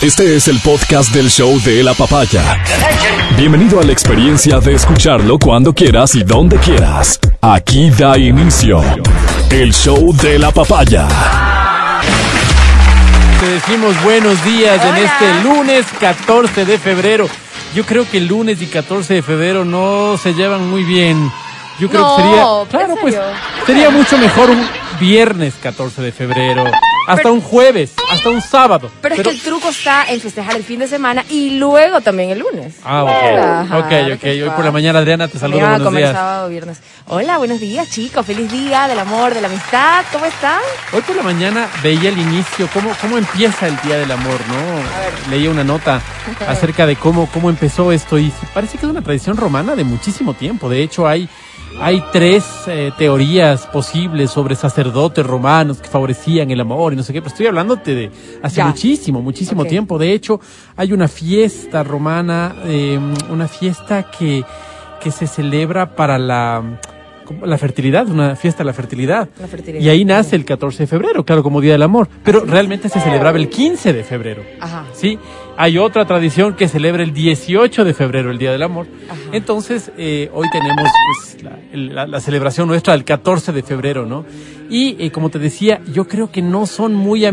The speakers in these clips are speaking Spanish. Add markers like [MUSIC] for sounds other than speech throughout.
Este es el podcast del show de la papaya. Bienvenido a la experiencia de escucharlo cuando quieras y donde quieras. Aquí da inicio el show de la papaya. Te decimos buenos días en este lunes 14 de febrero. Yo creo que el lunes y 14 de febrero no se llevan muy bien. Yo creo No, que sería. ¿en Claro, pues sería mucho mejor un viernes 14 de febrero. Hasta Pero- un jueves, hasta un sábado. Pero, es que el truco está en festejar el fin de semana y luego también el lunes. Ah, ok. Ajá, ok, ok. ¿qué Hoy por la mañana, Adriana, te saludo. Mañana Buenos días. sábado, viernes. Hola, buenos días, chicos. Feliz día del amor, de la amistad. ¿Cómo están? Hoy por la mañana veía el inicio, cómo, cómo empieza el Día del Amor, ¿no? Leía una nota [LAUGHS] acerca de cómo, cómo empezó esto y parece que es una tradición romana de muchísimo tiempo. De hecho, hay, hay tres eh, teorías posibles sobre sacerdotes romanos que favorecían el amor y no sé qué, pero estoy hablándote de hace Ya. muchísimo, muchísimo tiempo. De hecho, hay una fiesta romana, eh, una fiesta que, que se celebra para la... La fertilidad, una fiesta de la fertilidad. La fertilidad. Y ahí nace el 14 de febrero, claro, como Día del Amor. Pero realmente se celebraba el 15 de febrero. Ajá. Sí, hay otra tradición que celebra el 18 de febrero, el Día del Amor. Ajá. Entonces, eh, hoy tenemos pues, la, el- la- la celebración nuestra del 14 de febrero, ¿no? Y eh, como te decía, yo creo que no son muy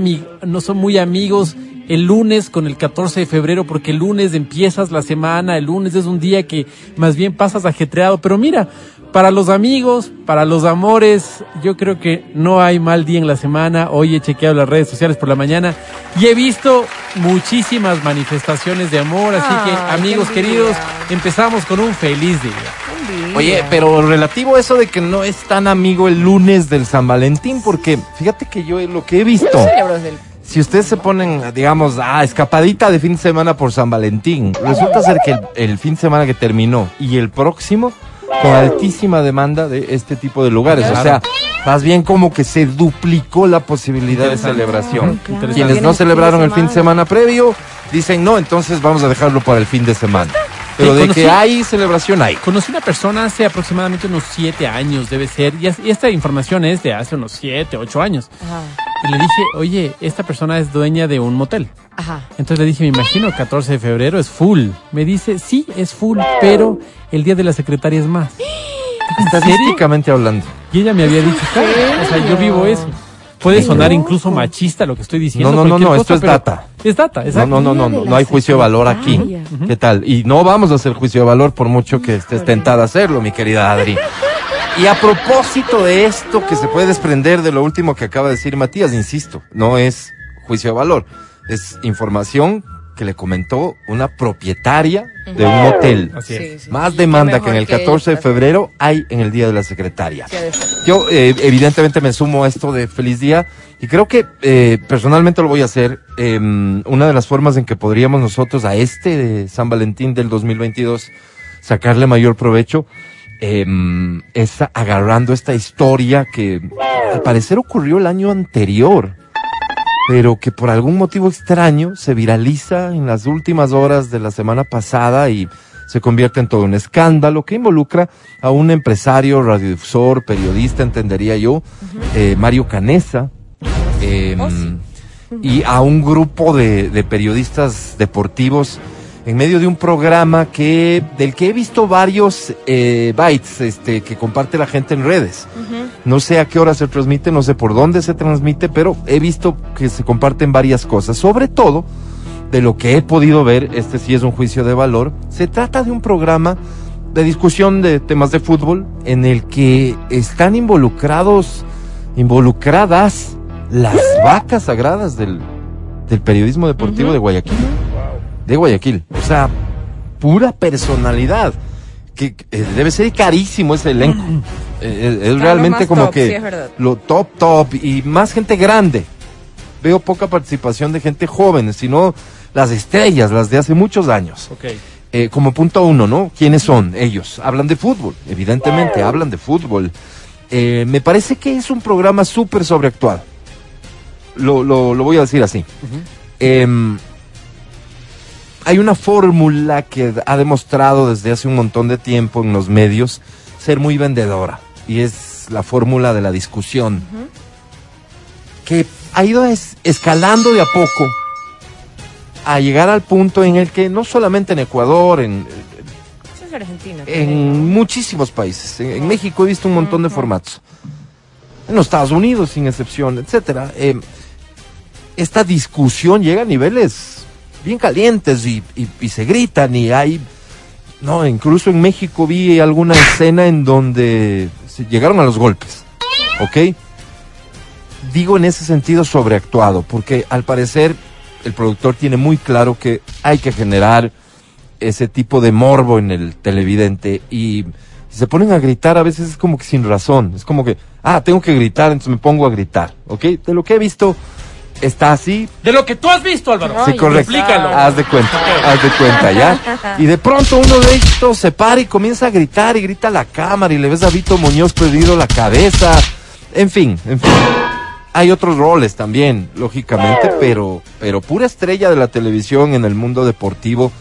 no son muy amigos el lunes con el 14 de febrero, porque el lunes empiezas la semana, el lunes es un día que más bien pasas ajetreado. Pero mira, para los amigos, para los amores, yo creo que no hay mal día en la semana. Hoy he chequeado las redes sociales por la mañana y he visto muchísimas manifestaciones de amor. Así que, Ay, amigos queridos, empezamos con un feliz día. Envidia. Oye, pero relativo a eso de que no es tan amigo el lunes del San Valentín, porque fíjate que yo lo que he visto, si ustedes se ponen, digamos, ah, escapadita de fin de semana por San Valentín, resulta ser que el, el fin de semana que terminó y el próximo, con altísima demanda de este tipo de lugares. O sea, más bien como que se duplicó la posibilidad de celebración. Claro. Quienes no celebraron el fin de semana previo, dicen no, entonces vamos a dejarlo para el fin de semana. Pero Sí, de conocí- que hay celebración hay. Conocí una persona hace aproximadamente unos siete años, debe ser, y es- y esta información es de hace unos siete, ocho años. Ajá. Y le dije, oye, esta persona es dueña de un motel. Ajá. Entonces le dije, me imagino, 14 de febrero es full. Me dice, sí, es full, pero el día de la secretaria es más. Estadísticamente hablando. Y ella me había dicho, claro, o sea, yo vivo eso. Puede sonar incluso machista lo que estoy diciendo. No, no, no, no, cosa, esto es data. Es data, No, exacto. no, no, no, no, no hay juicio de valor aquí. ¿Qué tal? Y no vamos a hacer juicio de valor por mucho que estés tentada a hacerlo, mi querida Adri. Y a propósito de esto que se puede desprender de lo último que acaba de decir Matías, insisto, no es juicio de valor, es información que le comentó una propietaria de un motel. Así es. Sí, sí. Más demanda que en el que 14 de febrero hay en el Día de la Secretaria. Yo eh, evidentemente me sumo a esto de feliz día y creo que eh, personalmente lo voy a hacer. Eh, una de las formas en que podríamos nosotros a este de San Valentín del 2022 sacarle mayor provecho eh, es agarrando esta historia que al parecer ocurrió el año anterior, pero que por algún motivo extraño se viraliza en las últimas horas de la semana pasada y se convierte en todo un escándalo que involucra a un empresario, radiodifusor, periodista, entendería yo, eh, Mario Canesa, eh, Oh, sí. y a un grupo de, de periodistas deportivos en medio de un programa que del que he visto varios eh, bytes este, que comparte la gente en redes. No sé a qué hora se transmite, no sé por dónde se transmite, pero he visto que se comparten varias cosas. Sobre todo, de lo que he podido ver, este sí es un juicio de valor, se trata de un programa de discusión de temas de fútbol en el que están involucrados, involucradas las vacas sagradas del, del periodismo deportivo de Guayaquil. De Guayaquil. O sea, pura personalidad. Que eh, debe ser carísimo ese elenco. Eh, eh, es realmente como top, que sí, es verdad. lo top top y más gente grande. Veo poca participación de gente joven, sino las estrellas, las de hace muchos años. Ok. Eh, como punto uno, ¿no? ¿Quiénes son ellos? Hablan de fútbol, evidentemente, hablan de fútbol. Eh, me parece que es un programa súper sobreactuado. Lo, lo, lo voy a decir así. Em, hay una fórmula que ha demostrado desde hace un montón de tiempo en los medios ser muy vendedora. Y es la fórmula de la discusión. Que ha ido es- escalando de a poco a llegar al punto en el que no solamente en Ecuador, en, es en muchísimos países, en, en México he visto un montón de formatos, en los Estados Unidos sin excepción, etcétera. eh, esta discusión llega a niveles bien calientes y, y- se gritan y hay, no, incluso en México vi alguna escena en donde se llegaron a los golpes, ¿ok? Digo en ese sentido sobreactuado, porque al parecer el productor tiene muy claro que hay que generar ese tipo de morbo en el televidente y se ponen a gritar a veces es como que sin razón, es como que, ah, tengo que gritar, entonces me pongo a gritar, ¿ok? De lo que he visto está así, De lo que tú has visto, Álvaro. Sí, correcto. explícalo. Haz de cuenta, haz de cuenta, ¿ya? [LAUGHS] Y de pronto uno de estos se para y comienza a gritar y grita a la cámara y le ves a Vito Muñoz perdido la cabeza. En fin, en fin. Hay otros roles también, lógicamente, pero, pero pura estrella de la televisión en el mundo deportivo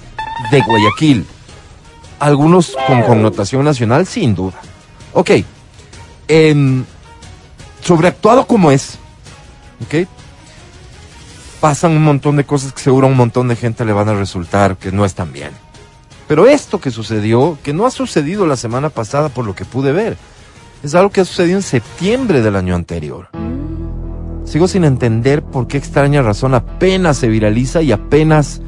de Guayaquil. Algunos con connotación nacional, sin duda. Ok. em, sobreactuado como es, ok, pasan un montón de cosas que seguro a un montón de gente le van a resultar que no están bien. Pero esto que sucedió, que no ha sucedido la semana pasada por lo que pude ver, es algo que ha sucedido en septiembre del año anterior. Sigo sin entender por qué extraña razón apenas se viraliza y apenas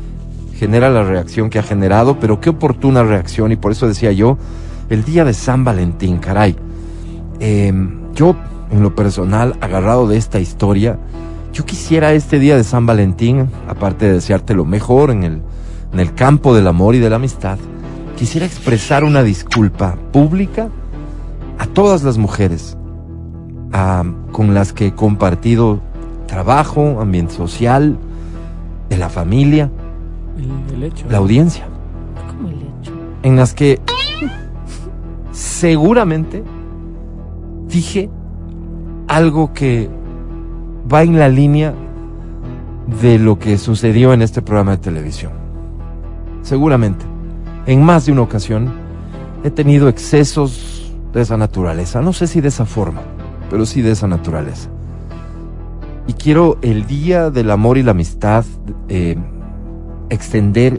genera la reacción que ha generado, pero qué oportuna reacción y por eso decía yo, el día de San Valentín, caray. Eh, yo, en lo personal, agarrado de esta historia, yo quisiera este día de San Valentín, aparte de desearte lo mejor en el, en el campo del amor y de la amistad, quisiera expresar una disculpa pública a todas las mujeres ah, con las que he compartido trabajo, ambiente social, de la familia, El, el hecho. la audiencia, ¿Cómo el hecho? en las que seguramente dije algo que va en la línea de lo que sucedió en este programa de televisión. Seguramente, en más de una ocasión, he tenido excesos de esa naturaleza. No sé si de esa forma, pero sí de esa naturaleza. Y quiero el día del amor y la amistad eh, extender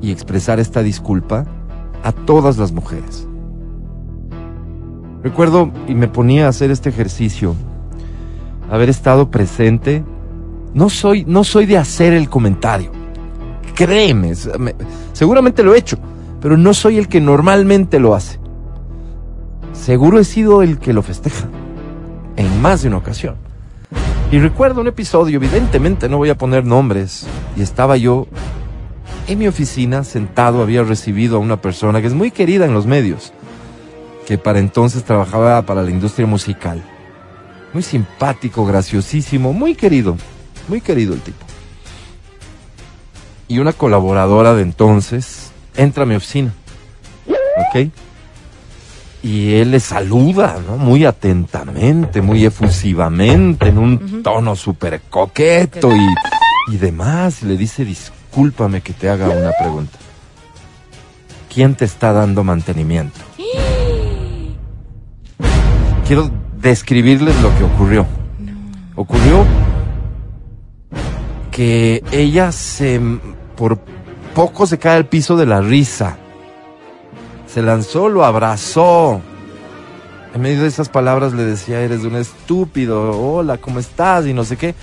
y expresar esta disculpa a todas las mujeres. Recuerdo y me ponía a hacer este ejercicio, haber estado presente. No soy, no soy de hacer el comentario. Créeme, seguramente lo he hecho, pero no soy el que normalmente lo hace. Seguro he sido el que lo festeja, en más de una ocasión. Y recuerdo un episodio, evidentemente no voy a poner nombres, y estaba yo en mi oficina, sentado, había recibido a una persona que es muy querida en los medios, que para entonces trabajaba para la industria musical. Muy simpático, graciosísimo, muy querido, muy querido el tipo. Y una colaboradora de entonces entra a mi oficina, ¿ok? Y él le saluda, ¿no? Muy atentamente, muy efusivamente, en un tono súper coqueto y, y demás. Y le dice, discúlpame que te haga una pregunta. ¿Quién te está dando mantenimiento? [GASPS] Quiero describirles lo que ocurrió. Ocurrió que ella se, por poco se cae al piso de la risa. Se lanzó, lo abrazó. En medio de esas palabras le decía, eres un estúpido, hola, ¿cómo estás? Y no sé qué.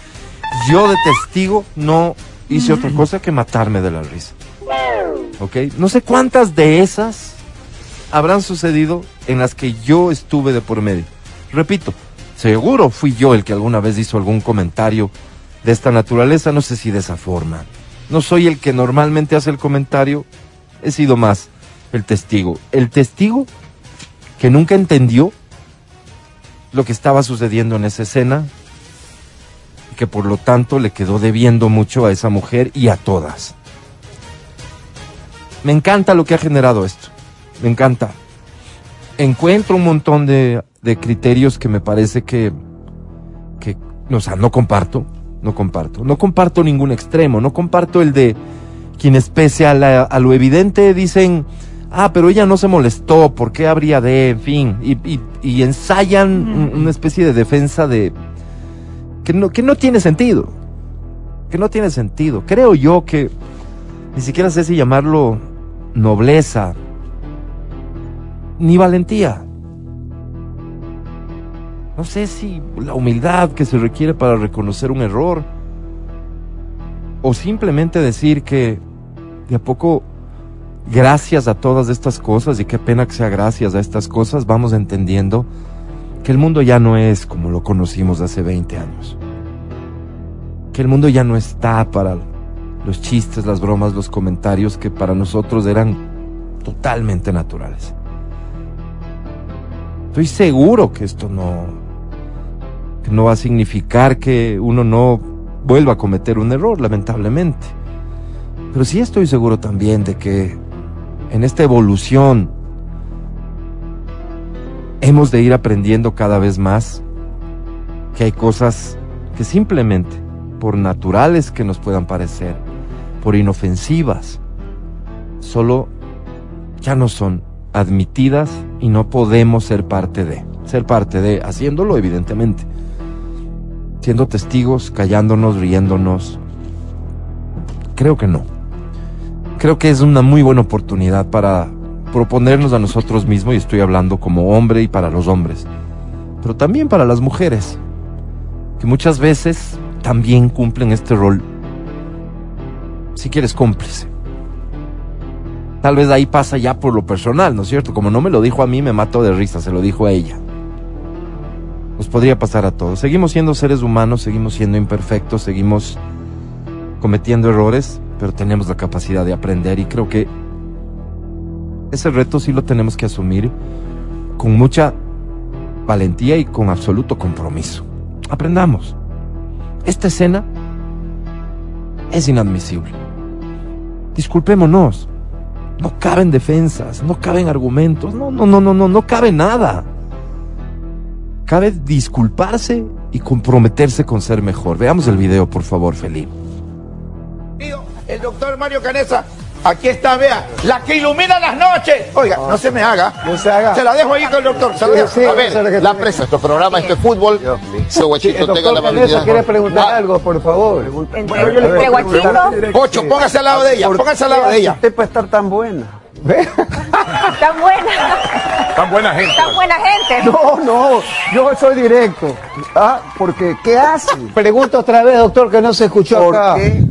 Yo de testigo no hice otra cosa que matarme de la risa. ¿Ok? No sé cuántas de esas habrán sucedido en las que yo estuve de por medio. Repito, seguro fui yo el que alguna vez hizo algún comentario de esta naturaleza, no sé si de esa forma. No soy el que normalmente hace el comentario, he sido más el testigo. El testigo que nunca entendió lo que estaba sucediendo en esa escena y que por lo tanto le quedó debiendo mucho a esa mujer y a todas. Me encanta lo que ha generado esto, me encanta. Encuentro un montón de, de criterios que me parece que, que, o sea, no comparto, no comparto, no comparto ningún extremo, no comparto el de quienes pese a, la- a lo evidente dicen, ah, pero ella no se molestó, ¿por qué habría de, en fin, y, y- y ensayan un- una especie de defensa de que no, que no tiene sentido. que no tiene sentido. Creo yo que ni siquiera sé si llamarlo nobleza, ni valentía. No sé si la humildad que se requiere para reconocer un error, o simplemente decir que de a poco, gracias a todas estas cosas, y qué pena que sea gracias a estas cosas, vamos entendiendo que el mundo ya no es como lo conocimos hace 20 años. Que el mundo ya no está para los chistes, las bromas, los comentarios que para nosotros eran totalmente naturales. Estoy seguro que esto no, no va a significar que uno no vuelva a cometer un error, lamentablemente. Pero sí estoy seguro también de que en esta evolución hemos de ir aprendiendo cada vez más que hay cosas que simplemente, por naturales que nos puedan parecer, por inofensivas, solo ya no son admitidas y no podemos ser parte de, ser parte de, haciéndolo evidentemente, siendo testigos, callándonos, riéndonos. Creo que no. Creo que es una muy buena oportunidad para proponernos a nosotros mismos, y estoy hablando como hombre y para los hombres, pero también para las mujeres, que muchas veces también cumplen este rol, si quieres cómplice. Tal vez ahí pasa ya por lo personal, ¿no es cierto? Como no me lo dijo a mí, me mato de risa, se lo dijo a ella. Nos podría pasar a todos. Seguimos siendo seres humanos, seguimos siendo imperfectos, seguimos cometiendo errores, pero tenemos la capacidad de aprender y creo que ese reto sí lo tenemos que asumir con mucha valentía y con absoluto compromiso. Aprendamos. Esta escena es inadmisible. Disculpémonos. No caben defensas, no caben argumentos, no, no, no, no, no, no cabe nada. Cabe disculparse y comprometerse con ser mejor. Veamos el video, por favor, Felipe. El doctor Mario Canesa Aquí está, vea, la que ilumina las noches. Oiga, no se me haga. No se haga. Se la dejo ahí con el doctor. Se la dejo. Sí, a ver, la tiene. presa, este programa, este fútbol. Su Sí, tenga la quiere preguntar Ah, algo, por favor. Entre- Bueno, yo le entre puedo guachito. preguntar directo. Pocho, póngase al lado de ella, ¿Por póngase al qué lado de ella. usted para estar tan buena? Tan buena, Tan buena gente. tan buena gente. No, no, yo soy directo. Ah, porque ¿qué hace? Pregunto otra vez, doctor, que no se escuchó ¿Por acá. qué?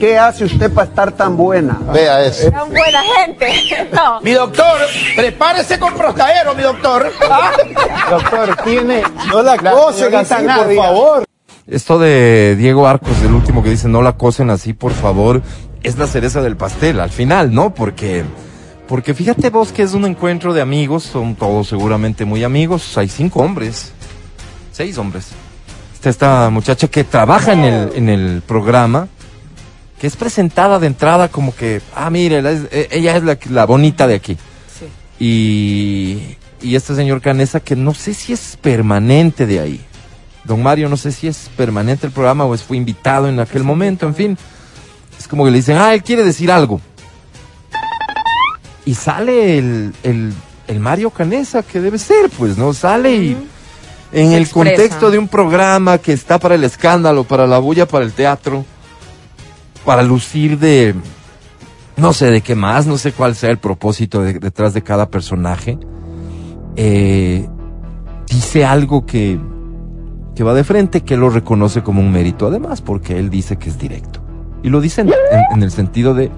¿Qué hace usted para estar tan buena? Vea eso. Tan buena gente. [LAUGHS] No. Mi doctor, prepárese con prostaero, mi doctor. Ah, Doctor, tiene. No la La cosen así, por favor. Esto de Diego Arcos, el último que dice no la cosen así, por favor, es la cereza del pastel, al final, ¿no? Porque, porque fíjate vos que es un encuentro de amigos, son todos seguramente muy amigos, hay cinco hombres, seis hombres. Está esta muchacha que trabaja en el, en el programa, que es presentada de entrada como que, ah, mire, la es- eh, ella es la, la bonita de aquí. Sí. Y, y este señor Canesa que no sé si es permanente de ahí. Don Mario, no sé si es permanente el programa o es fue invitado en aquel momento, en fin. Es como que le dicen, ah, él quiere decir algo. Y sale el, el, el Mario Canesa, que debe ser, pues, ¿no? Sale y en Se el expresa. contexto de un programa que está para el escándalo, para la bulla, para el teatro, para lucir de, no sé de qué más, no sé cuál sea el propósito de- detrás de cada personaje, eh, dice algo que, que va de frente, que lo reconoce como un mérito, además, porque él dice que es directo. Y lo dice en, en- en el sentido de,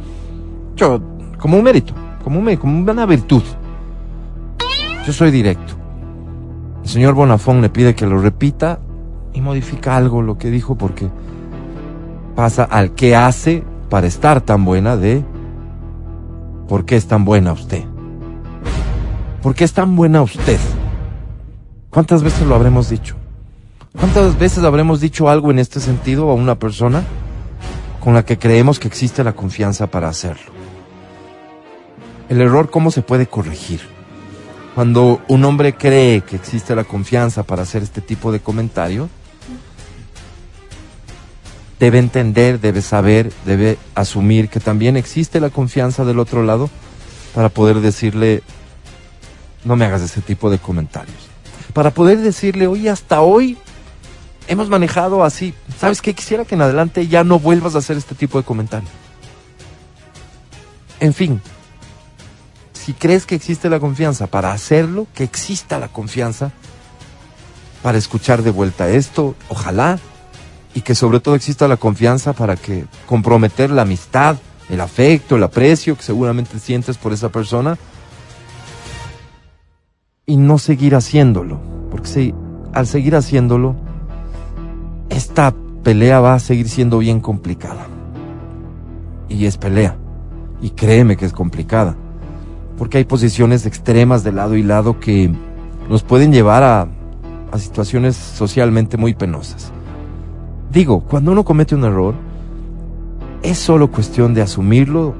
yo, como un mérito, como, una virtud. Yo soy directo. El señor Bonafón le pide que lo repita y modifica algo lo que dijo porque pasa al que hace para estar tan buena de ¿por qué es tan buena usted? ¿Por qué es tan buena usted? ¿Cuántas veces lo habremos dicho? ¿Cuántas veces habremos dicho algo en este sentido a una persona con la que creemos que existe la confianza para hacerlo? El error, ¿cómo se puede corregir? Cuando un hombre cree que existe la confianza para hacer este tipo de comentario, debe entender, debe saber, debe asumir que también existe la confianza del otro lado para poder decirle, no me hagas ese tipo de comentarios. Para poder decirle, oye, hasta hoy hemos manejado así. ¿Sabes qué? Quisiera que en adelante ya no vuelvas a hacer este tipo de comentarios. En fin, si crees que existe la confianza para hacerlo, que exista la confianza para escuchar de vuelta esto, ojalá, y que sobre todo exista la confianza para que comprometer la amistad, el afecto, el aprecio que seguramente sientes por esa persona y no seguir haciéndolo, porque si al seguir haciéndolo, esta pelea va a seguir siendo bien complicada. Y es pelea. Y créeme que es complicada. Porque hay posiciones extremas de lado y lado que nos pueden llevar a, situaciones socialmente muy penosas. Digo, cuando uno comete un error, es solo cuestión de asumirlo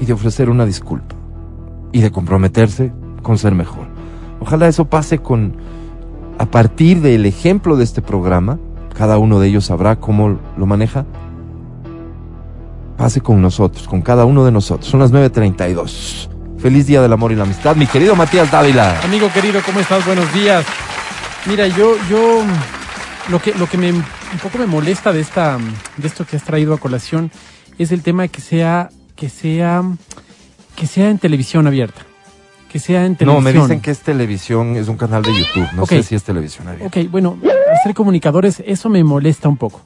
y de ofrecer una disculpa. Y de comprometerse con ser mejor. Ojalá eso pase con, a partir del ejemplo de este programa, cada uno de ellos sabrá cómo lo maneja, pase con nosotros, con cada uno de nosotros. Son las 9.32. Feliz Día del Amor y la Amistad, mi querido Matías Dávila. Amigo querido, ¿cómo estás? Buenos días. Mira, yo, yo, lo que, lo que me, un poco me molesta de esta, de esto que has traído a colación es el tema de que sea, que sea, que sea en televisión abierta. Que sea en No, televisión. me dicen que es televisión, es un canal de YouTube. No sé si es televisión abierta. Ok, bueno, ser comunicadores, eso me molesta un poco.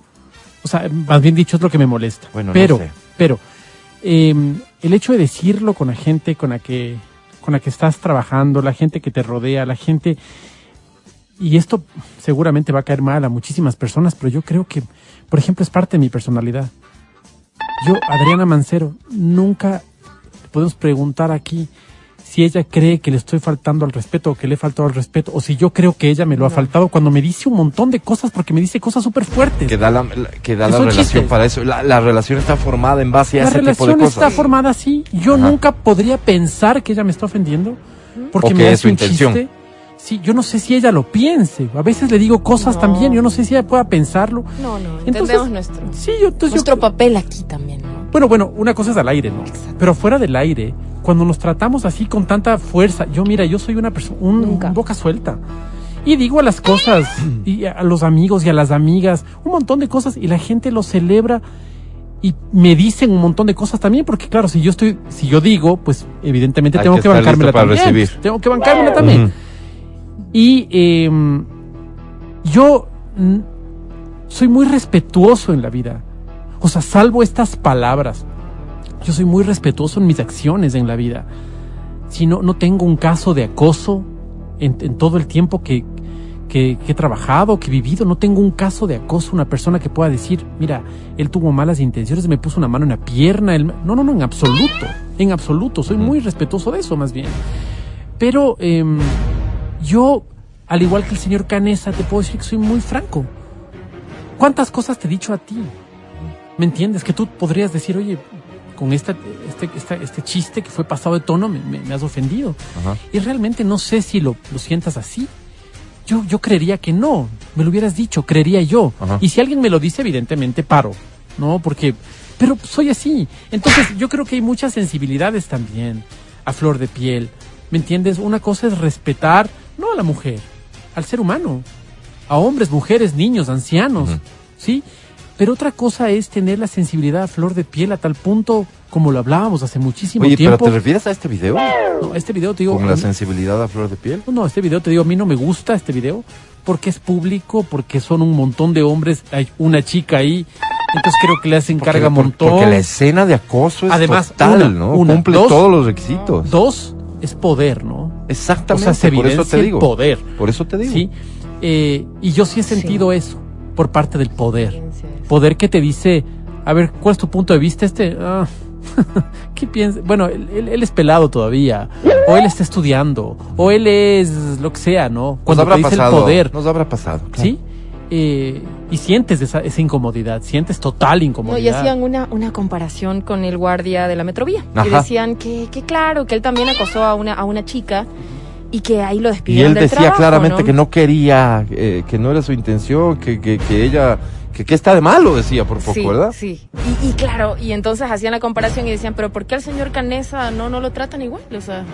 O sea, más bien dicho, es lo que me molesta. Bueno, no pero, sé. pero, eh, el hecho de decirlo con la gente con la que, con la que estás trabajando, la gente que te rodea, la gente, y esto seguramente va a caer mal a muchísimas personas, pero yo creo que, por ejemplo, es parte de mi personalidad. Yo, Adriana Mancero, nunca podemos preguntar aquí si ella cree que le estoy faltando al respeto o que le he faltado al respeto, o si yo creo que ella me lo ha faltado cuando me dice un montón de cosas, porque me dice cosas súper fuertes. Que da la, la- que da la relación chistes. para eso. La, la relación está formada en base a La ese tipo de relación cosas. está formada así. Yo Ajá. nunca podría pensar que ella me está ofendiendo porque O me es hace su un intención. chiste. Sí, yo no sé si ella lo piense. A veces le digo cosas No. también. Yo no sé si ella pueda pensarlo. No, no, Entonces, entendemos nuestro, Sí, yo entonces yo- nuestro papel aquí también, ¿no? Bueno, bueno, una cosa es al aire, ¿no? Exacto. Pero fuera del aire, cuando nos tratamos así con tanta fuerza, yo mira, yo soy una persona, un, boca suelta. Y digo a las cosas, y a los amigos y a las amigas, un montón de cosas, y la gente lo celebra y me dicen un montón de cosas también, porque claro, si yo estoy, si yo digo, pues evidentemente Hay tengo que que, bancármela para también. recibir. Tengo que bancármela también. Ujú. Y eh, yo soy muy respetuoso en la vida. O sea, salvo estas palabras. Yo soy muy respetuoso en mis acciones en la vida. Si no, no tengo un caso de acoso en, todo el tiempo que, que- he trabajado, que he vivido, no tengo un caso de acoso, una persona que pueda decir, mira, él tuvo malas intenciones, me puso una mano en la pierna. él me-". No, no, no, en absoluto, en absoluto. Soy muy respetuoso de eso, más bien. Pero em, yo, al igual que el señor Canesa, te puedo decir que soy muy franco. ¿Cuántas cosas te he dicho a ti? ¿Me entiendes? Que tú podrías decir, oye, con esta, este, esta- este chiste que fue pasado de tono me, me- me has ofendido. Ajá. Y realmente no sé si lo, lo sientas así. Yo, yo creería que no. Me lo hubieras dicho, creería yo. Ajá. Y si alguien me lo dice, evidentemente paro. ¿No? Porque. Pero soy así. Entonces, yo creo que hay muchas sensibilidades también a flor de piel. ¿Me entiendes? Una cosa es respetar, no a la mujer, al ser humano. A hombres, mujeres, niños, ancianos. ¿Sí? Pero otra cosa es tener la sensibilidad a flor de piel a tal punto como lo hablábamos hace muchísimo Oye, tiempo. pero ¿te refieres a este video? No, este video te digo. Con la mí- sensibilidad a flor de piel. no, este video te digo, a mí no me gusta este video porque es público, porque son un montón de hombres, hay una chica ahí, entonces creo que le hacen Porque, carga por- montón. porque la escena de acoso es Además, total, una, ¿no? una, Cumple dos, todos los requisitos. Dos, es poder, ¿no? O Exactamente, sea, se por eso te digo. poder, Por eso te digo. ¿sí? Eh, y yo sí he sentido eso por parte del poder. Poder que te dice, a ver, ¿cuál es tu punto de vista? Este, ah, [LAUGHS] ¿qué piensas? Bueno, él, él- él es pelado todavía, o él está estudiando, o él es lo que sea, ¿no? Nos Cuando habrá te dice pasado. el poder, Nos habrá pasado. claro. ¿sí? Eh, y sientes esa, esa incomodidad, sientes total No, incomodidad. y hacían una, una comparación con el guardia de la Metrovía. Y Ajá. decían que, que claro, que él también acosó a una, a una chica y que ahí lo Y despidieron él del decía trabajo, claramente ¿no? que no quería, eh, que no era su intención, que, que, que ella, que, que está de malo, decía por poco, sí, ¿verdad? Sí, y, y claro, y entonces hacían la comparación y decían, pero ¿por qué al señor Canesa no, no lo tratan igual? O sea,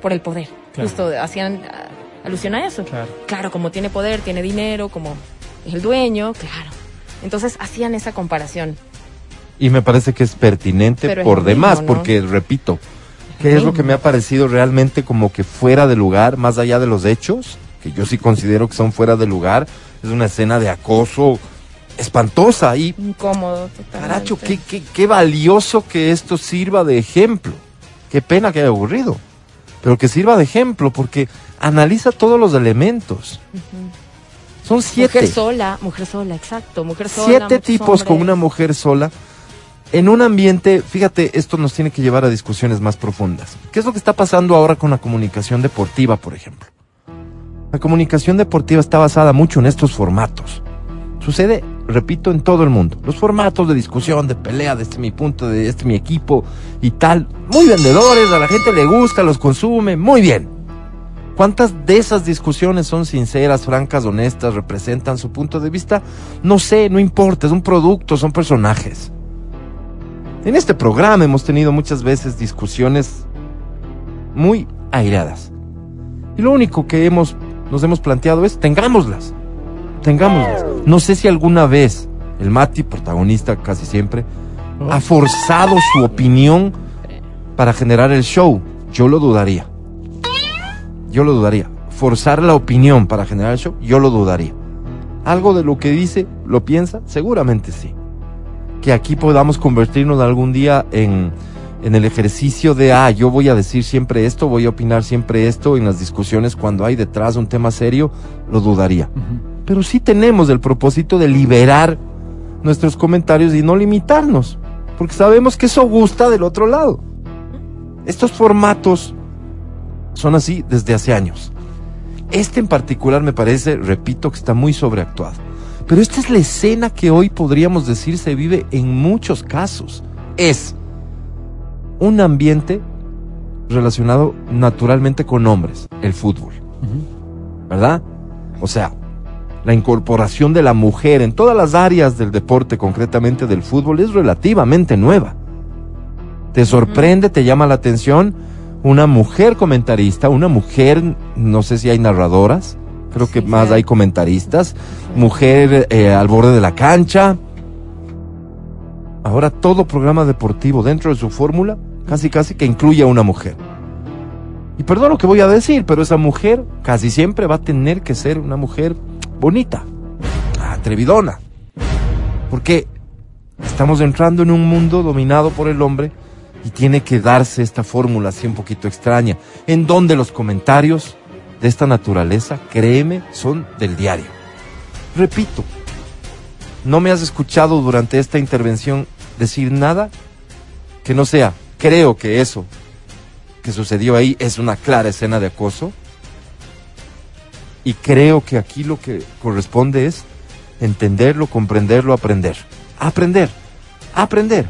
por el poder. Claro. Justo hacían ah, alusión a eso. Claro. Claro, como tiene poder, tiene dinero, como es el dueño, claro. Entonces hacían esa comparación. Y me parece que es pertinente Pero es por demás, mismo, ¿no? porque repito, ¿qué es lo que me ha parecido realmente como que fuera de lugar, más allá de los hechos? Que yo sí considero que son fuera de lugar. Es una escena de acoso espantosa y Incómodo. Caracho, qué, qué, qué valioso que esto sirva de ejemplo. Qué pena que haya ocurrido. Pero que sirva de ejemplo porque analiza todos los elementos. Son siete. Mujer sola, mujer sola, exacto. Mujer sola. siete tipos con una mujer sola. En un ambiente, fíjate, esto nos tiene que llevar a discusiones más profundas. ¿Qué es lo que está pasando ahora con la comunicación deportiva, por ejemplo? La comunicación deportiva está basada mucho en estos formatos. Sucede, repito, en todo el mundo. Los formatos de discusión, de pelea, de este mi punto, de este mi equipo y tal. Muy vendedores, a la gente le gusta, los consume, muy bien. ¿Cuántas de esas discusiones son sinceras, francas, honestas, representan su punto de vista? No sé, no importa, es un producto, son personajes. En este programa hemos tenido muchas veces discusiones muy airadas. Y lo único que hemos, nos hemos planteado es, tengámoslas, tengámoslas. No sé si alguna vez el Mati, protagonista casi siempre, ha forzado su opinión para generar el show. Yo lo dudaría. Yo lo dudaría. Forzar la opinión para generar el show, yo lo dudaría. Algo de lo que dice, lo piensa, seguramente sí. Que aquí podamos convertirnos algún día en, en el ejercicio de, ah, yo voy a decir siempre esto, voy a opinar siempre esto en las discusiones cuando hay detrás un tema serio, lo dudaría. Pero sí tenemos el propósito de liberar nuestros comentarios y no limitarnos, porque sabemos que eso gusta del otro lado. Estos formatos son así desde hace años. Este en particular me parece, repito, que está muy sobreactuado. Pero esta es la escena que hoy podríamos decir se vive en muchos casos. Es un ambiente relacionado naturalmente con hombres, el fútbol. ¿Verdad? O sea, la incorporación de la mujer en todas las áreas del deporte, concretamente del fútbol, es relativamente nueva. ¿Te sorprende, te llama la atención una mujer comentarista, una mujer, no sé si hay narradoras, creo que Sí, más sí. hay comentaristas, mujer eh, al borde de la cancha. Ahora todo programa deportivo dentro de su fórmula, casi casi que incluye a una mujer. Y perdón lo que voy a decir, pero esa mujer casi siempre va a tener que ser una mujer bonita, atrevidona. Porque estamos entrando en un mundo dominado por el hombre y tiene que darse esta fórmula así un poquito extraña, en donde los comentarios de esta naturaleza, créeme, son del diario. Repito, no me has escuchado durante esta intervención decir nada que no sea, creo que eso que sucedió ahí es una clara escena de acoso. Y creo que aquí lo que corresponde es entenderlo, comprenderlo, aprender. Aprender, aprender,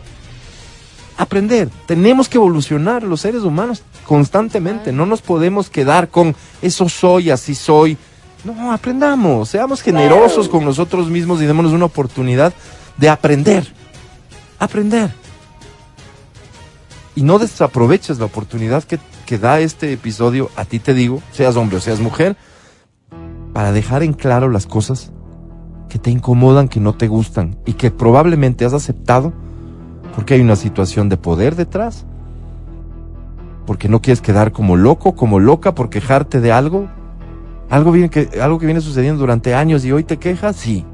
aprender. Tenemos que evolucionar los seres humanos constantemente. No nos podemos quedar con eso soy, así soy. No, aprendamos, seamos generosos con nosotros mismos y démonos una oportunidad de aprender. Aprender y no desaproveches la oportunidad que, que da este episodio, a ti te digo, seas hombre o seas mujer, para dejar en claro las cosas que te incomodan, que no te gustan y que probablemente has aceptado porque hay una situación de poder detrás, porque no quieres quedar como loco, como loca por quejarte de algo, algo, viene que, algo que viene sucediendo durante años y hoy te quejas, sí,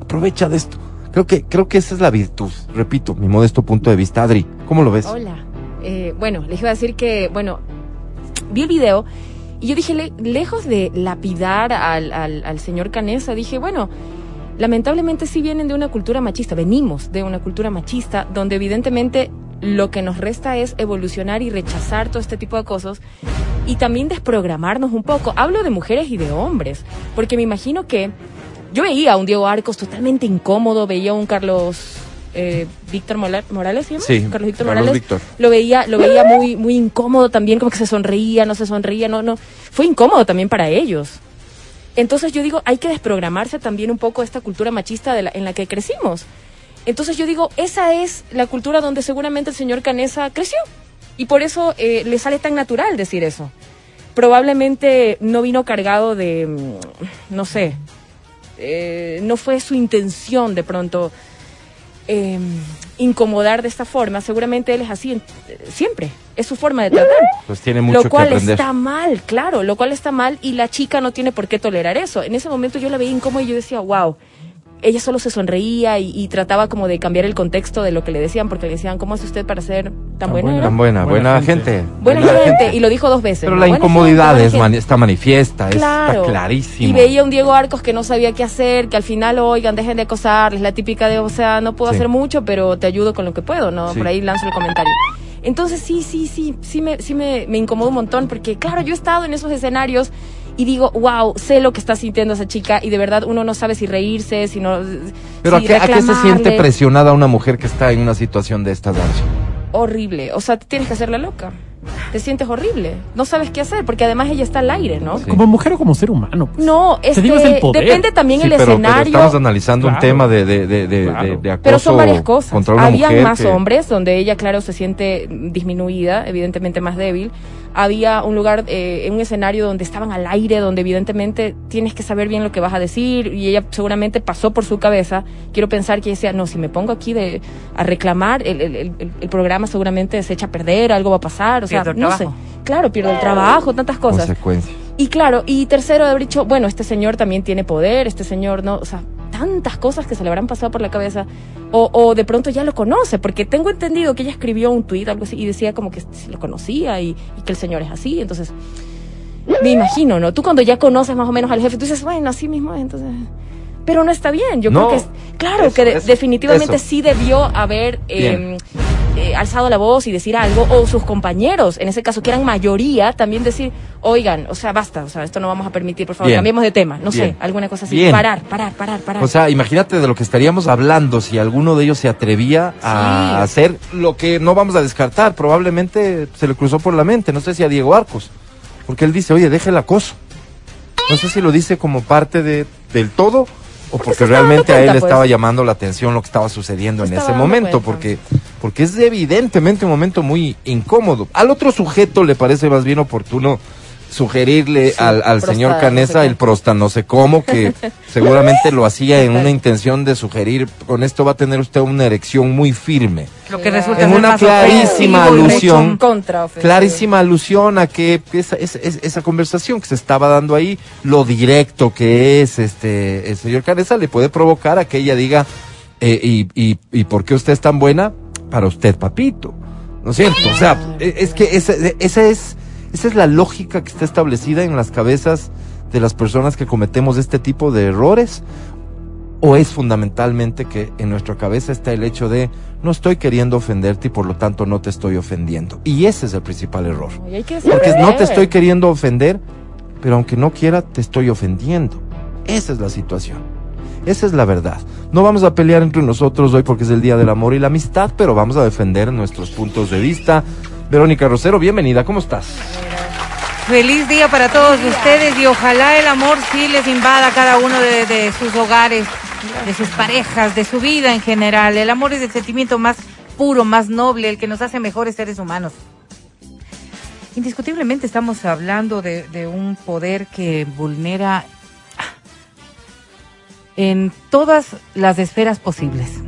aprovecha de esto. Creo que, creo que esa es la virtud, repito, mi modesto punto de vista. Adri, ¿cómo lo ves? Hola. Eh, bueno, les iba a decir que, bueno, vi el video y yo dije, le- lejos de lapidar al, al, al señor Canesa, dije, bueno, lamentablemente sí vienen de una cultura machista, venimos de una cultura machista donde evidentemente lo que nos resta es evolucionar y rechazar todo este tipo de cosas y también desprogramarnos un poco. Hablo de mujeres y de hombres, porque me imagino que yo veía a un Diego Arcos totalmente incómodo, veía a un Carlos eh, Víctor Morales, ¿se llama? Sí, Carlos Víctor Morales. Víctor. Lo veía, lo veía muy, muy incómodo también, como que se sonreía, no se sonreía, no, no. Fue incómodo también para ellos. Entonces yo digo, hay que desprogramarse también un poco esta cultura machista de la- en la que crecimos. Entonces yo digo, esa es la cultura donde seguramente el señor Canesa creció. Y por eso eh, le sale tan natural decir eso. probablemente no vino cargado de, mm, no sé, eh, no fue su intención de pronto eh, incomodar de esta forma. Seguramente él es así siempre, es su forma de tratar. Pues tiene mucho Lo cual que aprender. está mal, claro, lo cual está mal y la chica no tiene por qué tolerar eso. En ese momento yo la veía incómoda y yo decía, wow. Ella solo se sonreía y, y trataba como de cambiar el contexto de lo que le decían, porque le decían, ¿cómo hace usted para ser tan, Tan buena? buena. era?" Tan buena, buena, Buena gente. gente. Buena, gente. Y lo dijo dos veces. Pero ¿no? la Buena incomodidad gente, es buena mani- está manifiesta, Claro. está clarísimo. Y veía un Diego Arcos que no sabía qué hacer, que al final, oigan, dejen de acosarles, la típica de, o sea, no puedo Sí. hacer mucho, pero te ayudo con lo que puedo, ¿no? Sí. Por ahí lanzo el comentario. Entonces sí, sí, sí, sí me, sí me, me incomodó un montón, porque claro, yo he estado en esos escenarios y digo, wow, sé lo que está sintiendo esa chica y de verdad uno no sabe si reírse, si no... Pero ¿a qué, a qué se siente presionada una mujer que está en una situación de esta Darcio? Horrible, o sea, tienes que hacerla loca. Te sientes horrible, no sabes qué hacer, porque además ella está al aire, ¿no? Sí. Como mujer o como ser humano. pues. No, Te este, el poder. depende también Sí, el pero, pero escenario. estamos analizando un tema de, de, de, de, Claro. de- de acoso Pero son varias cosas. Habían más que- hombres donde ella, claro, se siente disminuida, evidentemente más débil. Había un lugar, eh, un escenario donde estaban al aire, donde evidentemente tienes que saber bien lo que vas a decir y ella seguramente pasó por su cabeza. Quiero pensar que ella decía, no, si me pongo aquí de, a reclamar, el, el, el, el programa seguramente se echa a perder, algo va a pasar, o sea, no sé. Claro, pierdo el trabajo, tantas cosas. consecuencias. Y claro, y tercero, de haber dicho, bueno, este señor también tiene poder, este señor no, o sea, tantas cosas que se le habrán pasado por la cabeza, o, o de pronto ya lo conoce, porque tengo entendido que ella escribió un tuit, algo así, y decía como que se lo conocía y, y que el señor es así, entonces, me imagino, ¿no? Tú cuando ya conoces más o menos al jefe, tú dices, bueno, así mismo es, entonces... Pero no está bien, yo No, creo que es, claro eso, que de- eso, definitivamente eso. sí debió haber eh, eh, alzado la voz y decir algo, o sus compañeros, en ese caso que eran mayoría, también decir, oigan, o sea, basta, o sea, esto no vamos a permitir, por favor, Bien. cambiemos de tema, no Bien. sé, alguna cosa así, Bien. parar, parar, parar, parar. O sea, imagínate de lo que estaríamos hablando si alguno de ellos se atrevía a Sí. hacer lo que no vamos a descartar. Probablemente se le cruzó por la mente, no sé si a Diego Arcos, porque él dice, oye, deja el acoso. No sé si lo dice como parte de, del todo o porque, realmente a él le pues. estaba llamando la atención lo que estaba sucediendo Se en ese momento, cuenta. porque, porque es evidentemente un momento muy incómodo. Al otro sujeto le parece más bien oportuno sugerirle Sí, al, al señor no sé Canesa el prosta no sé cómo, que [LAUGHS] seguramente lo hacía en una intención de sugerir, con esto va a tener usted una erección muy firme. Lo que resulta En una clarísima alusión, clarísima alusión a que esa, esa, esa- conversación que se estaba dando ahí, lo directo que es este el señor Canesa, le puede provocar a que ella diga, eh, y, y, ¿y por qué usted es tan buena? Para usted, papito. ¿No es cierto? O sea, e- es que esa, esa es, esa es la lógica que está establecida en las cabezas de las personas que cometemos este tipo de errores. ¿O es fundamentalmente que en nuestra cabeza está el hecho de no estoy queriendo ofenderte y por lo tanto no te estoy ofendiendo? Y ese es el principal error. Porque que no te estoy queriendo ofender, pero aunque no quiera, te estoy ofendiendo. Esa es la situación. Esa es la verdad. No vamos a pelear entre nosotros hoy porque es el Día del Amor y la Amistad, pero vamos a defender nuestros puntos de vista. Verónica Rosero, bienvenida, ¿cómo estás? Feliz día para todos ustedes y ojalá el amor sí les invada a cada uno de, sus hogares, de sus parejas, de su vida en general. El amor es el sentimiento más puro, más noble, el que nos hace mejores seres humanos. Indiscutiblemente estamos hablando de, de un poder que vulnera en todas las esferas posibles.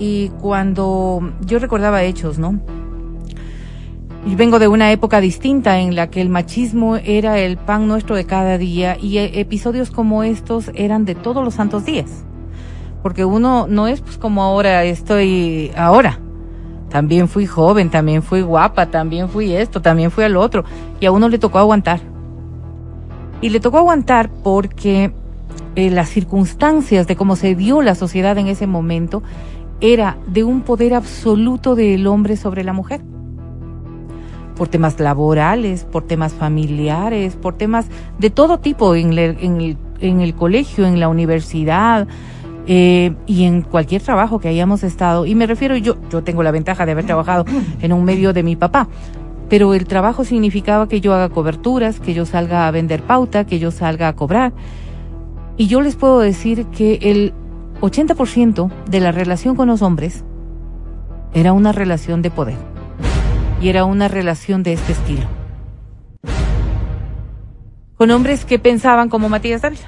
Y cuando yo recordaba hechos, ¿no? Yo vengo de una época distinta en la que el machismo era el pan nuestro de cada día y eh, episodios como estos eran de todos los santos días. Porque uno no es pues como ahora estoy ahora. También fui joven, también fui guapa, también fui esto, también fui al otro. Y a uno le tocó aguantar. Y le tocó aguantar porque eh, las circunstancias de cómo se dio la sociedad en ese momento era de un poder absoluto del hombre sobre la mujer por temas laborales, por temas familiares, por temas de todo tipo en, el, en el colegio, en la universidad eh, y en cualquier trabajo que hayamos estado. Y me refiero, yo, yo tengo la ventaja de haber trabajado en un medio de mi papá, pero el trabajo significaba que yo haga coberturas, que yo salga a vender pauta, que yo salga a cobrar. Y yo les puedo decir que el 80% de la relación con los hombres era una relación de poder y era una relación de este estilo. con hombres que pensaban como Matías Dávila.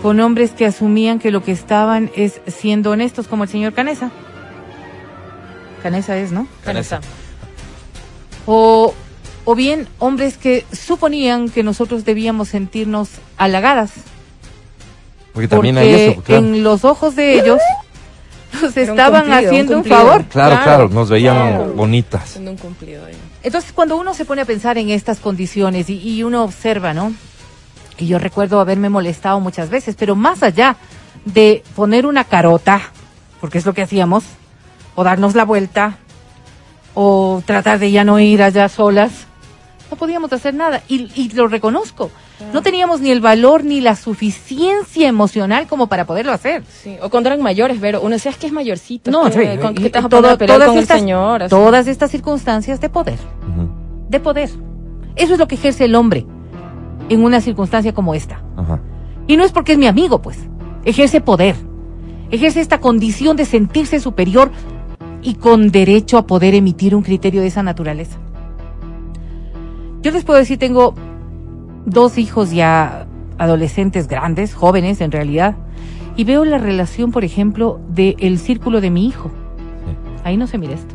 Con hombres que asumían que lo que estaban es siendo honestos como el señor Canesa. Canesa es, ¿no? Canesa. O, o bien hombres que suponían que nosotros debíamos sentirnos halagadas. Porque también porque hay eso, claro. en los ojos de ellos nos un estaban cumplido, haciendo un, favor. Claro, Claro. claro, nos veían Claro. bonitas. Siendo un cumplido ahí. Entonces, cuando uno se pone a pensar en estas condiciones y, y uno observa, ¿no? Y yo recuerdo haberme molestado muchas veces, pero más allá de poner una carota, porque es lo que hacíamos, o darnos la vuelta, o tratar de ya no ir allá solas, no podíamos hacer nada. Y, y lo reconozco. No teníamos ni el valor ni la suficiencia emocional como para poderlo hacer. Sí. O cuando eran mayores, pero uno decía es que es mayorcito. No, es que, sí, ¿con y- qué te vas a y poner todo- a todas con estas- el señor? Así. Todas estas circunstancias de poder. De poder. Eso es lo que ejerce el hombre en una circunstancia como esta. ajá. Y no es porque es mi amigo, pues. Ejerce poder. Ejerce esta condición de sentirse superior y con derecho a poder emitir un criterio de esa naturaleza. Yo les puedo decir, tengo dos hijos ya adolescentes grandes, jóvenes en realidad, y veo la relación, por ejemplo, del círculo de mi hijo. Ahí no se mira esto.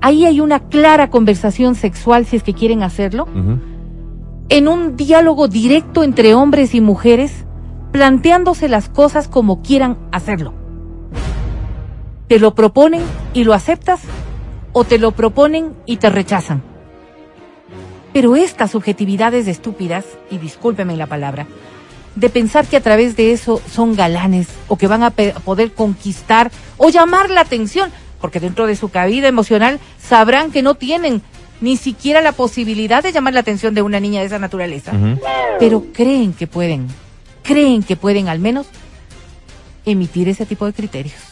Ahí hay una clara conversación sexual, si es que quieren hacerlo, en un diálogo directo entre hombres y mujeres, planteándose las cosas como quieran hacerlo. Te lo proponen y lo aceptas, o te lo proponen y te rechazan. Pero estas subjetividades estúpidas, y discúlpeme la palabra, de pensar que a través de eso son galanes o que van a poder conquistar o llamar la atención, porque dentro de su cabida emocional sabrán que no tienen ni siquiera la posibilidad de llamar la atención de una niña de esa naturaleza, pero creen que pueden, creen que pueden al menos emitir ese tipo de criterios.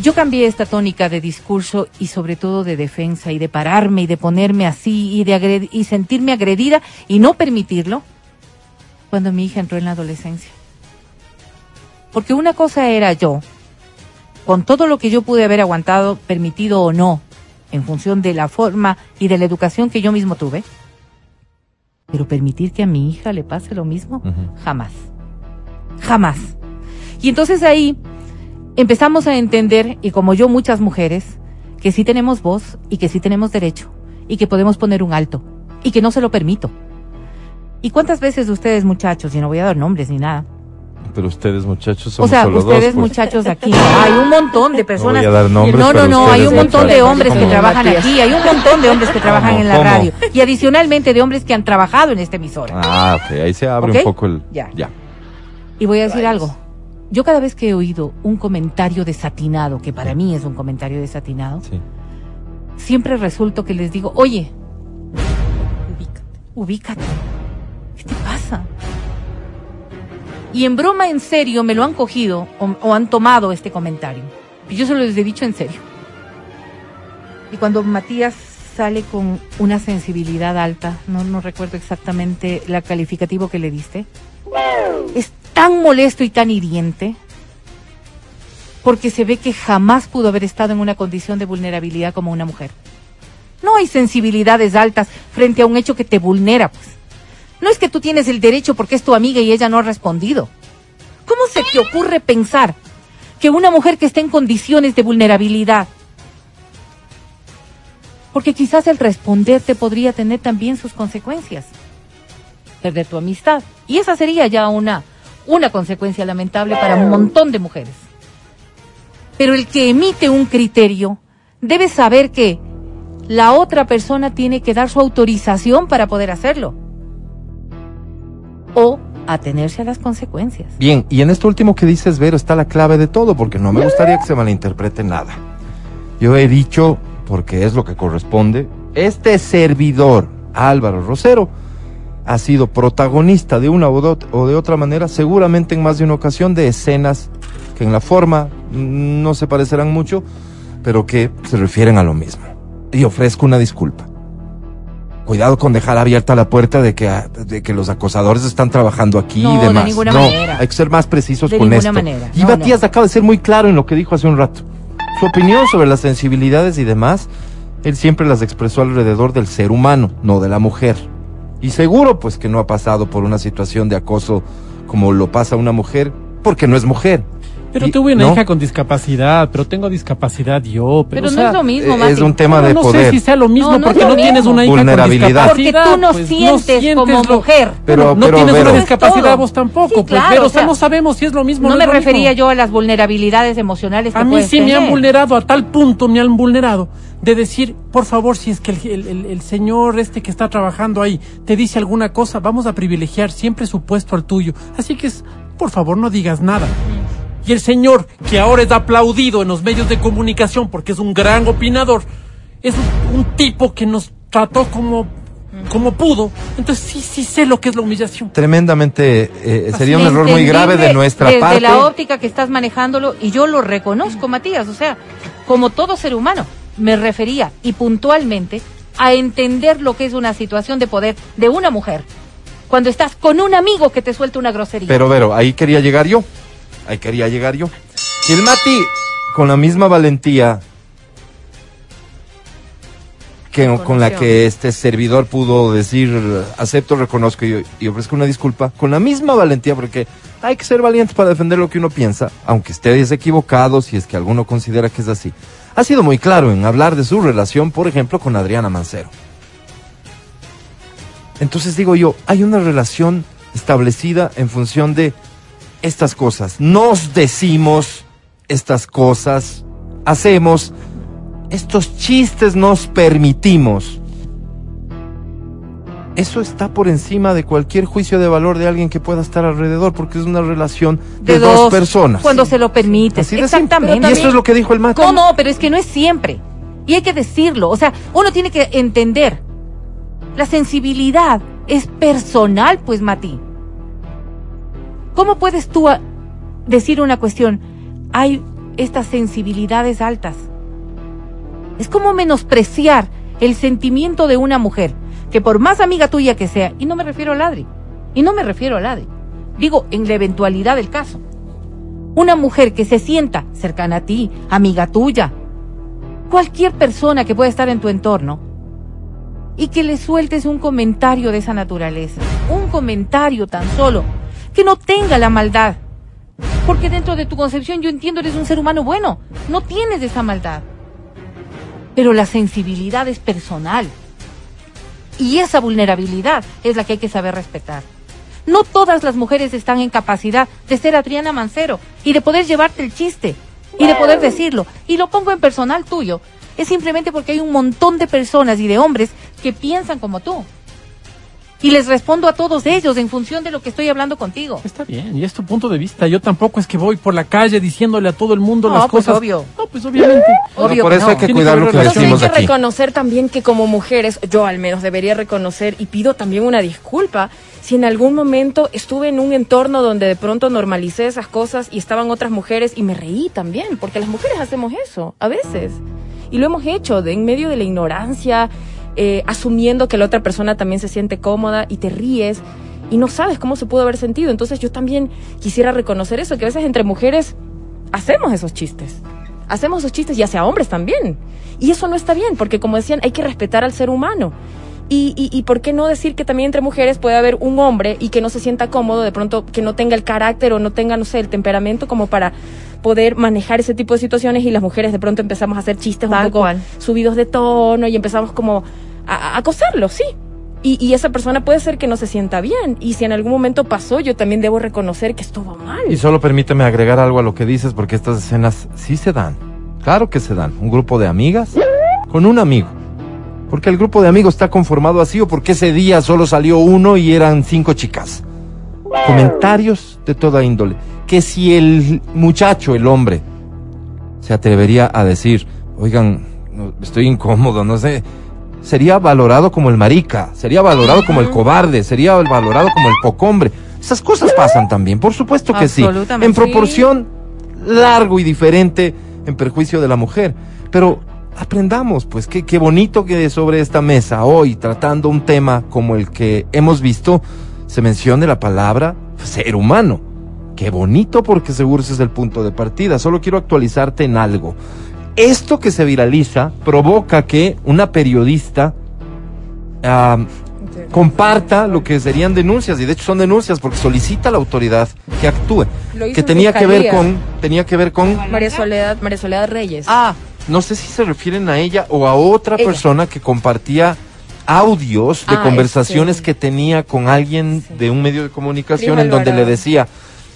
Yo cambié esta tónica de discurso y sobre todo de defensa y de pararme y de ponerme así y de agred- y sentirme agredida y no permitirlo cuando mi hija entró en la adolescencia. Porque una cosa era yo, con todo lo que yo pude haber aguantado, permitido o no, en función de la forma y de la educación que yo mismo tuve, pero permitir que a mi hija le pase lo mismo, jamás. Jamás. Y entonces ahí empezamos a entender, y como yo muchas mujeres, que sí tenemos voz y que sí tenemos derecho y que podemos poner un alto y que no se lo permito. ¿Y cuántas veces ustedes muchachos, y no voy a dar nombres ni nada, Pero ustedes, muchachos, o sea, solo ustedes dos. pues. muchachos aquí, hay un montón de personas. voy a dar nombres, no, no, no, hay un montón de hombres que trabajan Matías. aquí, hay un montón de hombres que trabajan ¿Cómo? en la ¿Cómo? radio y adicionalmente de hombres que han trabajado en esta emisora. Ah, ok, ahí se abre un poco el... Ya. ya. Y voy a decir algo. Yo cada vez que he oído un comentario desatinado, que para mí es un comentario desatinado, Sí. siempre resulto que les digo, oye, ubícate. ¿Qué te pasa? Y en broma, en serio, me lo han cogido o, o han tomado este comentario. Y yo se los he dicho en serio. Y cuando Matías sale con una sensibilidad alta, no, no recuerdo exactamente la calificativo que le diste, es tan molesto y tan hiriente porque se ve que jamás pudo haber estado en una condición de vulnerabilidad como una mujer. No hay sensibilidades altas frente a un hecho que te vulnera, pues. No es que tú tienes el derecho porque es tu amiga y ella no ha respondido. ¿Cómo se te ocurre pensar que una mujer que está en condiciones de vulnerabilidad, porque quizás el responderte podría tener también sus consecuencias, perder tu amistad, y esa sería ya una una consecuencia lamentable para un montón de mujeres. Pero el que emite un criterio debe saber que la otra persona tiene que dar su autorización para poder hacerlo. O atenerse a las consecuencias. Bien, y en esto último que dices, Vero, está la clave de todo, porque no me gustaría que se malinterprete nada. Yo he dicho, porque es lo que corresponde, este servidor, Álvaro Rosero, ha sido protagonista de una o de de otra manera, seguramente en más de una ocasión, de escenas que en la forma mm, no se parecerán mucho, pero que se refieren a lo mismo. Y ofrezco una disculpa. Cuidado con dejar abierta la puerta de que, de que los acosadores están trabajando aquí No, y de demás. ninguna no, manera. hay que ser más precisos De con ninguna esto. manera. Y No, Matías no. acaba de ser muy claro en lo que dijo hace un rato. Su opinión sobre las sensibilidades y demás él siempre las expresó alrededor del ser humano, no de la mujer. Y seguro pues que no ha pasado por una situación de acoso como lo pasa una mujer, porque no es mujer. Pero Y- tuve una ¿no? hija con discapacidad, pero tengo discapacidad yo. Pero, Pero o no es lo mismo, Eh, Mati. es un tema no, de no poder. sé si sea lo mismo No, no porque no tienes una hija Vulnerabilidad. con Porque discapacidad. tú no pues, sientes como lo- mujer. Pero- no pero, tienes Vero. una discapacidad vos tampoco, Sí, pues, claro, pero o o sea, sea, no sabemos si es lo mismo. No me mismo. refería yo a las vulnerabilidades emocionales que A mí sí me han vulnerado, a tal punto me han vulnerado de decir, por favor, si es que el, el- el- el señor este que está trabajando ahí te dice alguna cosa, vamos a privilegiar siempre su puesto al tuyo. Así que, es, por favor, no digas nada. Y el señor, que ahora es aplaudido en los medios de comunicación porque es un gran opinador, es un, un tipo que nos trató como, como pudo. Entonces sí, sí sé lo que es la humillación. Tremendamente, eh, sería un error muy grave de nuestra desde parte. la óptica que estás manejándolo, y yo lo reconozco, Matías, o sea, como todo ser humano, me refería, y puntualmente, a entender lo que es una situación de poder de una mujer. Cuando estás con un amigo que te suelta una grosería. Pero, Vero, ahí quería llegar yo. Ahí quería llegar yo. Y el Mati, con la misma valentía que con la que este servidor pudo decir, acepto, reconozco y, y ofrezco una disculpa, con la misma valentía, porque hay que ser valientes para defender lo que uno piensa, aunque estés equivocado, si es que alguno considera que es así. Ha sido muy claro en hablar de su relación, por ejemplo, con Adriana Mancero. Entonces digo yo, hay una relación establecida en función de estas cosas. Nos decimos estas cosas, hacemos estos chistes, nos permitimos. Eso está por encima de cualquier juicio de valor de alguien que pueda estar alrededor, porque es una relación de, dos, personas. Cuando se lo simple. Exactamente. Y eso es lo que dijo el Mati. No, no, pero es que no es siempre. Y hay que decirlo. O sea, uno tiene que entender. La sensibilidad es personal, pues, Mati. ¿Cómo puedes tú a- decir una cuestión? Hay estas sensibilidades altas. Es como menospreciar el sentimiento de una mujer, que por más amiga tuya que sea, y no me refiero a Ladri, y no me refiero a Ladri, digo en la eventualidad del caso, una mujer que se sienta cercana a ti, amiga tuya, cualquier persona que pueda estar en tu entorno, y que le sueltes un comentario de esa naturaleza, un comentario tan solo, que no tenga la maldad. Porque dentro de tu concepción yo entiendo eres un ser humano bueno, no tienes esa maldad. Pero la sensibilidad es personal. Y esa vulnerabilidad es la que hay que saber respetar. No todas las mujeres están en capacidad de ser Adriana Mancero y de poder llevarte el chiste y de poder decirlo. Y lo pongo en personal tuyo. Es simplemente porque hay un montón de personas y de hombres que piensan como tú. Y les respondo a todos ellos en función de lo que estoy hablando contigo. Está bien, y es tu punto de vista. Yo tampoco es que voy por la calle diciéndole a todo el mundo No, las pues, cosas. obvio. No, pues obviamente. [LAUGHS] Obvio por que eso no. hay que cuidar que lo que. Entonces hay decimos que aquí. reconocer también que como mujeres, yo al menos debería reconocer y pido también una disculpa si en algún momento estuve en un entorno donde de pronto normalicé esas cosas y estaban otras mujeres y me reí también, porque las mujeres hacemos eso a veces. Y lo hemos hecho de en medio de la ignorancia, eh, asumiendo que la otra persona también se siente cómoda y te ríes y no sabes cómo se pudo haber sentido. Entonces yo también quisiera reconocer eso, que a veces entre mujeres hacemos esos chistes. Hacemos esos chistes y hacia hombres también. Y eso no está bien, porque como decían, hay que respetar al ser humano. Y, y, y por qué no decir que también entre mujeres puede haber un hombre y que no se sienta cómodo, de pronto que no tenga el carácter o no tenga, no sé, el temperamento como para poder manejar ese tipo de situaciones y las mujeres de pronto empezamos a hacer chistes Tal un poco cual. subidos de tono y empezamos como a, a acosarlo, sí. Y, y esa persona puede ser que no se sienta bien. Y si en algún momento pasó, yo también debo reconocer que estuvo mal. Y solo permíteme agregar algo a lo que dices, porque estas escenas sí se dan. Claro que se dan. Un grupo de amigas con un amigo. Porque el grupo de amigos está conformado así o porque ese día solo salió uno y eran cinco chicas. Comentarios de toda índole. Que si el muchacho, el hombre, se atrevería a decir, oigan, estoy incómodo, no sé, sería valorado como el marica, sería valorado como el cobarde, sería valorado como el pocombre. Esas cosas pasan también, por supuesto que sí. En proporción largo y diferente en perjuicio de la mujer. Pero aprendamos, pues, qué, qué bonito que sobre esta mesa hoy, tratando un tema como el que hemos visto, se mencione la palabra ser humano. Qué bonito porque seguro ese es el punto de partida. Solo quiero actualizarte en algo. Esto que se viraliza provoca que una periodista comparta lo que serían denuncias y de hecho son denuncias porque solicita a la autoridad que actúe que en tenía que ver con tenía que ver con María Soledad, María Soledad Reyes. ah no sé si se refieren a ella o a otra Ella. persona que compartía audios de Ah, conversaciones este. que tenía con alguien de un medio de comunicación Prima en donde le decía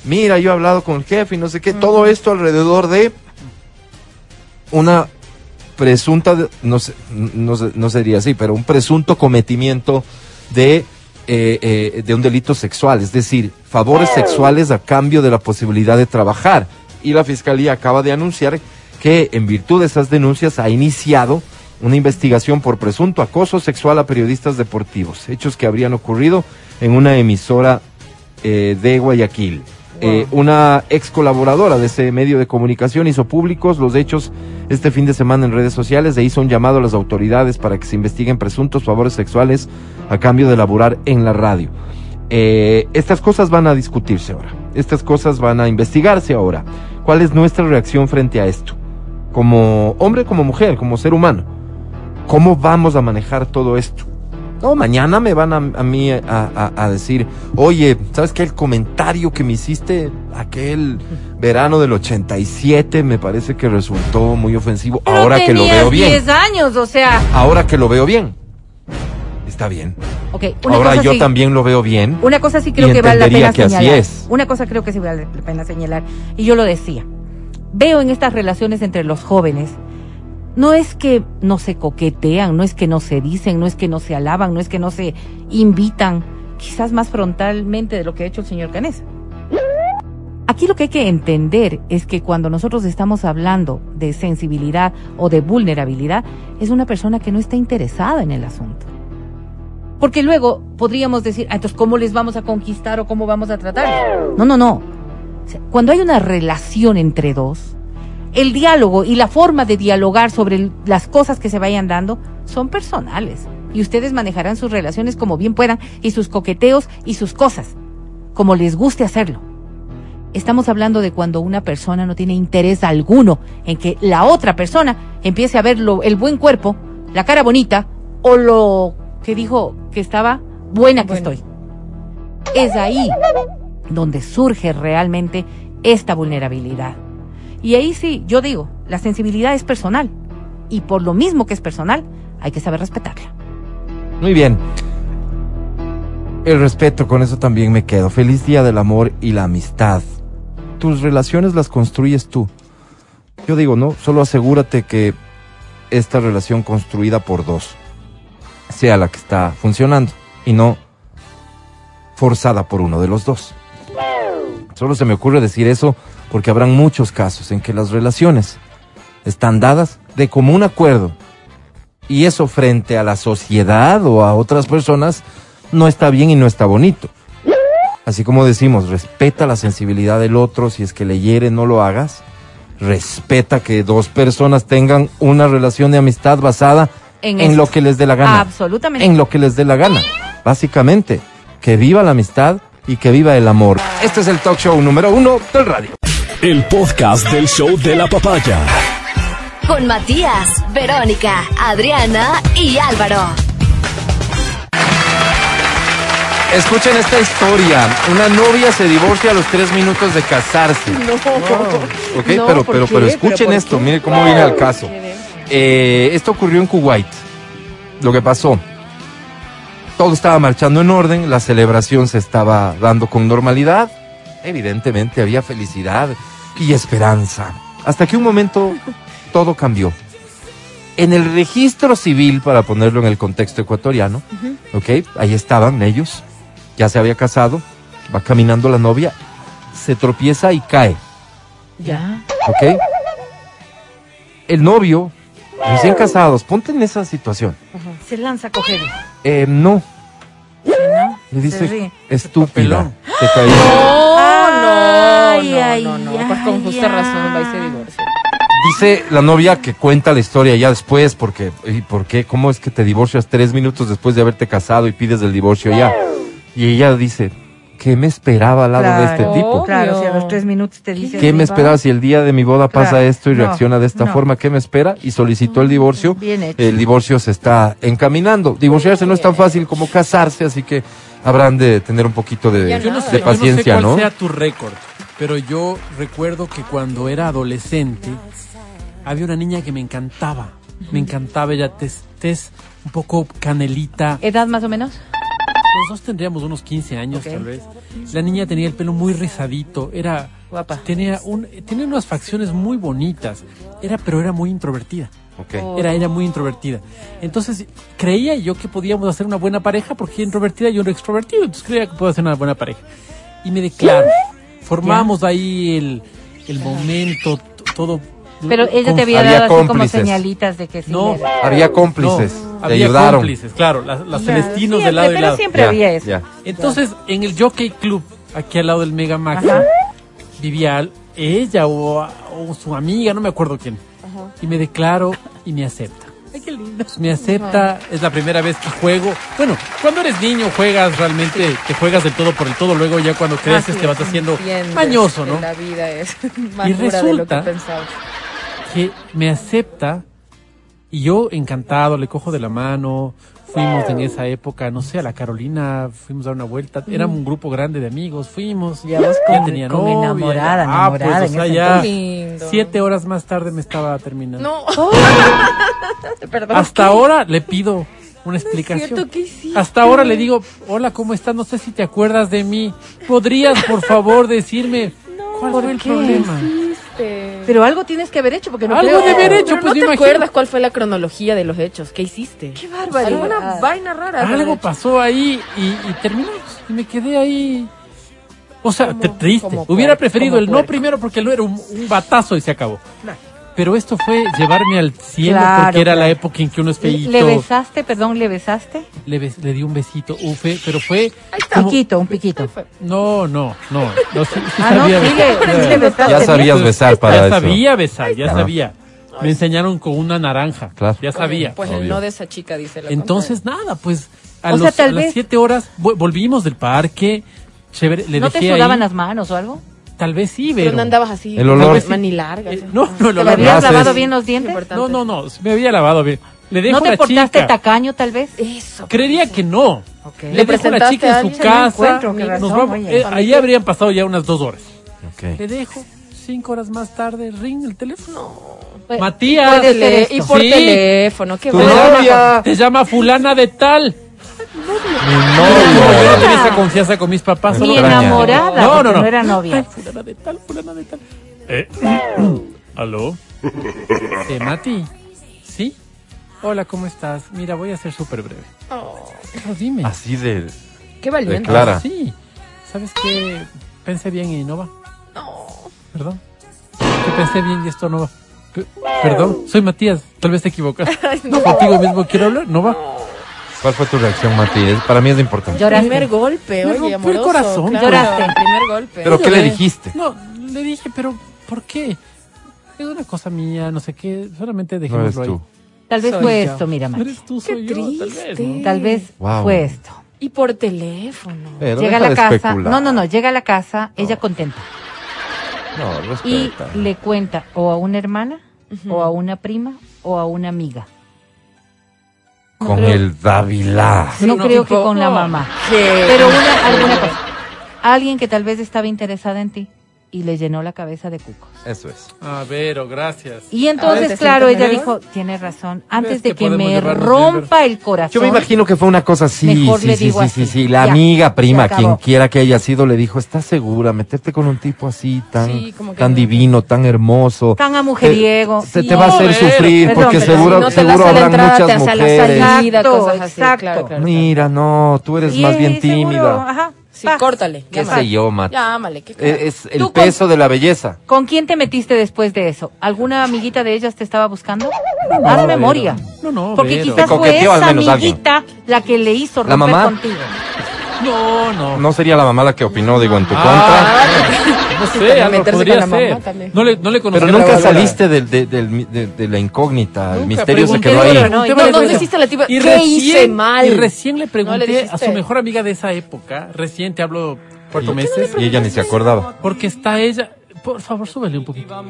mira yo he hablado con el jefe y no sé qué todo esto alrededor de una presunta, no, sé, no, sé- no sería así, pero un presunto cometimiento de, eh, eh, de un delito sexual, es decir, favores sexuales a cambio de la posibilidad de trabajar. Y la Fiscalía acaba de anunciar que en virtud de esas denuncias ha iniciado una investigación por presunto acoso sexual a periodistas deportivos, hechos que habrían ocurrido en una emisora eh, de Guayaquil. Eh, una ex colaboradora de ese medio de comunicación hizo públicos los hechos este fin de semana en redes sociales e hizo un llamado a las autoridades para que se investiguen presuntos favores sexuales a cambio de laborar en la radio. Eh, estas cosas van a discutirse ahora, estas cosas van a investigarse ahora. ¿Cuál es nuestra reacción frente a esto? Como hombre, como mujer, como ser humano. ¿Cómo vamos a manejar todo esto? No, mañana me van a, a mí a, a- a decir, oye, ¿sabes qué? El comentario que me hiciste aquel verano del 87 me parece que resultó muy ofensivo. Pero ahora que lo veo bien. 10 años, o sea. Ahora que lo veo bien. Está bien. Ok, una ahora cosa yo sí- también lo veo bien. Una cosa sí creo que vale la pena que así señalar. es. Una cosa creo que sí vale la pena señalar. Y yo lo decía. Veo en estas relaciones entre los jóvenes, no es que no se coquetean, no es que no se dicen, no es que no se alaban, no es que no se invitan, quizás más frontalmente de lo que ha hecho el señor Canesa. Aquí lo que hay que entender es que cuando nosotros estamos hablando de sensibilidad o de vulnerabilidad, es una persona que no está interesada en el asunto. Porque luego podríamos decir, ah, entonces, ¿cómo les vamos a conquistar o cómo vamos a tratar? No, no, no. Cuando hay una relación entre dos, el diálogo y la forma de dialogar sobre las cosas que se vayan dando son personales. Y ustedes manejarán sus relaciones como bien puedan y sus coqueteos y sus cosas, como les guste hacerlo. Estamos hablando de cuando una persona no tiene interés alguno en que la otra persona empiece a ver lo- el buen cuerpo, la cara bonita o lo que dijo que estaba buena que Bueno. estoy. Es ahí donde surge realmente esta vulnerabilidad. Y ahí sí, yo digo, la sensibilidad es personal. Y por lo mismo que es personal, hay que saber respetarla. Muy bien. El respeto, con eso también me quedo. Feliz día del amor y la amistad. Tus relaciones las construyes tú. Yo digo, no, solo asegúrate que esta relación construida por dos sea la que está funcionando y no forzada por uno de los dos. Solo se me ocurre decir eso porque habrán muchos casos en que las relaciones están dadas de común acuerdo y eso frente a la sociedad o a otras personas no está bien y no está bonito. Así como decimos, respeta la sensibilidad del otro, si es que le hiere no lo hagas. Respeta que dos personas tengan una relación de amistad basada En lo que les dé la gana. Absolutamente. En lo que les dé la gana. Básicamente, que viva la amistad y que viva el amor. Este es el talk show número uno del radio. El podcast del show de la papaya. Con Matías, Verónica, Adriana y Álvaro. Escuchen esta historia. Una novia se divorcia a los tres minutos de casarse. No. Ok, No, pero, ¿por pero, qué? pero escuchen ¿Pero por esto, qué? miren cómo viene al caso. Eh, esto ocurrió en Kuwait. Lo que pasó. Todo estaba marchando en orden, la celebración se estaba dando con normalidad. Evidentemente había felicidad y esperanza. Hasta que un momento todo cambió. En el registro civil, para ponerlo en el contexto ecuatoriano, ok, ahí estaban ellos, ya se había casado, va caminando la novia, se tropieza y cae. Ya. ¿Ok? El novio, recién casados, ponte en esa situación. Se lanza a coger. Eh, no, ¿no? le dice, estúpida, te caí. No, no, Ay, no, ay, no, no. Pues con justa ay. razón va y se divorcia. Dice la novia que cuenta la historia ya después, porque, ¿y por qué? ¿Cómo es que te divorcias tres minutos después de haberte casado y pides el divorcio ya? Y ella dice, ¿qué me esperaba al lado de este tipo? Claro, si a los tres minutos te dice. ¿Qué me esperaba si el día de mi boda pasa Claro. esto y No, reacciona de esta no. forma? ¿Qué me espera? Y solicitó el divorcio. Bien hecho. El divorcio se está encaminando. Divorciarse no es tan fácil como casarse, así que habrán de tener un poquito de, Yo no sé, de paciencia, yo no sé cuál ¿no? sea tu récord, pero yo recuerdo que cuando era adolescente había una niña que me encantaba. Me encantaba ella, tez, tez un poco canelita. ¿Edad más o menos? Los dos tendríamos unos 15 años Ok. tal vez. La niña tenía el pelo muy rizadito, era Guapa. tenía un tenía unas facciones muy bonitas. Era pero era muy introvertida. Ok. Era ella muy introvertida. Entonces creía yo que podíamos hacer una buena pareja porque ella introvertida y yo era extrovertido. Entonces creía que podía hacer una buena pareja. Y me declaro. Formamos ahí el, el momento, todo. Pero ella te había Había dado así como señalitas de que sí. No. era. Había cómplices, No, te había ayudaron. cómplices, claro, las, las celestinos siempre, de lado y pero lado. siempre Ya, había eso. ya. Entonces, en el Jockey Club, aquí al lado del Mega Max, Ajá. vivía ella o, o su amiga, no me acuerdo quién. Y me declaro y me acepta. Ay, qué lindo. Me acepta, es la primera vez que juego. Bueno, cuando eres niño juegas realmente, te juegas del todo por el todo, luego ya cuando creces te vas haciendo mañoso, ¿no? La vida es [LAUGHS] más Y dura de lo que resulta- que me acepta y yo encantado le cojo de la mano. Fuimos en esa época, no sé, a la Carolina, fuimos a dar una vuelta. Era un grupo grande de amigos, fuimos. Ya vos con- con novia, enamorada, enamorada Ah, en pues, o sea, ya lindo. siete horas más tarde me estaba terminando. No. [LAUGHS] Perdón. Hasta ahora le pido una explicación. cierto, ¿qué hiciste? Hasta ahora le digo, hola, ¿cómo estás? No sé si te acuerdas de mí. ¿Podrías, por favor, decirme [LAUGHS] cuál ¿por fue el qué? problema? hiciste? Pero algo tienes que haber hecho porque no Algo creo- de haber hecho, Pero pues no te imagino. acuerdas cuál fue la cronología de los hechos. ¿Qué hiciste? Qué barbaridad. Alguna vaina rara. Algo pasó ahí y, y terminamos. Y me quedé ahí. O sea, Como- te- triste. como Hubiera preferido como el no puerco. primero porque el no era un, un batazo y se acabó. Pero esto fue llevarme al cielo Claro, porque era la época en que uno es feíto. ¿Le besaste, perdón, le besaste? Le, bes- le di un besito, ufe, pero fue. Un piquito, un piquito. No, no, no. no sí, sí Ah, no, sabía sí besar. le, sí le. Ya sabías besar para ya eso. sabía besar, ya sabía. Me enseñaron con una naranja. Claro. Ya sabía. Pues el no de esa chica, dice la Entonces, nada, pues a, O sea, los- tal a las siete horas vo- volvimos del parque. Chévere, le ¿No te dejé sudaban ahí. las manos o algo? Tal vez sí, Pero pero. no andabas así. El olor. con Manilarga. Eh, no, no, el ¿Te olor. habías haces- lavado bien los dientes? No, no, no, me había lavado bien. Le dejo ¿No te la portaste chica. tacaño tal vez? Eso. Creería que no. Ok. Le, ¿Le dejo la presentaste chica a en su casa. No nos razón, vamos- oye. eh, ahí habrían pasado ya unas dos horas. Ok. Le dejo. Cinco horas más tarde, ring el teléfono. Pues, Matías. y por Sí. teléfono. Qué novia. Te llama fulana de tal. Mi yo no novia. tenía esa confianza con mis papás. Ni enamorada, No, no, no. no era novia. Fulana de tal, fulana de tal. Eh, ¿Aló? [LAUGHS] Eh, Mati. ¿Sí? Hola, ¿cómo estás? Mira, voy a ser súper breve. Oh, Pero dime. Así de... qué valiente. Declara. Sí. ¿Sabes qué? Pensé bien y no va. Perdón. Que pensé bien y esto no va. Pe- Perdón, soy Matías. Tal vez te equivocas. [LAUGHS] No, contigo mismo quiero hablar. No va. ¿Cuál fue tu reacción, Mati? Es- Para mí es importante. Lloraste. Primer golpe, Me oye, rompió el amoroso. corazón. claro, Lloraste. Primer golpe. ¿Pero qué le dijiste? No, le dije, pero ¿por qué? Es una cosa mía, no sé qué. Solamente No eres dejémoslo ahí. tú. Tal vez Soy fue yo. esto, mira, No Mati. eres tú, Qué soy tal vez. triste. ¿no? Tal vez Wow. fue esto. Y por teléfono. Pero llega a la casa. especular. No, no, no. Llega a la casa, ella contenta. No, Y respeta. le cuenta o a una hermana, o a una prima, o a una amiga. Con creo- el Dávila. No, no, creo que con la mamá. Pero una, alguna cosa. Alguien que tal vez estaba interesada en ti y le llenó la cabeza de cucos. Eso es. Ah, Vero, gracias. Y entonces, te claro, ella mejor. dijo, tiene razón, antes ¿Ves de que me rompa el corazón. Yo me imagino que fue una cosa así, Mejor sí, le sí, digo sí, así. sí, sí. La Ya, amiga, prima, quien quiera que haya sido, le dijo, ¿estás segura? Meterte con un tipo así, tan, Sí, tan no. divino, tan hermoso. Tan a mujeriego. Se Sí. te va a hacer Vero. sufrir, Perdón, porque seguro, si no te seguro a habrán entrada, te muchas a mujeres. salida, Exacto, cosas así. exacto. Claro, claro, Mira, no, tú eres más bien tímida. Sí, pa. córtale. ¿Qué llámale. sé yo, Mati? Llámale, qué Es el con- peso de la belleza. ¿Con quién te metiste después de eso? ¿Alguna amiguita de ellas te estaba buscando? Haz Vero. memoria. No, no, Porque Vero. quizás fue esa alguien. amiguita la que le hizo ¿La romper mamá? contigo. No, no. No sería la mamá la que opinó, digo, en tu Ah, no Sí, sé, [LAUGHS] también algo podría la ser. No le, no le contra. Pero nunca saliste del- de, del- de- de la incógnita, el misterio se quedó ahí. No, no, no hiciste la tipa- Y ¿qué hice mal? Y recién le No pregunté le a su mejor amiga de esa época, recién te hablo cuatro meses. Y ella ni se acordaba. Porque está ella. Por favor, súbele un poquito.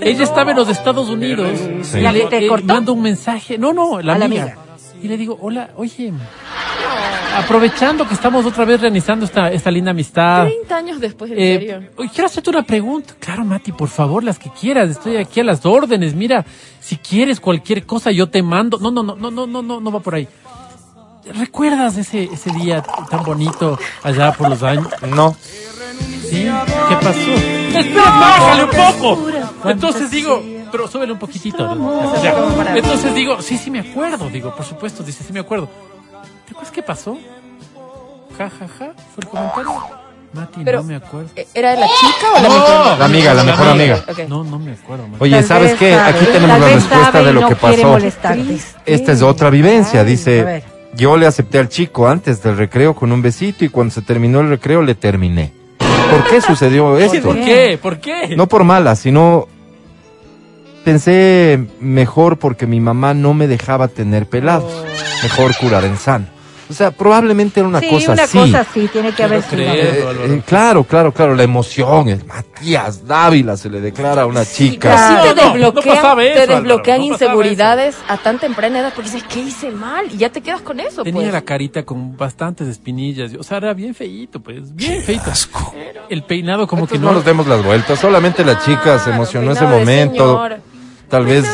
Ella estaba en los Estados Unidos. Sí. Y ¿La le que te eh, cortó? mando un mensaje. No, no, la, A la amiga. Y le digo, hola, oye, aprovechando que estamos otra vez realizando esta, esta linda amistad. 30 años después, en Eh, serio. quiero hacerte una pregunta. Claro, Mati, por favor, las que quieras. Estoy aquí a las órdenes. Mira, si quieres cualquier cosa, yo te mando. No, no, no, no, no, no, no, no va por ahí. ¿Recuerdas ese, ese día tan bonito allá por los años? No. ¿Sí? ¿Qué pasó? Espera, bájale un poco. Entonces digo, pero súbele un poquitito. Entonces digo, sí, sí me acuerdo. Digo, por supuesto, dice, sí me acuerdo. ¿Te acuerdas qué pasó? Ja, ja, ja, fue el comentario. Mati, Pero- no me acuerdo. Eh, ¿Era la chica o la No? La amiga, la mejor amiga. No, no me acuerdo. Mati. Oye, ¿sabes qué? sabe, Aquí tenemos la respuesta de lo no que pasó. Esta es otra vivencia, Ay, dice. Yo le acepté al chico antes del recreo con un besito y cuando se terminó el recreo le terminé. ¿Por qué sucedió [LAUGHS] esto? ¿Por qué? ¿Por qué? No por mala, sino pensé mejor porque mi mamá no me dejaba tener pelados. Mejor curar en sano. O sea, probablemente era una sí, cosa una así. cosa sí, tiene que haber sido. Eh, eh, claro, claro, claro, la emoción, el Matías Dávila se le declara a una chica. sí te no, no desbloquean, pasaba eso, te Álvaro, desbloquean no pasaba inseguridades a tan temprana edad porque dices, ¿qué hice mal? Y ya te quedas con eso, Tenía pues. la carita con bastantes espinillas. O sea, era bien feíto, pues. Bien feíto. El peinado como que no. no nos demos las vueltas, solamente la chica se emocionó ese momento. señor. Tal vez,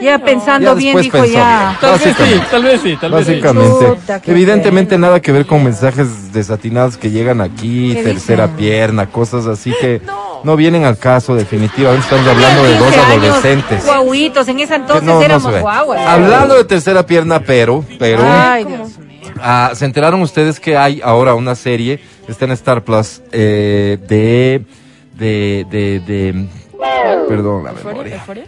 Ya pensando ya bien, dijo pensó. ya. Tal vez sí, Básicamente. tal vez sí, tal vez sí. Básicamente. Chuta, Evidentemente pena. nada que ver con mensajes desatinados que llegan aquí, ¿Qué tercera dicen? pierna, cosas así que [LAUGHS] No. no vienen al caso definitivamente. Estamos hablando de dos 15 años, adolescentes. Guauitos, en ese entonces no- no éramos ve. guaguas. Hablando de tercera pierna, pero, pero, Ay, Dios mío. ah, se enteraron ustedes que hay ahora una serie, está en Star Plus, eh, de, de, de, de, perdón, la ¿Euforia? memoria. ¿Euforia?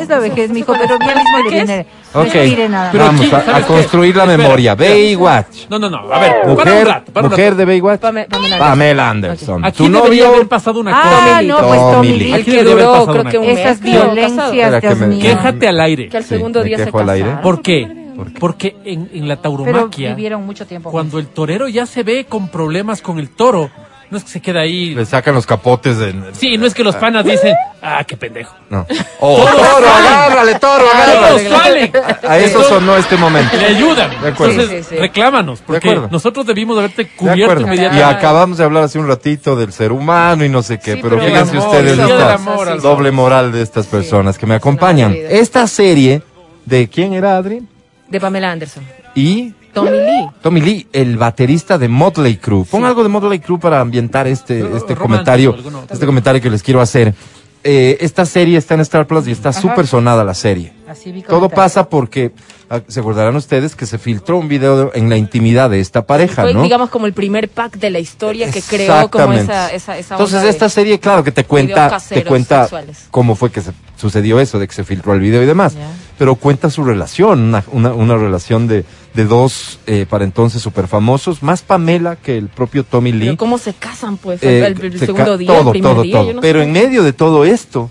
Es la vejez, mijo, pero ya mismo le viene. No Ok, respire nada. Pero vamos aquí, a- a, ¿sabes qué? construir la Espera, memoria. espera. Baywatch. No, no, no. A ver, para un Mujer, rato. Para un mujer de Baywatch. Pame- Pamela Anderson. Pamela Anderson. Aquí Tu novio, haber pasado una Ah, no, pues Tommy Lee. Aquí que duró, creo una que un mes. Esas violencias, Dios mío. Quéjate al aire. Que al segundo día se quejo al aire. casaron. ¿Por qué? ¿Por qué? Porque en, en la Pero tauromaquia, vivieron mucho tiempo. cuando el torero ya se ve con problemas con el toro, no es que se queda ahí. Le sacan los capotes de... Sí, no es que los panas dicen, ah, qué pendejo. No. Oh, toro, agárrale, toro, Todos agárrale. salen. A eso sonó este momento. Le ayudan. De acuerdo. Entonces, Sí, sí, sí. reclámanos, porque acuerdo. nosotros debimos haberte De cubierto acuerdo. Y inmediatamente. acabamos de hablar hace un ratito del ser humano y no sé qué, Sí, pero pero fíjense amor, ustedes del esta amor, doble moral de estas personas que me acompañan. Esta serie, ¿de quién era Adri? De Pamela Anderson. Y Tommy Lee. Tommy Lee, el baterista de Motley Crue. Pon algo de Motley Crue para ambientar este, este comentario, alguno. este comentario que les quiero hacer. Eh, esta serie está en Star Plus y está súper sonada la serie. Así vi Todo pasa porque, se acordarán ustedes que se filtró un video en la intimidad de esta pareja, Fue, ¿no? digamos, como el primer pack de la historia que creó como esa, esa, esa Entonces esta serie, claro, que te cuenta, te cuenta sexuales. cómo fue que se sucedió eso, de que se filtró el video y demás. Pero cuenta su relación, una, una, una relación de, de dos, eh, para entonces, súper famosos, más Pamela que el propio Tommy Lee. Pero cómo se casan, pues, Eh, el, el se segundo día, todo, el primer todo, día. todo. no Pero sé. en medio de todo esto,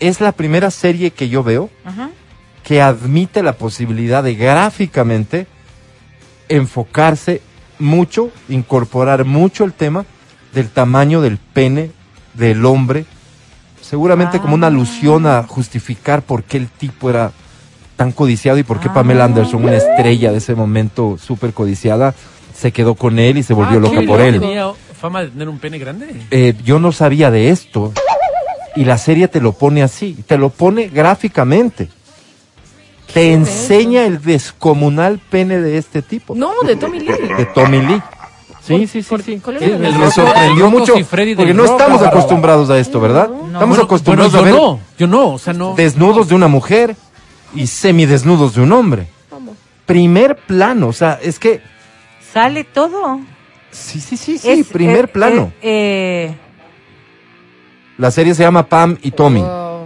es la primera serie que yo veo Ajá. Que admite la posibilidad de gráficamente enfocarse mucho, incorporar mucho el tema del tamaño del pene del hombre, seguramente como una alusión a justificar por qué el tipo era tan codiciado y por qué Pamela Anderson, una estrella de ese momento súper codiciada, se quedó con él y se volvió Ah, loca por él. ¿Tenía fama de tener un pene grande? Eh, yo no sabía de esto y la serie te lo pone así, te lo pone gráficamente. Te enseña el descomunal pene de este tipo, No, de Tommy Lee. de Tommy Lee. Sí, sí, sí, sí. ¿cuál Sí, era el me, sorprendió mucho porque no estamos acostumbrados a esto, ¿verdad? Estamos Bueno, acostumbrados bueno, a yo ver no, yo no, o sea, no. desnudos de una mujer y semidesnudos de un hombre. Primer plano, o sea, es que Sale todo. sí, sí, sí, sí, Es- primer eh, plano. eh, eh, La serie se llama Pam y Tommy. Ah,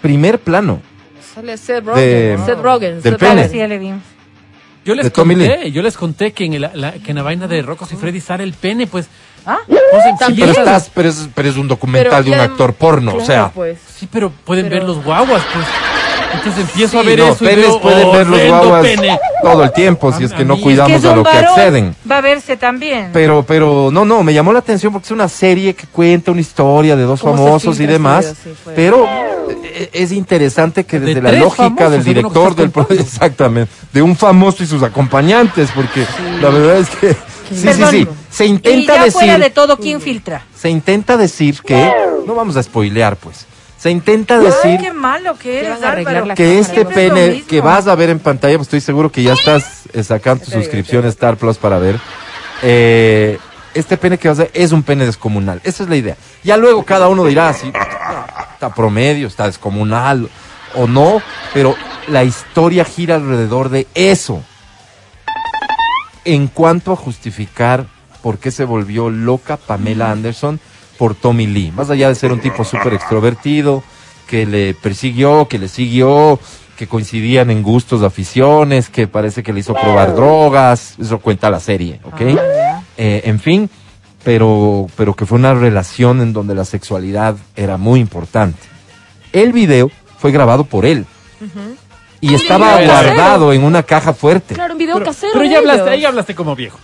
Primer plano. Sale Seth De- Rogen. Seth Rogen. del Seth. Rogen. sí, le. Yo les de conté, yo les conté que en, el- la, que en la vaina de Rocco y Freddy sale el pene, pues. Ah, Sí, pero estás, pero es, pero es un documental Pero de un actor porno, o sea. pues. Sí, pero pueden Pero- ver los guaguas, pues. Entonces empiezo Sí, a ver no, eso y penes veo, pueden ver los guaguas pene. todo el tiempo, si es que no cuidamos que es a lo que acceden. va a verse también. Pero, pero, no, no, me llamó la atención porque es una serie que cuenta una historia de dos ¿Cómo se pues, famosos y demás. ese video? Sí, fue- pero es interesante que De desde la lógica del director del exactamente, de un famoso y sus acompañantes, porque la verdad es que sí, sí, Perdón. sí, se y intenta ya fuera decir, de todo, ¿quién filtra? se intenta decir que, no vamos a spoilear pues, se intenta Ay, decir qué malo que eres, Álvaro. que este es pene que vas a ver en pantalla, pues estoy seguro que ya estás eh, sacando tu suscripción Star Plus para ver. eh, este pene que vas a ver es un pene descomunal. Esa es la idea. Ya luego cada uno dirá si está promedio, está descomunal o no, pero la historia gira alrededor de eso. En cuanto a justificar por qué se volvió loca Pamela Anderson por Tommy Lee, más allá de ser un tipo súper extrovertido, que le persiguió, que le siguió, que coincidían en gustos, aficiones, que parece que le hizo probar drogas, eso cuenta la serie, ¿ok? Eh, en fin, pero, pero que fue una relación en donde la sexualidad era muy importante. El video fue grabado por él y estaba video guardado en una caja fuerte. Claro, un video Pero, casero. pero ya hablaste, ahí hablaste como viejo.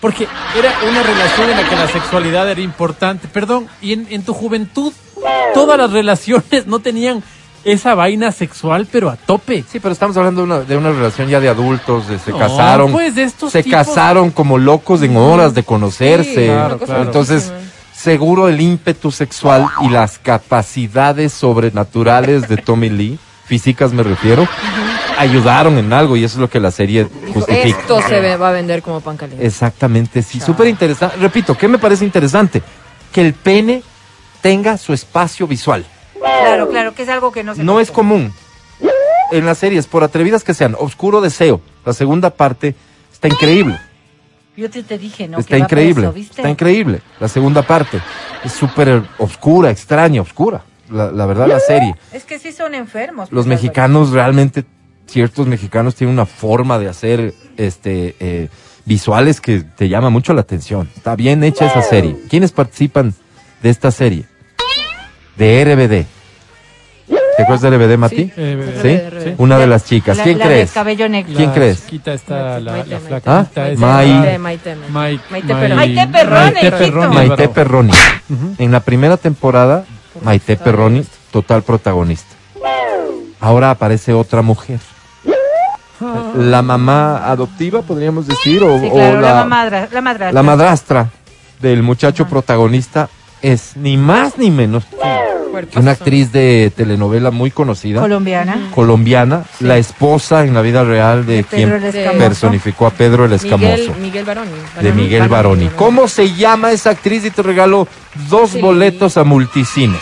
Porque era una relación en la que la sexualidad era importante. Perdón, y en, en tu juventud todas las relaciones no tenían esa vaina sexual, pero a tope. Sí, pero estamos hablando de una, de una relación ya de adultos, de se No, casaron. pues, de estos se tipos- casaron como locos en horas de conocerse. Sí, Claro, claro. Entonces, seguro el ímpetu sexual y las capacidades sobrenaturales de Tommy Lee, físicas me refiero, ayudaron en algo y eso es lo que la serie justifica. Esto se ve- va a vender como pan caliente. Exactamente, sí, súper interesante. Repito, ¿qué me parece interesante? Que el pene tenga su espacio visual. Claro, claro, que es algo que no se No es común. En las series, por atrevidas que sean, Oscuro Deseo, la segunda parte, está increíble. Yo te, te dije, ¿no? está que increíble. está increíble. La segunda parte es súper oscura, extraña, oscura. La, la verdad, la serie. Es que sí son enfermos. Los mexicanos realmente, ciertos mexicanos tienen una forma de hacer este eh, visuales que te llama mucho la atención. Está bien hecha esa serie. ¿Quiénes participan de esta serie? De RBD. ¿Te acuerdas de RBD, Mati? Sí, ¿Sí? RBD. Una de las chicas. La- ¿Quién la de crees? cabello negro. ¿Quién la crees? chiquita está, la, la flaquita ¿Ah? Maite, Maite. Mai- Maite Perroni. Maite Perroni, Maite. Perroni, Maite. Perroni. En la primera temporada, Maite Perroni, total protagonista. Ahora aparece otra mujer. La mamá adoptiva, podríamos decir, o, Sí, o claro, la, la, mamadra- la madrastra. la madrastra del muchacho protagonista es ni más ni menos que una actriz de telenovela muy conocida, colombiana. colombiana, la esposa en la vida real de, De quien personificó a Pedro el Escamoso. Miguel, Miguel Baroni. de Miguel Baroni. ¿Cómo se llama esa actriz? Y te regalo dos Sí. boletos a multicines.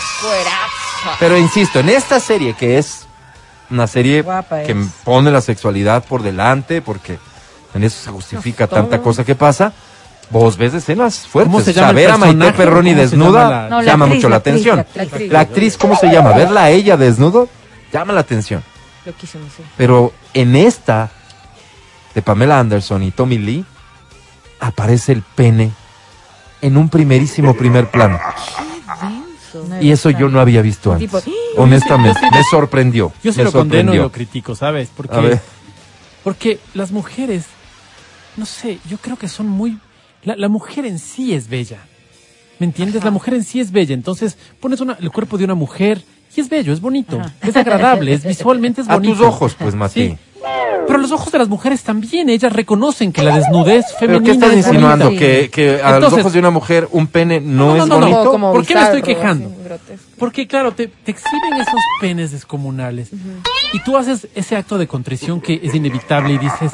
Pero insisto, en esta serie que es una serie Guapa que es. pone la sexualidad por delante, porque en eso se justifica tanta cosa que pasa, vos ves escenas fuertes. ¿Cómo se O sea, llama ver a Maite? Perroni ¿Cómo se desnuda llama la- No, la llama actriz, mucho la la actriz, atención. la actriz. La actriz, ¿cómo se llama? Verla a ella desnudo llama la atención. Loquísimo, sí. Pero en esta de Pamela Anderson y Tommy Lee aparece el pene en un primerísimo primer plano. Denso. Y eso yo no había visto antes. Tipo, Honestamente, me sorprendió. Yo se me lo condeno y sorprendió. lo critico, ¿sabes? Porque, porque las mujeres, no sé, yo creo que son muy... La, la mujer en sí es bella. ¿Me entiendes? La mujer en sí es bella. Entonces pones una- el cuerpo de una mujer y es bello, es bonito, es agradable, es visualmente es [LAUGHS] A bonito. tus ojos, pues, Mati. Sí. Pero los ojos de las mujeres también, ellas reconocen que la desnudez ¿Pero femenina qué estás es bonita. insinuando? bonita. ¿Que, que a los ojos de una mujer un pene no, No, no, es no, no. bonito? como ¿Por qué me estoy quejando? Porque claro, te, te exhiben esos penes descomunales y tú haces ese acto de contrición que es inevitable y dices,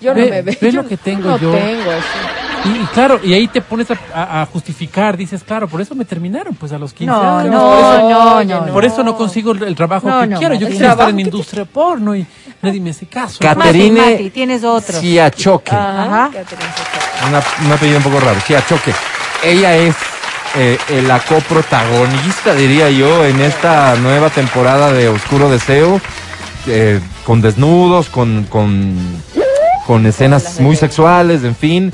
Yo no Ve- me veo. ve yo lo que tengo no yo. tengo eso. y, y claro, y ahí te pones a, a- a justificar, dices, claro, por eso me terminaron pues a los 15 No, años. no, por eso, no, no. no. por eso no consigo el, el trabajo No, que no, quiero. Yo quisiera estar en industria porno y nadie me hace caso. Cat- Mati, Caterine Mati, tienes otro. Chiachoque. Ajá. Zeta. Una- un apellido un poco raro. Chiachoque. Ella es eh, la coprotagonista, diría yo, en esta nueva temporada de Oscuro Deseo. eh, con desnudos, con, con, con escenas muy sexuales, en fin.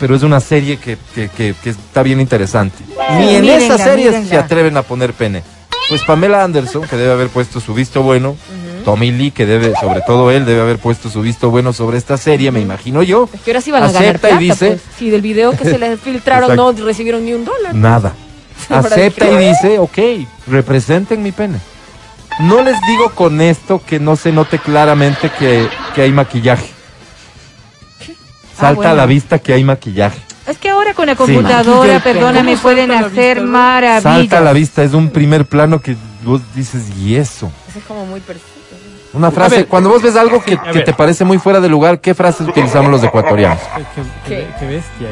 Pero es una serie que, que, que- que está bien interesante. Ni en mírenla, esa serie se atreven a poner pene. Pues Pamela Anderson, que debe haber puesto su visto bueno, Tommy Lee, que debe, sobre todo él, debe haber puesto su visto bueno sobre esta serie, me imagino yo. Es que ahora sí van a ganar Acepta plata, y dice, pues. Si del video que se les [LAUGHS] filtraron no recibieron ni un dólar. nada. [LAUGHS] Acepta y dice, ok, representen mi pene. No les digo con esto que no se note claramente que, que hay maquillaje. Salta a bueno. la vista que hay maquillaje. Es que ahora con la Sí. computadora, Maquillaje. perdóname, ¿Cómo pueden hacer vista? maravillas. Salta a la vista, es un primer plano que vos dices, y eso. Eso es como muy perfecto. Una frase, ver, cuando vos ves algo que, a que te parece muy fuera de lugar, ¿qué frases utilizamos los ecuatorianos? Qué, qué- ¿Qué? bestia.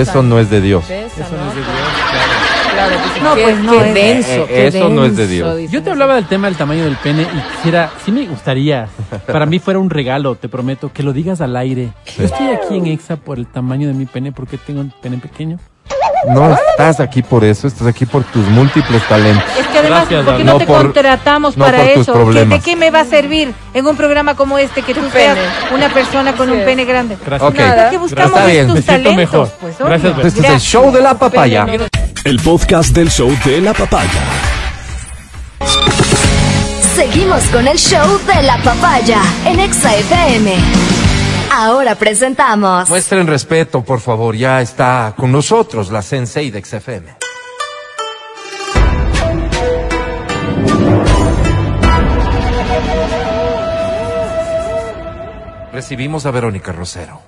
Eso no es de Dios. Besa, Eso no ¿no? es de Dios, claro. Claro, dices, No, qué- pues no, qué es- denso, eh, qué eso no es de Dios. Yo te hablaba del tema del tamaño del pene y quisiera, sí me gustaría, [LAUGHS] para mí fuera un regalo, te prometo, que lo digas al aire. Yo estoy aquí en Exa por el tamaño de mi pene, porque tengo un pene pequeño. No estás aquí por eso, estás aquí por tus múltiples talentos. Es que además, Gracias, ¿por qué no, No te por- contratamos no para por eso? ¿Qué- problemas. ¿De qué me va a servir en un programa como este que tú seas una persona con un pene grande? Gracias. Ok. Nada. Lo que buscamos Está bien. es tus Me talentos, mejor. pues, Gracias. Este es el show de la papaya. El podcast del show de la papaya. Seguimos con el show de la papaya en Exa FM. Ahora presentamos Muestren respeto, por favor. Ya está con nosotros la Sensei de XFM. Recibimos a Verónica Rosero.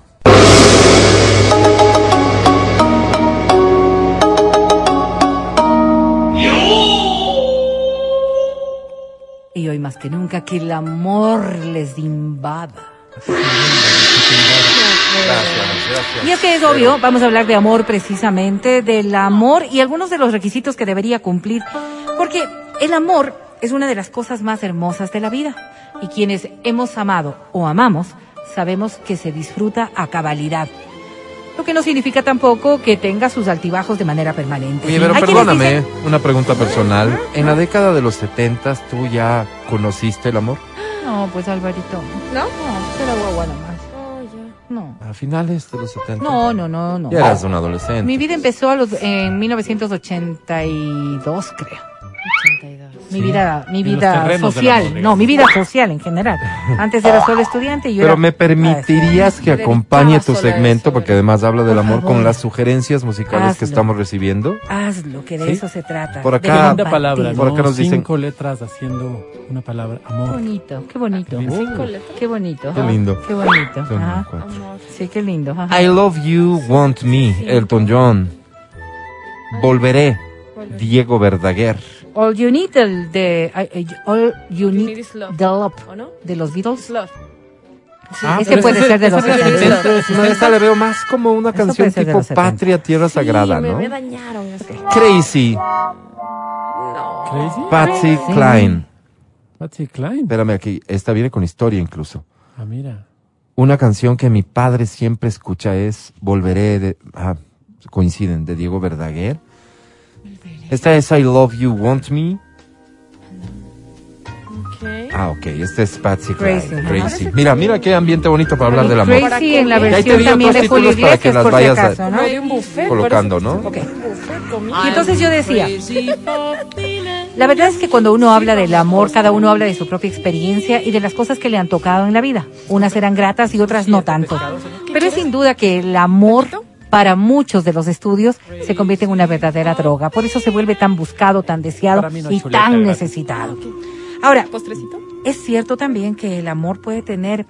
Y hoy más que nunca que el amor les invada. Y es que es obvio, vamos a hablar de amor precisamente, del amor y algunos de los requisitos que debería cumplir, porque el amor es una de las cosas más hermosas de la vida y quienes hemos amado o amamos sabemos que se disfruta a cabalidad. Lo que no significa tampoco que tenga sus altibajos de manera permanente. Oye, pero Hay perdóname, dicen, una pregunta personal. En la década de los setentas, ¿tú ya conociste el amor? No, pues Alvarito, ¿No? no, será guagua nomás. Oh. No. A finales de los setentas. No, no, no, no. Ya eras un adolescente. Mi vida empezó a los, en 1982, creo. 82. Mi vida, mi vida social, no, mi vida social en general. Antes era solo estudiante y yo Pero era- me permitirías que acompañe tu segmento, porque además habla del amor, con las sugerencias musicales que estamos recibiendo. Hazlo, que de Sí. eso se trata. Por de acá- compartir. palabra, Por ¿no? acá nos dicen- Cinco letras haciendo una palabra, Qué amor. bonito, qué bonito. Qué Cinco letras. Qué bonito. Qué lindo. Qué bonito. Ajá. Sí, qué lindo. ajá. I love you, want me, Elton John. Volveré, Diego Verdaguer. All You Need, el de All You Need Need is Love. the Love ¿O no? de los Beatles. Love. Ah, ese puede ese- ser de los ese es del 70. setenta. No, esa le veo más como una Eso canción tipo los 70. Patria, Tierra Sagrada, sí, me, ¿no? me dañaron. Crazy, No. Crazy. Patsy Sí. Klein. Patsy Klein. Espérame aquí, esta viene con historia incluso. Ah, mira. Una canción que mi padre siempre escucha es Volveré de... Ah, coinciden, de Diego Verdaguer. Esta es I Love You, Want Me. Ah, ok, este es Patsy. Crazy, ajá. Crazy. Mira, mira qué ambiente bonito para hablar del amor. Crazy en la versión también de Julio títulos para que Iglesias, las por si vayas a- acaso, ¿no? Un buffet. Colocando, ¿no? Ok. Buffet, comida. Y entonces yo decía, la verdad es que cuando uno habla del amor, cada uno habla de su propia experiencia y de las cosas que le han tocado en la vida. Unas eran gratas y otras no tanto. Pero es sin duda que el amor para muchos de los estudios se convierte en una verdadera droga. Por eso se vuelve tan buscado, tan deseado no y chuleta tan necesitado. Ahora, ¿Postrecito? es cierto también que el amor puede tener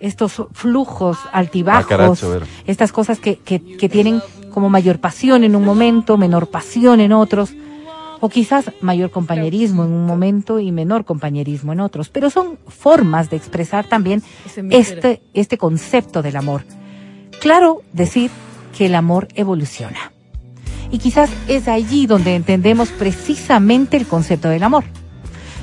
estos flujos altibajos, Ah, caracho, estas cosas que, que, que tienen como mayor pasión en un momento, menor pasión en otros, o quizás mayor compañerismo en un momento y menor compañerismo en otros. Pero son formas de expresar también este, este concepto del amor. Claro decir que el amor evoluciona. Y quizás es allí donde entendemos precisamente el concepto del amor.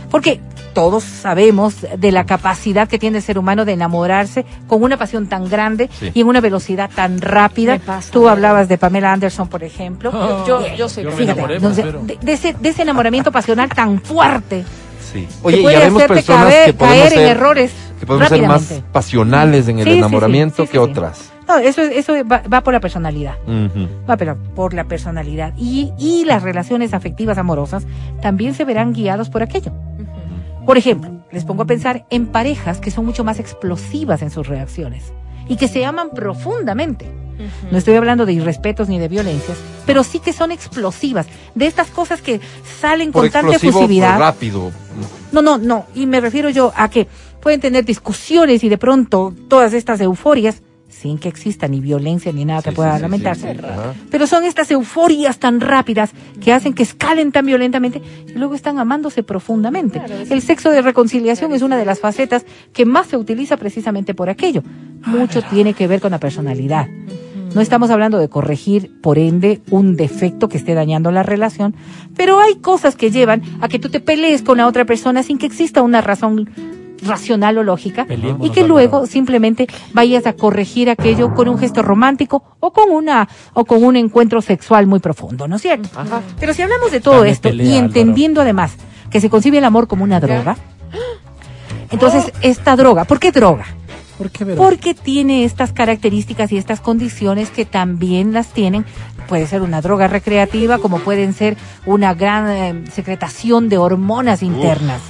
Porque todos sabemos de la capacidad que tiene el ser humano de enamorarse con una pasión tan grande Sí. y en una velocidad tan rápida. Pasa. Tú hablabas de Pamela Anderson, por ejemplo. Yo, yo soy Yo me Fíjate, enamoré, entonces, pero- de, de ese, de ese enamoramiento pasional tan fuerte Sí. que Oye, y puede habemos hacerte personas caer, que podemos caer en ser, errores que podemos ser más pasionales en el Sí, sí, sí, enamoramiento sí, sí, que sí. otras. No, eso, eso va, va por la personalidad. Va pero por la personalidad. Y, y las relaciones afectivas amorosas también se verán guiados por aquello. Por ejemplo, les pongo a pensar en parejas que son mucho más explosivas en sus reacciones y que se aman profundamente. No estoy hablando de irrespetos ni de violencias, pero sí que son explosivas, de estas cosas que salen Por con tanta por efusividad. rápido. No, no, no. Y me refiero yo a que pueden tener discusiones y de pronto todas estas euforias, sin que exista ni violencia ni nada que Sí, pueda sí, sí, lamentarse. sí. Pero son estas euforias tan rápidas que hacen que escalen tan violentamente y luego están amándose profundamente. El sexo de reconciliación es una de las facetas que más se utiliza precisamente por aquello. Mucho tiene que ver con la personalidad. No estamos hablando de corregir, por ende, un defecto que esté dañando la relación, pero hay cosas que llevan a que tú te pelees con la otra persona sin que exista una razón racional o lógica Peleémonos, y que luego simplemente vayas a corregir aquello con un gesto romántico o con una o con un encuentro sexual muy profundo, ¿no es cierto? Pero si hablamos de todo Dame esto pelea, y Álvaro. entendiendo además que se concibe el amor como una droga, entonces esta droga, ¿por qué droga? ¿Por qué? Porque tiene estas características y estas condiciones que también las tienen. Puede ser una droga recreativa, como pueden ser una gran eh, secretación de hormonas internas.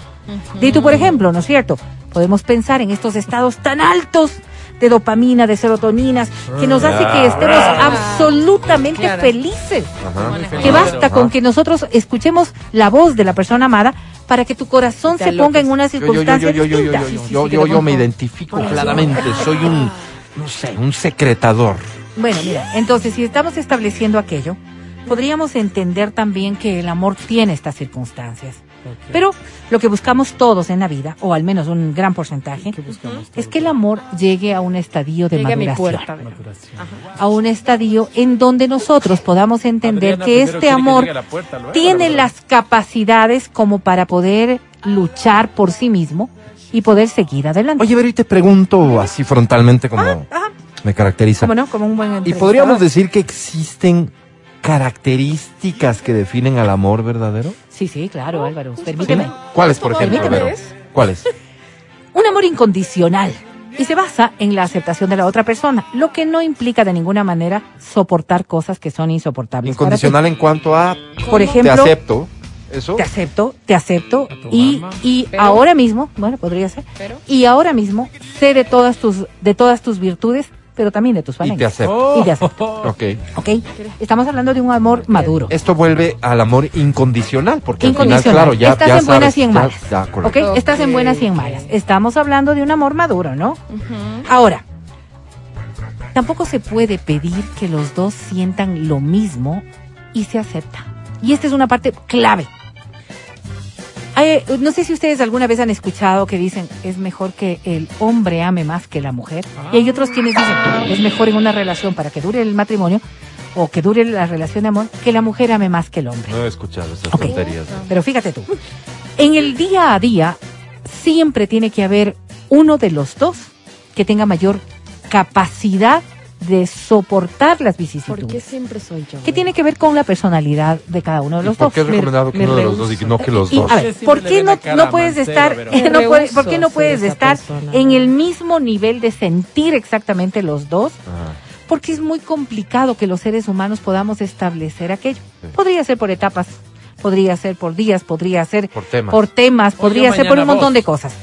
Dito, por ejemplo, ¿no es cierto? Podemos pensar en estos estados tan altos de dopamina, de serotoninas, que nos hace que estemos absolutamente Claro. felices. Ajá. Que basta con que nosotros escuchemos la voz de la persona amada para que tu corazón se ponga en una circunstancia yo, yo, yo, distinta. yo, yo, yo, me identifico claramente. Soy un, no sé, un secretador. Bueno, mira, entonces si estamos estableciendo aquello, podríamos entender también que el amor tiene estas circunstancias. Pero lo que buscamos todos en la vida, o al menos un gran porcentaje, es que el amor llegue a un estadio de Llegue a mi maduración. A un estadio en donde nosotros podamos entender Adriana que este que amor la puerta, luego tiene las capacidades como para poder luchar por sí mismo y poder seguir adelante. Oye, pero y te pregunto así frontalmente como me caracteriza. ¿Cómo no? Como un buen Y podríamos decir que existen características que definen al amor verdadero. Sí, sí, claro, Álvaro. Permíteme. ¿Cuáles, por ejemplo, Permíteme. Vero? ¿Cuáles? [LAUGHS] Un amor incondicional. Y se basa en la aceptación de la otra persona, lo que no implica de ninguna manera soportar cosas que son insoportables. Incondicional en cuanto a Por ejemplo, te acepto. Eso. te acepto, te acepto y, y Pero- ahora mismo, bueno, podría ser, Pero- y ahora mismo sé de todas tus, de todas tus virtudes, pero también de tus Y te acepto. Y te acepto, Ok. ¿ok? Estamos hablando de un amor maduro. Esto vuelve al amor incondicional, porque al final, Incondicional. claro, ya, Estás ya en buenas y en ya- malas. ya, ¿Ok? correcto. Estás en Ok, buenas y en ok. malas. Estamos hablando de un amor maduro, ¿no? Ahora, tampoco se puede pedir que los dos sientan lo mismo y se acepta. Y esta es una parte clave. No sé si ustedes alguna vez han escuchado que dicen es mejor que el hombre ame más que la mujer. Y hay otros quienes dicen es mejor en una relación para que dure el matrimonio o que dure la relación de amor que la mujer ame más que el hombre. No he escuchado esas tonterías. Pero fíjate tú, en el día a día siempre tiene que haber uno de los dos que tenga mayor capacidad de soportar las ¿Por qué vicisitudes. siempre soy yo? ¿Qué tiene que ver con la personalidad de cada uno de ¿Y los por dos? qué es Me- recomendado que uno de los dos y no que los Y dos? a ver, [LAUGHS] ¿por qué no, puedes estar, no ¿por qué no puedes estar persona. en el mismo nivel de sentir exactamente los dos? Ajá. Porque es muy complicado que los seres humanos podamos establecer aquello. Podría ser por etapas, podría ser por días, podría ser Por temas. por podría ser por un montón vos. de cosas.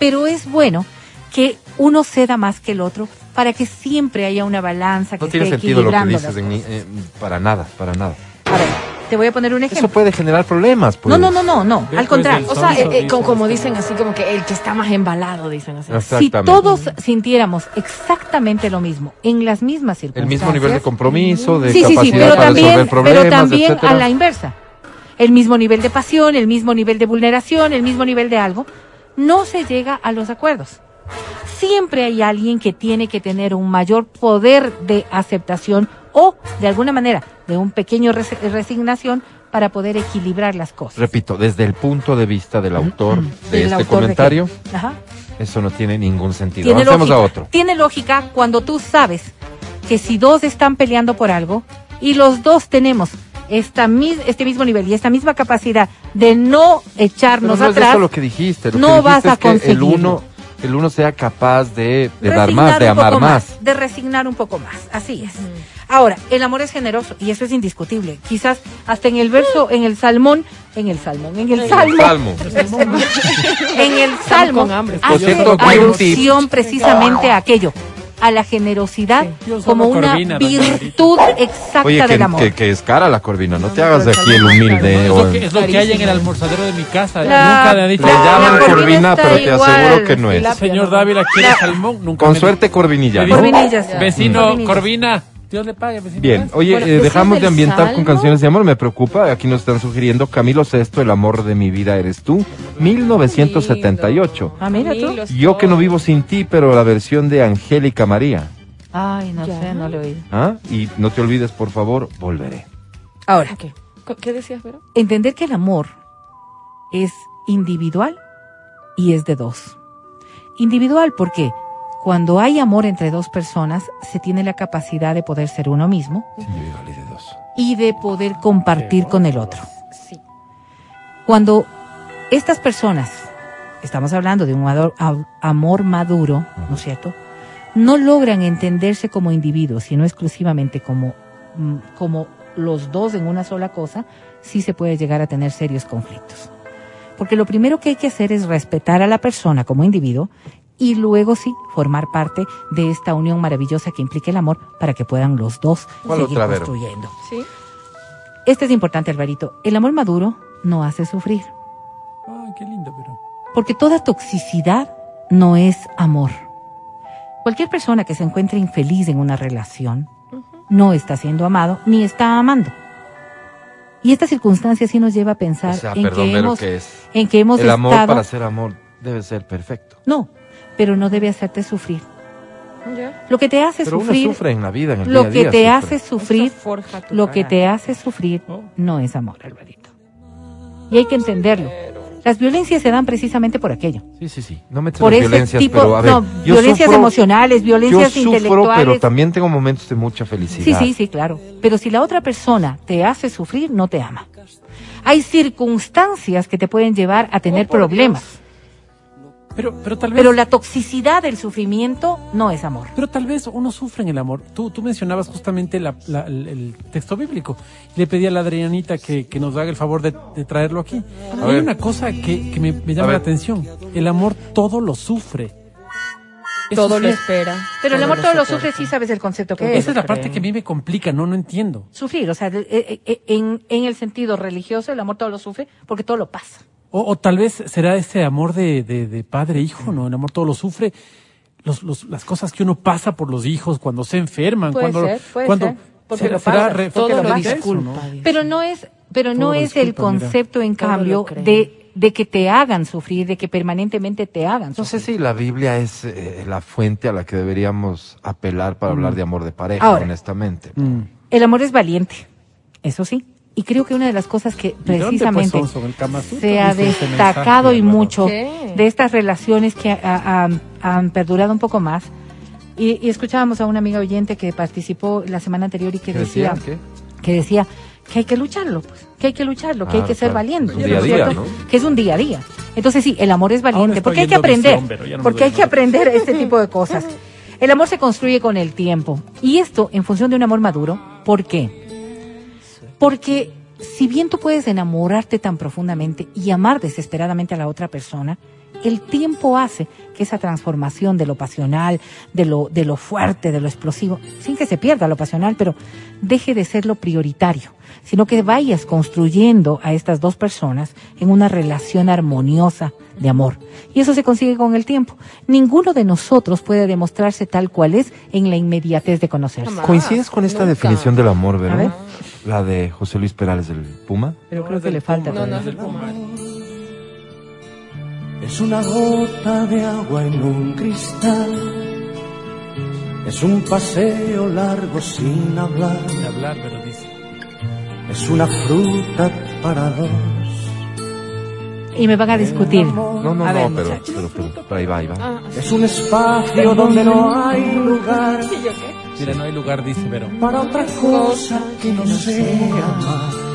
Pero es bueno que uno ceda más que el otro para que siempre haya una balanza que No tiene esté sentido lo que dices, en eh, para nada, para nada. A ver, te voy a poner un Eso ejemplo. puede generar problemas, pues. No, no, no, no, no, al pues, contrario. el O sea, eh, eh, como, esto. dicen así, como que el que está más embalado, dicen así. Si todos sintiéramos exactamente lo mismo, en las mismas El circunstancias. mismo nivel de compromiso, de sí, sí, capacidad sí, pero para también, resolver problemas, pero también etcétera. a la inversa. El mismo nivel de pasión, el mismo nivel de vulneración, el mismo nivel de algo, no se llega a los acuerdos. Siempre hay alguien que tiene que tener un mayor poder de aceptación o, de alguna manera, de un pequeño res- resignación para poder equilibrar las cosas. Repito, desde el punto de vista del autor de Del este autor de comentario, qué? Ajá. eso no tiene ningún sentido. Tiene Avancemos lógica. a otro. Tiene lógica cuando tú sabes que si dos están peleando por algo y los dos tenemos esta mis- este mismo nivel y esta misma capacidad de no Pero echarnos no es atrás, eso lo que dijiste. Lo no que dijiste vas a es que el conseguirlo. uno Que el uno sea capaz de, de dar más, de un amar más. De resignar un poco más, así es. Ahora, el amor es generoso y eso es indiscutible. Quizás hasta en el verso, en el salmón, en el salmón, en el salmo, Salmo. en el salmo, [LAUGHS] con hambre. Por hace cierto, buen alusión precisamente a aquello, a la generosidad solo como una Corvina, virtud exacta Oye, que, del amor. que, que es cara la corvina, no te hagas de aquí el humilde. Es o- lo, que, es lo que hay en el almorzadero de mi casa. La- Nunca me ha dicho, Le La- llaman la corvina pero te igual. aseguro que no es. La- señor Dávila quiere salmón. Nunca Con me suerte corvinilla. ¿no? Corvinillas. Vecino. Corvina, Dios le pague, vecino. Bien, oye, Bueno, eh, ¿decías dejamos de ambientar con canciones de amor, me preocupa, aquí nos están sugiriendo Camilo Sesto, El amor de mi vida eres tú, 1978. Ah, mira tú. Yo que no vivo sin ti, pero la versión de Angélica María. Ay, no Ya. sé, no lo he oído. ¿Ah? Y no te olvides, por favor, volveré. Ahora, ¿Qué? ¿Qué decías, Vero? entender que el amor es individual y es de dos. Individual porque cuando hay amor entre dos personas se tiene la capacidad de poder ser uno mismo de dos. y de poder compartir con el otro. Sí. Cuando estas personas, estamos hablando de un ador- amor maduro, ¿no es cierto? No logran entenderse como individuos, sino exclusivamente como, mm, como los dos en una sola cosa, sí se puede llegar a tener serios conflictos. Porque lo primero que hay que hacer es respetar a la persona como individuo y luego sí formar parte de esta unión maravillosa que implica el amor para que puedan los dos ¿Cuál seguir construyendo. Sí. Este es importante, Alvarito. El amor maduro no hace sufrir, Ay, qué lindo, pero. porque toda toxicidad no es amor. Cualquier persona que se encuentre infeliz en una relación no está siendo amado ni está amando. Y esta circunstancia sí nos lleva a pensar O sea, en, perdón, que hemos, en que hemos El amor para ser amor debe ser perfecto. No, pero no debe hacerte sufrir. Lo que te hace Pero uno sufrir, sufre en la vida, en el lo día que día te sufre. hace sufrir, lo que te hace sufrir no es amor, Alvarito. Y hay que entenderlo. Las violencias se dan precisamente por aquello. Sí, sí, sí. No me Por violencias, tipo, pero a ver, no, yo violencias sufro- emocionales, violencias yo sufro, intelectuales. pero también tengo momentos de mucha felicidad. Sí, sí, sí, claro. Pero si la otra persona te hace sufrir, no te ama. Hay circunstancias que te pueden llevar a tener problemas, Pero, pero tal vez. pero la toxicidad del sufrimiento no es amor. Pero tal vez uno sufre en el amor. Tú, tú mencionabas justamente la- la- el, el texto bíblico. Le pedí a la Adrianita que, que nos haga el favor de, de traerlo aquí. Hay ver. una cosa que, que me, me A llama la atención. El amor todo lo sufre. Eso Todo sí lo es- espera. Pero el Todo amor lo todo lo sufre, sí sabes el concepto que es. Esa es la parte que a mí me complica, no, no entiendo. Sufrir, o sea, eh, eh, en, en el sentido religioso, el amor todo lo sufre porque todo lo pasa. O, o tal vez será ese amor de, de, de padre e hijo, ¿no? El amor todo lo sufre. Los, los, las cosas que uno pasa por los hijos cuando se enferman, Puede cuando, ser, puede cuando ser, porque será- lo será pasas, re- todo lo eso, disculpa. Pero no es, pero no es el mira. concepto, en cambio, de, de que te hagan sufrir, de que permanentemente te hagan No sé sufrir. si la Biblia es eh, la fuente a la que deberíamos apelar para hablar de amor de pareja, Ahora. honestamente. Mm. El amor es valiente, eso sí. Y creo que una de las cosas que ¿Y dónde, pues, precisamente se ha destacado mensaje, y mucho ¿Qué? de estas relaciones que ha- han- han perdurado un poco más. Y, y escuchábamos a una amiga oyente que participó la semana anterior y que ¿Qué decía, que decía que hay que lucharlo, pues, que hay que lucharlo, que hay Claro, que ser valiente, Un ¿no día día. Que es un día a día. Entonces sí, el amor es valiente, porque hay que aprender, visión, no porque hay que aprender este tipo de [LAUGHS] cosas. El amor se construye con el tiempo y esto en función de un amor maduro. ¿Por qué? Porque si bien tú puedes enamorarte tan profundamente y amar desesperadamente a la otra persona, el tiempo hace que esa transformación de lo pasional, de lo, de lo fuerte, de lo explosivo, sin que se pierda lo pasional, pero deje de ser lo prioritario, sino que vayas construyendo a estas dos personas en una relación armoniosa de amor. Y eso se consigue con el tiempo. Ninguno de nosotros puede demostrarse tal cual es en la inmediatez de conocerse. ¿Coincides con esta Nunca. definición del amor, A ver. Vero? La de José Luis Perales del Puma. Pero creo que le falta. No, no todavía. es el Puma. Es una gota de agua en un cristal. Es un paseo largo sin hablar. De hablar, pero dice. Es una fruta para dos. Y me van a discutir. No, no, A ver, no, pero, pero, pero ahí va, ahí va. Ah, Es un espacio donde no hay lugar ¿sí, yo qué? Mira, no hay lugar, dice, pero. para otra cosa que no sea amar.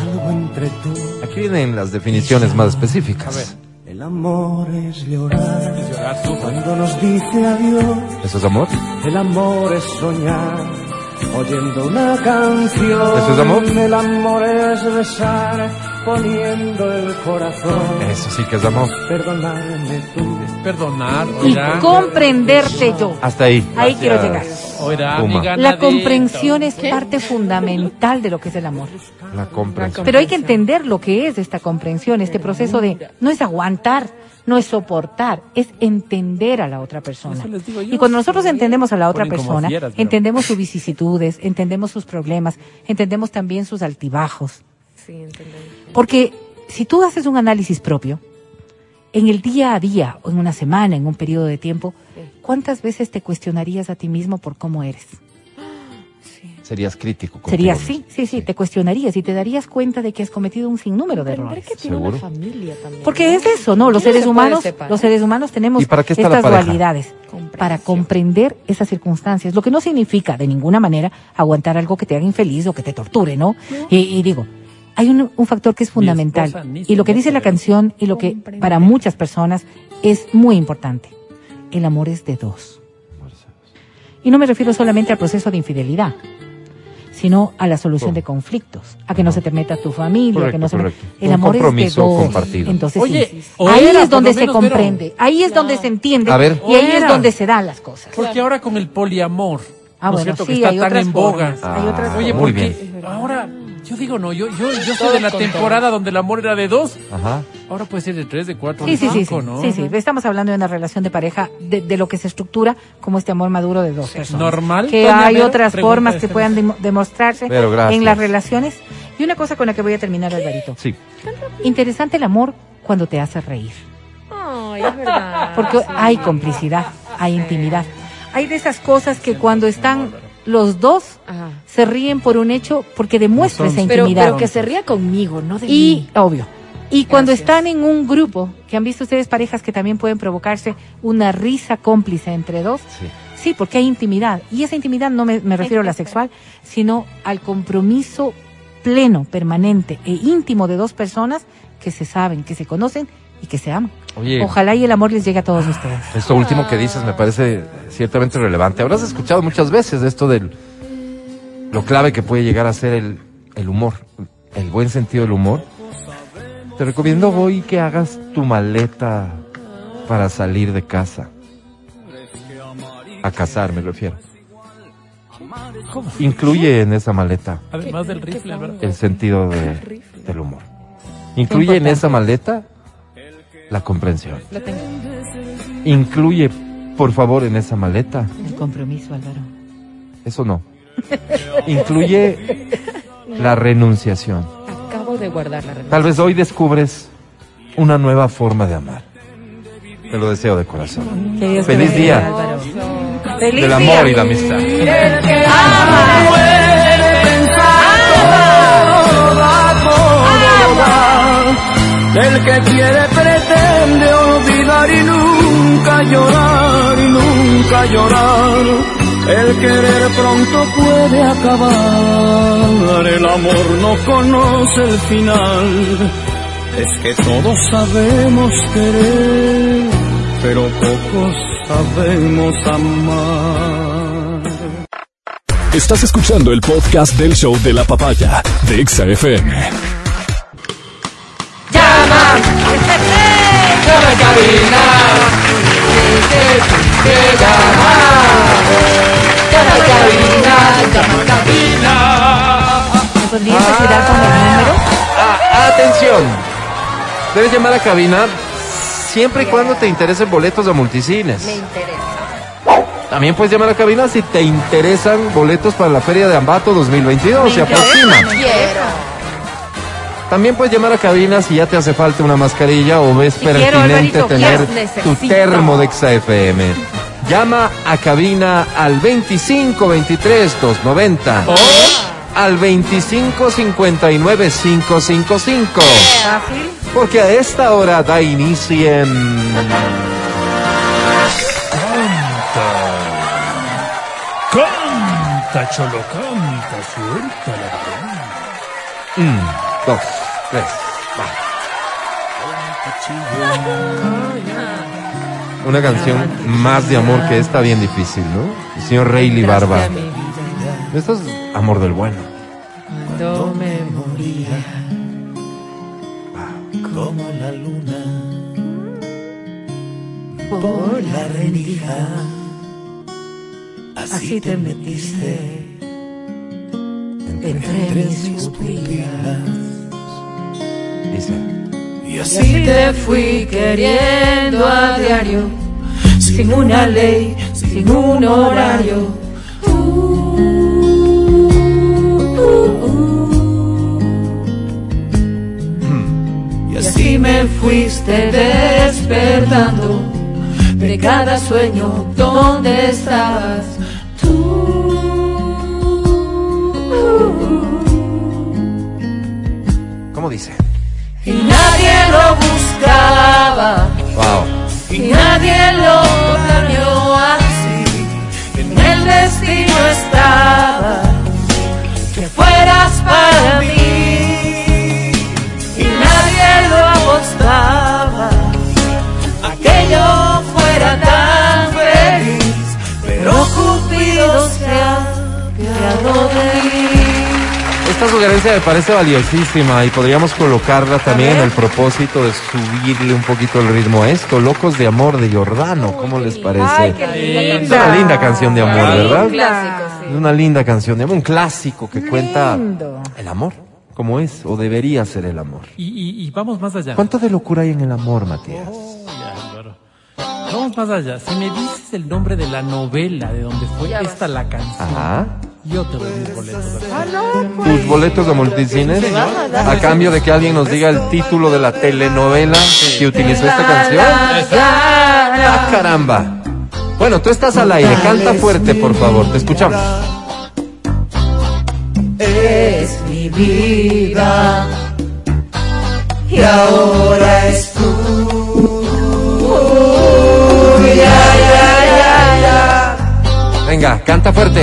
Algo entre tú. Aquí vienen las definiciones más específicas. A ver. El amor es llorar Es llorar, cuando nos dice adiós. ¿Eso es amor? El amor es soñar oyendo una canción. ¿Eso es amor? El amor es besar poniendo el corazón. Eso sí que es amor. Perdonarme tú. Perdonar, Y comprenderte yo. Hasta ahí. Ahí quiero llegar. Oirá, Puma. mi La comprensión es parte fundamental de lo que es el amor. La comprensión. Pero hay que entender lo que es esta comprensión, este proceso de no es aguantar, no es soportar, es entender a la otra persona. Eso les digo yo, Y cuando nosotros entendemos a la otra persona, fieras, pero- entendemos sus vicisitudes, entendemos sus problemas, entendemos también sus altibajos. Sí, entendemos. Porque si tú haces un análisis propio, en el día a día, o en una semana, en un periodo de tiempo, ¿cuántas veces te cuestionarías a ti mismo por cómo eres? Serías crítico. Sería sí, sí, sí, te cuestionarías y te darías cuenta de que has cometido un sinnúmero de errores. que tiene ¿Seguro? una familia también. Porque ¿no? es eso, ¿no? Los se seres humanos, los seres humanos tenemos ¿Y para qué estas dualidades para comprender esas circunstancias, lo que no significa de ninguna manera aguantar algo que te haga infeliz o que te torture, ¿no? Y, y digo, hay un, un factor que es fundamental y lo que dice la canción y lo que para muchas personas es muy importante. El amor es de dos. Y no me refiero solamente al proceso de infidelidad, sino a la solución de conflictos, a que no se te meta tu familia, Correcto, que no se correcto. el Un amor es de compromiso dos. compartido. Entonces, Oye, sí. ahí era, es donde se comprende, ahí es donde se entiende A ver. y ahí es donde se dan las cosas. Porque ahora con el poliamor, Ah, ¿no es bueno, cierto? sí, que está hay tan otras en boga. formas, hay otras Oye, Muy porque bien. ahora, yo digo, no, yo, yo, yo soy de la temporada donde el amor era de dos, Ajá. ahora puede ser de tres, de cuatro, Sí, de sí, sí, sí, cinco, ¿no? sí, sí. Estamos hablando de una relación de pareja, de, de lo que se estructura como este amor maduro de dos personas. Normal, Que doña hay otras pregunta formas que puedan demo- demostrarse en las relaciones. Y una cosa con la que voy a terminar, Alvarito. Sí. Interesante el amor cuando te hace reír. Ay, es verdad. Porque Sí. hay complicidad, hay intimidad. Hay de esas cosas que cuando están los dos Ajá. se ríen por un hecho porque demuestra esa Pero, intimidad. pero que se ría conmigo, no de Y, mí. obvio. Y cuando Gracias. están en un grupo, que han visto ustedes parejas que también pueden provocarse una risa cómplice entre dos, Sí. sí, porque hay intimidad. Y esa intimidad no me, me refiero a la sexual, sino al compromiso pleno, permanente e íntimo de dos personas que se saben, que se conocen y que se aman. Oye. Ojalá y el amor les llegue a todos ustedes. Esto último que dices me parece ciertamente relevante. Habrás escuchado muchas veces esto del lo clave que puede llegar a ser el, el humor, el buen sentido del humor. Te recomiendo hoy que hagas tu maleta para salir de casa. A casar me refiero. Incluye en esa maleta Además del rifle, el sentido de- del humor. Incluye en esa maleta la comprensión. Lo tengo. Incluye, por favor, en esa maleta El compromiso, Álvaro. Eso no. Incluye la renunciación. Acabo de guardar la. Tal vez hoy descubres una nueva forma de amar. Te lo deseo de corazón. Que Feliz bendiga, día. Álvaro. Feliz Del día. amor y la amistad. El que quiere pretende olvidar y nunca llorar y nunca llorar. El querer pronto puede acabar. El amor no conoce el final. Es que todos sabemos querer, pero pocos sabemos amar. Estás escuchando el podcast del show de la papaya de Exa FM. ¿Me podrías ayudar con el número? Ah, atención. Debes llamar a cabina siempre y cuando te interesen boletos de multicines. Me interesa. También puedes llamar a cabina si te interesan boletos para la Feria de Ambato 2022. Se aproxima. Quiero. También puedes llamar a cabina si ya te hace falta una mascarilla o ves pertinente Alvarito, tener tu termo de XFM. Llama a cabina al 25 23 290 o al 25 59 555. Fácil. Porque a esta hora da inicio en... Canta, cholo, canta, suelta la Un, dos, va. Una canción más de amor que esta, bien difícil, ¿no? El señor Rayleigh Barba. Esto es amor del bueno. Cuando me moría. como la luna por la rendija. Así te metiste entre mis pupilas. Dice. Y así te fui queriendo a diario, sin una ley, sin un horario. Y así me fuiste despertando de cada sueño donde estabas ¿Cómo dice? Buscaba Wow. y nadie lo sugerencia me parece valiosísima y podríamos colocarla también en el propósito de subirle un poquito el ritmo a esto. Locos de amor de Giordano, ¿cómo les parece? Ay, qué linda Es una linda canción de amor. ¿verdad? Un clásico, Es sí. una linda canción de amor, un clásico que cuenta Lindo. el amor, como es o debería ser el amor. Y, y- y vamos más allá. ¿Cuánto de locura hay en el amor, Matías? Ya, Álvaro. Vamos más allá. Si me dices el nombre de la novela de donde fue Ya esta la canción, Ajá. Yo te doy mis boletos. Ah, Tus boletos de multicines a cambio de que alguien nos diga el título de la telenovela que utilizó esta canción. ¡Ah, caramba! Bueno, tú estás al aire, canta fuerte, por favor, te escuchamos. es mi vida y ahora es tuya, ya, ya, ya. Venga, canta fuerte.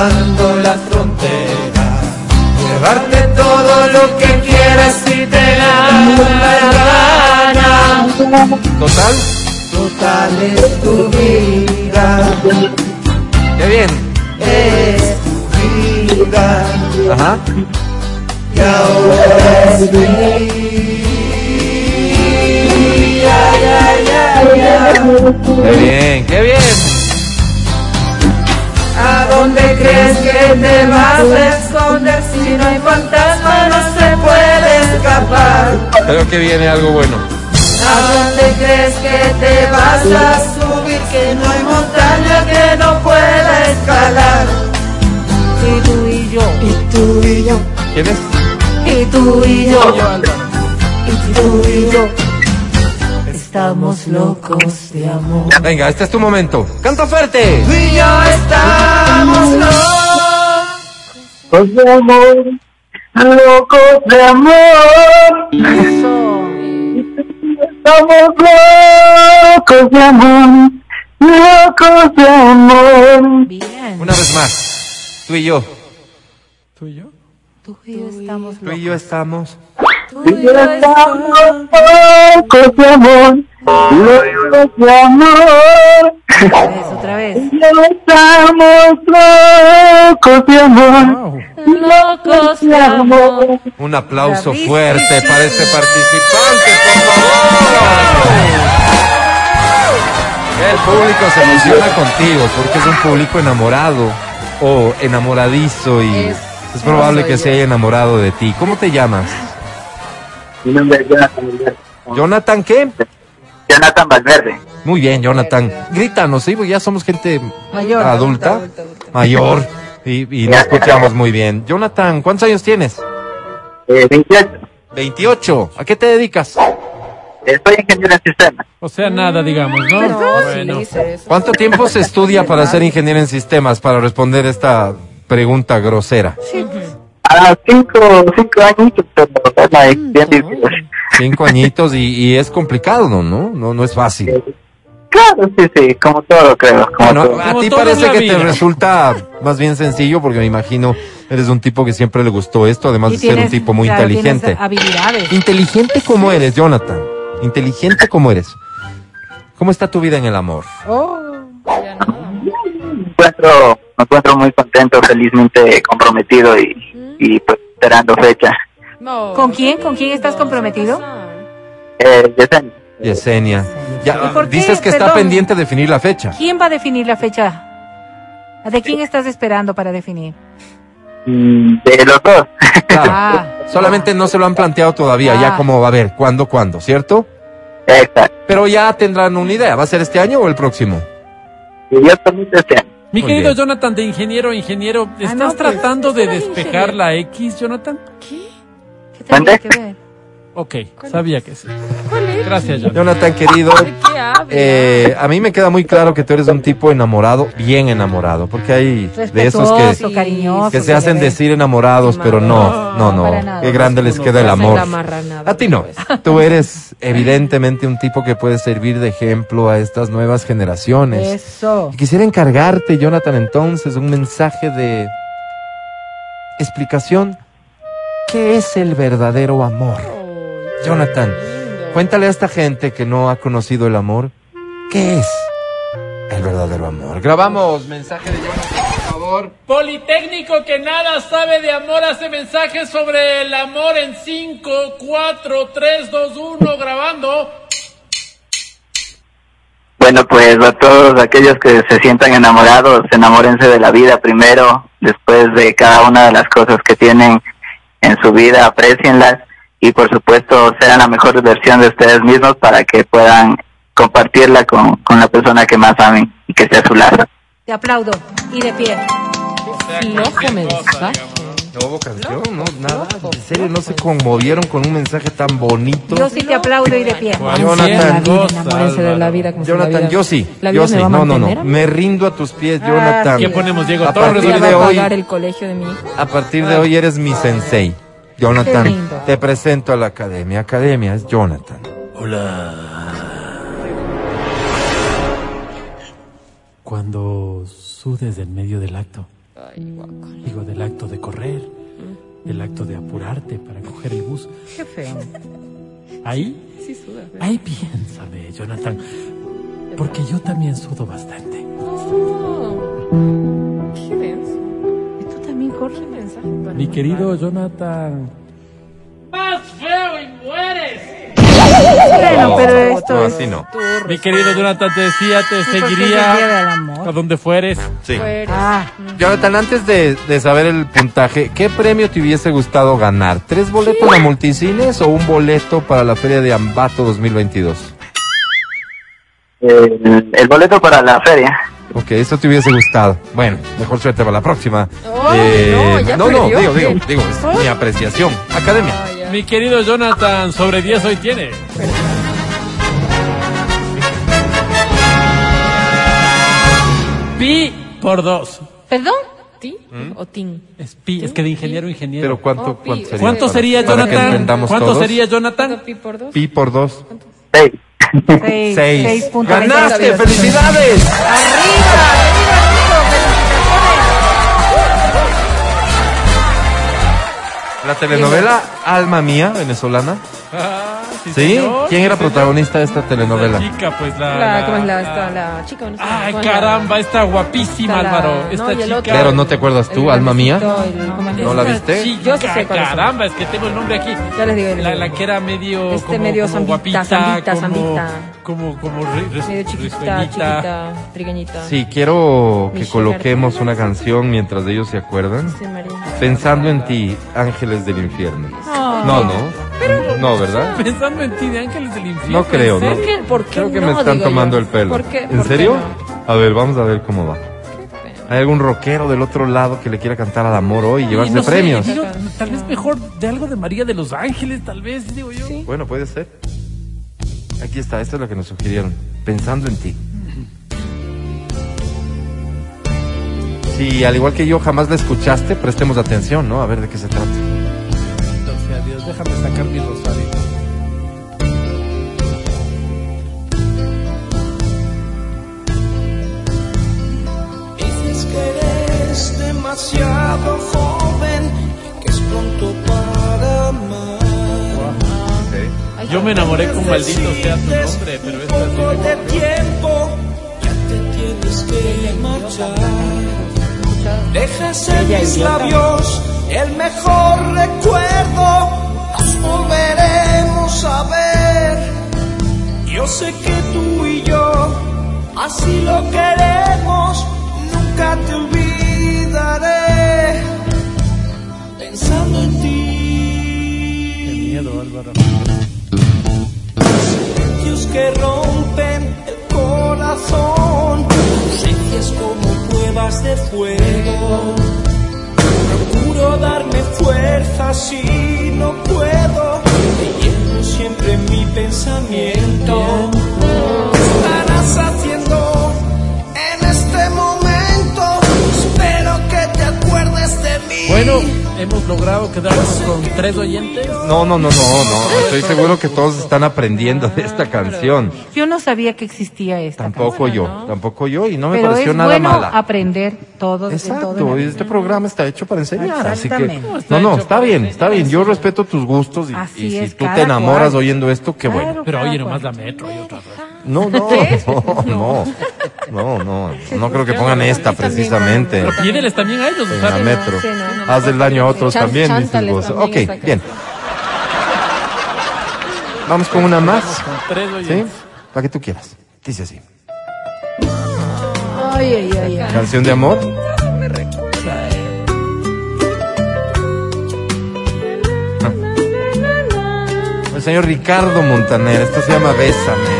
Cruzando la frontera, llevarte todo lo que quieras si te da la gana. Total, Total es tu vida, qué bien. es tu vida. Ajá. Y ahora es mía. Qué bien, qué bien. ¿A dónde crees que te vas a esconder si no hay fantasma no se puede escapar? Creo que viene algo bueno. ¿A dónde crees que te vas a subir que no hay montaña que no pueda escalar? y tú y yo. Y tú y yo, ¿Quién es? y tú y yo, Yo, Álvaro. y tú y yo. Estamos locos de amor. Venga, este es tu momento. Canta fuerte. Tú y yo estamos locos. de amor, locos de amor. Estamos locos de amor, locos de amor. Bien. Una vez más. Tú y yo. ¿Tú y yo? Tú y yo estamos Tú y yo estamos. Tú y yo Estamos locos de amor, locos de amor. Otra vez, otra vez. Estamos locos de amor, Wow. Locos de amor. Un aplauso Bravísimo. fuerte para este participante, por favor. El público se emociona contigo porque es un público enamorado o enamoradizo y es, Es probable que se haya enamorado de ti. ¿Cómo te llamas? Mi nombre es Jonathan Valverde. Jonathan, ¿qué? Jonathan Valverde. Muy bien, Jonathan. Grítanos, sí, porque ya somos gente Mayor. adulta, adulta, adulta. mayor y, y nos escuchamos muy bien. Jonathan, ¿cuántos años tienes? Eh, 28. 28. ¿A qué te dedicas? Soy ingeniero en sistemas. O sea, nada, digamos, ¿no? No, Bueno. sí. ¿Cuánto tiempo se estudia para ser ingeniero en sistemas? Para responder esta pregunta grosera. A cinco, cinco añitos, pero bueno, bien difícil. [LAUGHS] Cinco añitos y, y es complicado, ¿no? ¿no? No, no es fácil. Claro, sí, sí, como todo, creo. Como Bueno, todo. a ti parece que te vida. resulta más bien sencillo porque me imagino eres un tipo que siempre le gustó esto, además Y de ser un tienes- tipo muy claro, inteligente. tienes habilidades. Inteligente como eres, Jonathan. Inteligente como eres. ¿Cómo está tu vida en el amor? Me encuentro, me encuentro muy contento, felizmente comprometido y, y pues esperando fecha. No. ¿Con quién? ¿Con quién estás comprometido? Eh, Yesenia. Yesenia. ¿Y Ya, por qué? dices que está pendiente de definir la fecha. ¿Quién va a definir la fecha? ¿De quién estás esperando para definir? Mm, De los dos. Claro. Ah, Solamente no se lo han planteado todavía, ya Ah. como, a ver, ¿cuándo, cuándo? ¿Cierto? Exacto. Pero ya tendrán una idea. ¿Va a ser este año o el próximo? Y este. Mi Muy querido bien. Jonathan, de ingeniero, ingeniero, ¿estás no, pues, tratando de despejar ingeniero. la X, Jonathan? ¿qué tiene ¿Mande? que ver? Ok, sabía que sí. ¿Cuál es? Gracias, Jonathan. Jonathan, querido. Eh, a mí me queda muy claro que tú eres un tipo enamorado, bien enamorado, porque hay de esos que, Respetuoso, cariñoso. que se hacen decir enamorados, pero no, no, No, nada. Qué grande les queda el amor. A ti no. pues. Tú eres evidentemente un tipo que puede servir de ejemplo a estas nuevas generaciones. Eso. Y Quisiera encargarte, Jonathan, entonces, un mensaje de explicación. ¿Qué es el verdadero amor? Jonathan, cuéntale a esta gente que no ha conocido el amor, ¿qué es el verdadero amor? Grabamos mensaje de Jonathan, por favor. Politécnico que nada sabe de amor hace mensajes sobre el amor en 5, 4, 3, 2, 1, grabando. Bueno, pues a todos aquellos que se sientan enamorados, enamórense de la vida primero, después de cada una de las cosas que tienen en su vida, aprecienlas y por supuesto sean la mejor versión de ustedes mismos para que puedan compartirla con, con la persona que más amen y que sea su lado. Te aplaudo. Y de pie. Flojo mensaje. No hubo canción, no, nada. En serio, no se conmovieron con un mensaje tan bonito. Yo sí te aplaudo y de pie. Jonathan, Jonathan, yo sí, yo me sí, no, no, no, me rindo a tus pies, Jonathan. ¿Qué ponemos, Diego A partir de hoy, a partir de hoy eres mi sensei. Jonathan, te presento a la academia. Academia es Jonathan. Cuando sudes en medio del acto, digo del acto de correr, del acto de apurarte para coger el bus, Qué feo. ahí, Sí, suda. ahí piénsame, Jonathan, porque yo también sudo bastante. No. Qué denso. Mi querido Jonathan. ¡Más feo y mueres! Bueno, pero esto No, es... así no. Mi querido Jonathan, te decía, te Sí, seguiría a donde fueres. Sí. Ah, Jonathan, antes de, de saber el puntaje, ¿qué premio te hubiese gustado ganar? ¿Tres boletos a multicines o un boleto para la Feria de Ambato 2022? El, el boleto para la feria. Ok, eso te hubiese gustado. Bueno, mejor suerte para la próxima. Ay, no, ya no, digo, digo, digo, es mi apreciación. Academia. Mi querido Jonathan, sobre 10 hoy tiene. Pi por dos. ¿Perdón? ¿Ti o tin? Es pi, es que de ingeniero a ingeniero. Pero ¿cuánto, Oh, cuánto sería? ¿Cuánto sería, para Jonathan? ¿Cuánto todos? sería, Jonathan? ¿Cuánto pi por dos? Pi por dos. Seis. Seis. Seis. Seis puntos. ¡Ganaste! ¡Felicidades! La telenovela Alma Mía, venezolana. Ah, [LAUGHS] sí, ¿Sí? señor, ¿Quién sí, era señor. protagonista de esta telenovela? La chica, pues la. La, la- ¿Cómo es la, la- esta, la chica? ¿no? Ay, ¿Cómo es la- caramba, está guapísima, la- Álvaro. no, Esta el chica. otro. Pero no te acuerdas tú, El Alma Mía. el-. ¿No la viste? chica, Yo sí sé son. caramba, es que tengo el nombre aquí. Ya les digo, les La, la que era medio. Este como, medio como zambita, guapita, zambita, como, zambita. Como, como, re- Medio chiquita, chiquita, trigueñita. Sí, quiero que Michelle coloquemos una canción mientras ellos se acuerdan. Sí, María. Pensando en ti, Ángeles del Infierno. No, no. No, ¿verdad? [LAUGHS] Pensando en ti de Ángeles del Infierno. No creo, ¿en ¿no? ¿Por qué Creo que no, me están digo yo? tomando el pelo. ¿Por qué? ¿En ¿Por qué serio? no? A ver, vamos a ver cómo va. ¿Hay algún rockero del otro lado que le quiera cantar al amor hoy y llevarse no sé, premios? digo, tal vez mejor de algo de María de los Ángeles, tal vez, digo yo. Bueno, puede ser. Aquí está, esta es la que nos sugirieron. Pensando en ti. Si al igual que yo jamás la escuchaste, prestemos atención, ¿no? A ver de qué se trata. Entonces, adiós, déjame sacar mi rosario. Demasiado joven. Yo me enamoré con maldito sea tu nombre, pero esta sí Poco de tiempo, ya te tienes que marchar. Dejas en mis labios el mejor recuerdo. Nos volveremos a ver. Yo sé que tú y yo así lo queremos. Nunca te olvidaré. Pensando en ti. Qué miedo, Álvaro. Que rompen el corazón, ausencias como pruebas de fuego. Procuro darme fuerza si no puedo, llevo siempre mi pensamiento. ¿Qué estarás haciendo en este momento? Espero que te acuerdes de mí. Bueno, hemos logrado quedarnos con tres oyentes. No, no, no, no, no. Estoy seguro que todos están aprendiendo de esta canción. Yo no sabía que existía esta. Tampoco yo, tampoco yo, y no me Pero pareció es nada bueno mala. aprender todo de todo. Exacto, y este programa está hecho para enseñar, así que no, no, está bien, está bien. Yo respeto tus gustos y, y si es, tú te enamoras cual. oyendo esto, qué Claro. bueno. Pero oye, nomás la metro y otra vez. No, no, no, no, no, no, no creo que pongan esta precisamente Pero pídeles también a ellos, en la metro. sí, no, no. Haz del daño a otros Chan- también, dices vos. también, Ok, bien. Vamos con una más, Con tres ¿sí? La que tú quieras. Dice así. Ay, ay, ay, ay. Canción de amor. El señor Ricardo Montaner, esto se llama Bésame.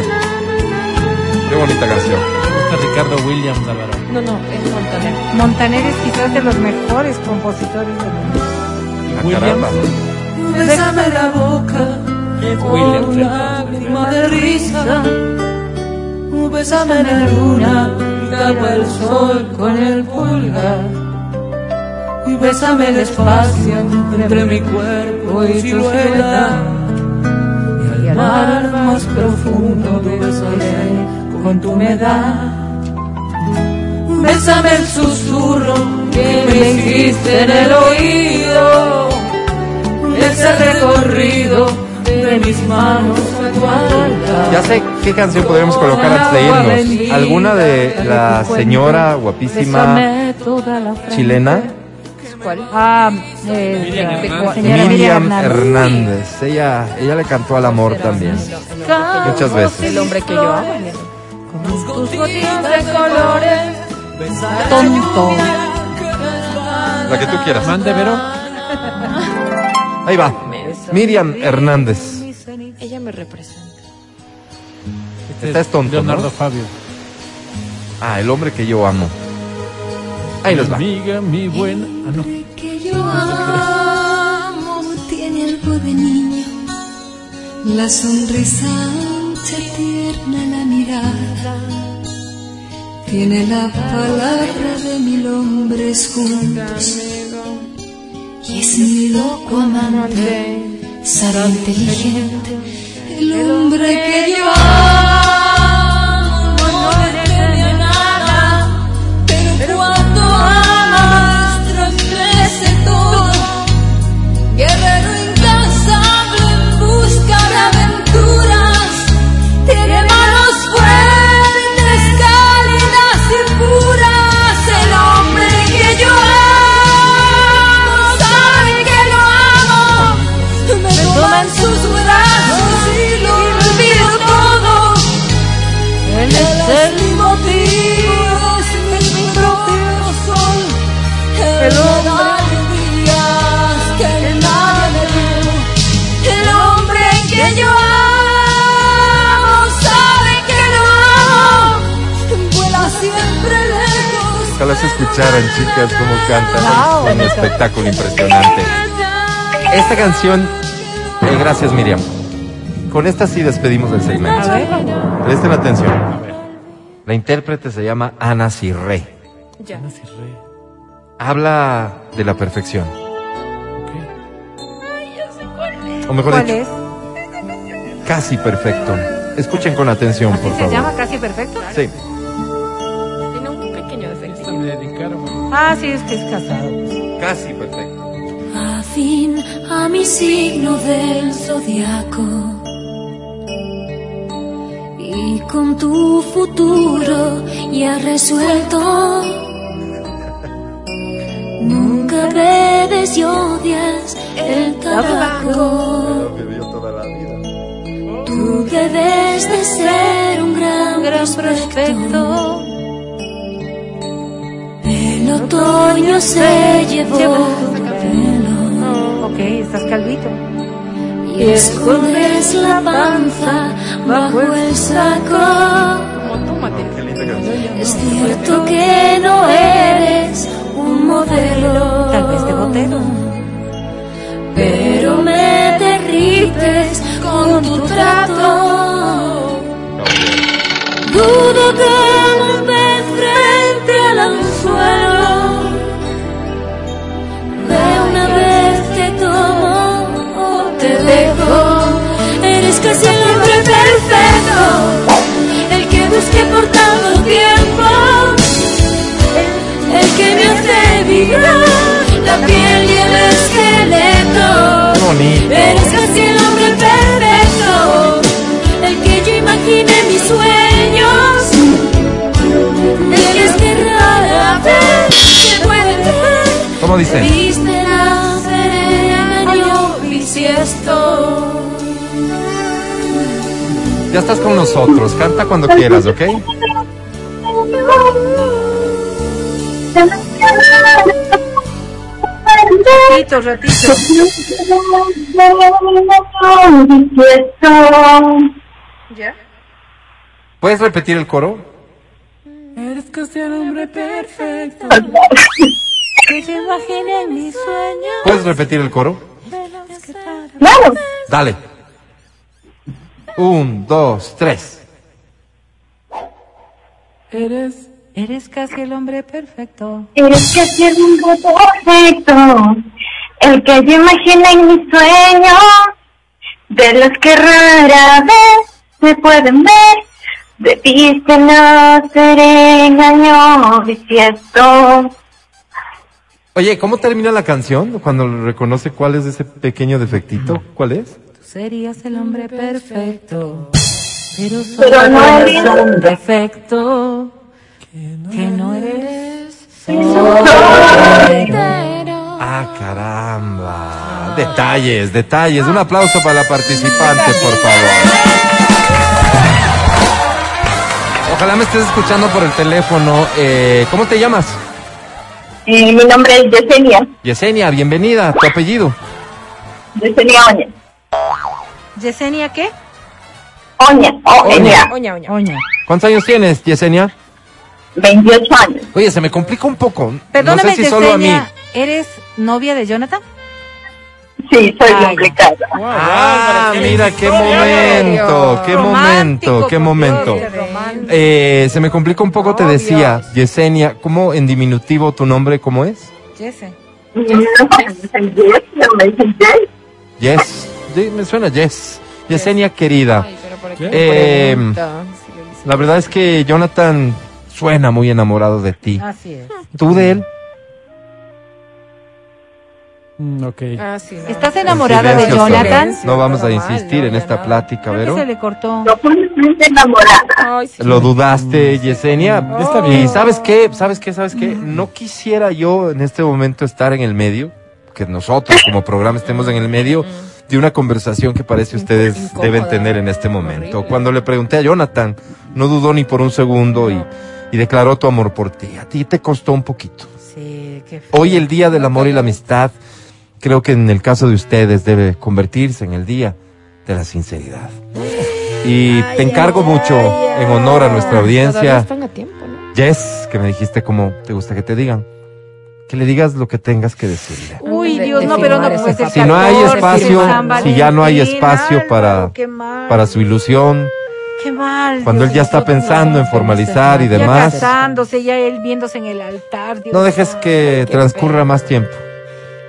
Bonita canción. Me gusta Ricardo Williams, Álvaro. No, no, es Montaner. Montaner es quizás de los mejores compositores del mundo. Ah, Williams. caramba. Bésame la boca Williams. con lágrima de risa. Bésame la luna, agua el sol con el pulgar. Y bésame despacio entre mi cuerpo y silueta. Y al mar más profundo bésame con tu humedad. Bésame el susurro que me hiciste en el oído ese recorrido de mis manos a tu altar. Ya sé qué canción podríamos colocar antes de irnos. ¿Alguna de la señora guapísima chilena? ¿Cuál? Ah, eh, Miriam Hernández. señora Miriam Hernández. Ella, ella le cantó al amor también. Muchas veces. El hombre que yo amo. Tus gotitas de colores. Tonto. La que tú quieras. Mande, Vero. Ahí va. Miriam Hernández. Ella me representa. Este Esta es tonto, Leonardo ¿no? Fabio. Ah, el hombre que yo amo. Ahí les va. Amiga, mi buena. Ah, no. que yo amo tiene algo de niño, la sonrisa ancha, tierna tiene la palabra de mil hombres juntos. Y es mi loco amante, sabe inteligente, el hombre que yo amo Ojalá se escucharan, chicas, cómo cantan. Es un espectáculo impresionante. Esta canción, eh, gracias Miriam. Con esta sí despedimos del segmento. Presten atención. La intérprete se llama Ana Cirré. Ya. Habla de la perfección. O mejor ¿Cuál dicho, es? casi perfecto. Escuchen con atención, por ¿Se favor. llama Casi Perfecto? Sí. Me dedicaron. Ah, sí, es que es casado. Casi perfecto. afín a mi signo del zodiaco. Y con tu futuro ya resuelto. Nunca bebes y odias el tabaco. Tú debes de ser un gran, prospecto. Otoño se llevó tu pelo Ok, estás calvito. y escondes la panza bajo el saco. Es cierto que no eres un modelo. Tal vez de botero. Pero me derrites con tu trato. Dudo que busqué por tanto tiempo, el que me hace vibrar la piel y el esqueleto. Bonito. Eres casi el hombre perfecto, el que yo imaginé mis sueños, el que es que rara vez se puede ver. ¿Cómo dice? Ya estás con nosotros. Canta cuando quieras, ¿ok? Ratito, ratito. ¿Ya? ¿Puedes repetir el coro? Eres casi el hombre perfecto. Que se imagina en mis sueños. ¿Puedes repetir el coro? Claro. Dale. Un, dos, tres. Eres. Eres casi el hombre perfecto. Eres casi el hombre perfecto, el que yo imagino en mis sueños, de los que rara vez se pueden ver. De ti que no seré engaño bisiesto. Oye, ¿cómo termina la canción? Cuando reconoce cuál es ese pequeño defectito. ¿Cuál es? Serías el hombre perfecto. Pero solo Pero no eres un defecto. Que no eres. Ah, caramba. Detalles, detalles. Un aplauso para la participante, por favor. Ojalá me estés escuchando por el teléfono. Eh, ¿Cómo te llamas? Y mi nombre es Yesenia, Yesenia, bienvenida. ¿Tu apellido? Yesenia Oña. ¿Yesenia qué? Oña, Oña. Oña, oña. Oña. ¿Cuántos años tienes, Yesenia? 28 años. Oye, se me complica un poco. Perdóname, no sé si solo a mí. Yesenia, ¿eres novia de Jonathan? Sí, soy Ay. complicada. Ah, mira, qué momento, qué momento, qué momento. Eh, se me complica un poco, te decía, Yesenia, ¿cómo en diminutivo tu nombre, cómo es? Yes, Sí, [LAUGHS] me suena Yes. Yesenia querida, Ay, pero ¿por qué Eh, la verdad es que Jonathan suena muy enamorado de ti. Así es. ¿Tú de él? Mm, ok. Ah, sí, no. ¿Estás enamorada En de Jonathan? No vamos a insistir no, en esta no. plática, Vero. se le cortó. Enamorada. Ay, sí. ¿Lo dudaste, Yesenia? Está bien. Y ¿sabes qué? ¿Sabes qué? ¿Sabes qué? No quisiera yo en este momento estar en el medio, que nosotros como programa estemos en el medio de una conversación que parece ustedes Incómoda. deben tener en este momento. Horrible. Cuando le pregunté a Jonathan, no dudó ni por un segundo y, y declaró tu amor por ti. A ti te costó un poquito. Sí, qué feo. Hoy el Día del Amor y la Amistad, creo que en el caso de ustedes debe convertirse en el Día de la Sinceridad. Y te encargo mucho en honor a nuestra audiencia. están a tiempo, ¿no? Jess, que me dijiste cómo te gusta que te digan. Que le digas lo que tengas que decirle. Uy, Dios, de no, pero no puede ser. Si no hay 14, espacio, si ya no hay espacio para, mal. para su ilusión, Qué mal. cuando él ya está pensando en no. formalizar y Ya demás, casándose, ya él viéndose en el altar. Dios no dejes que transcurra pena. más tiempo.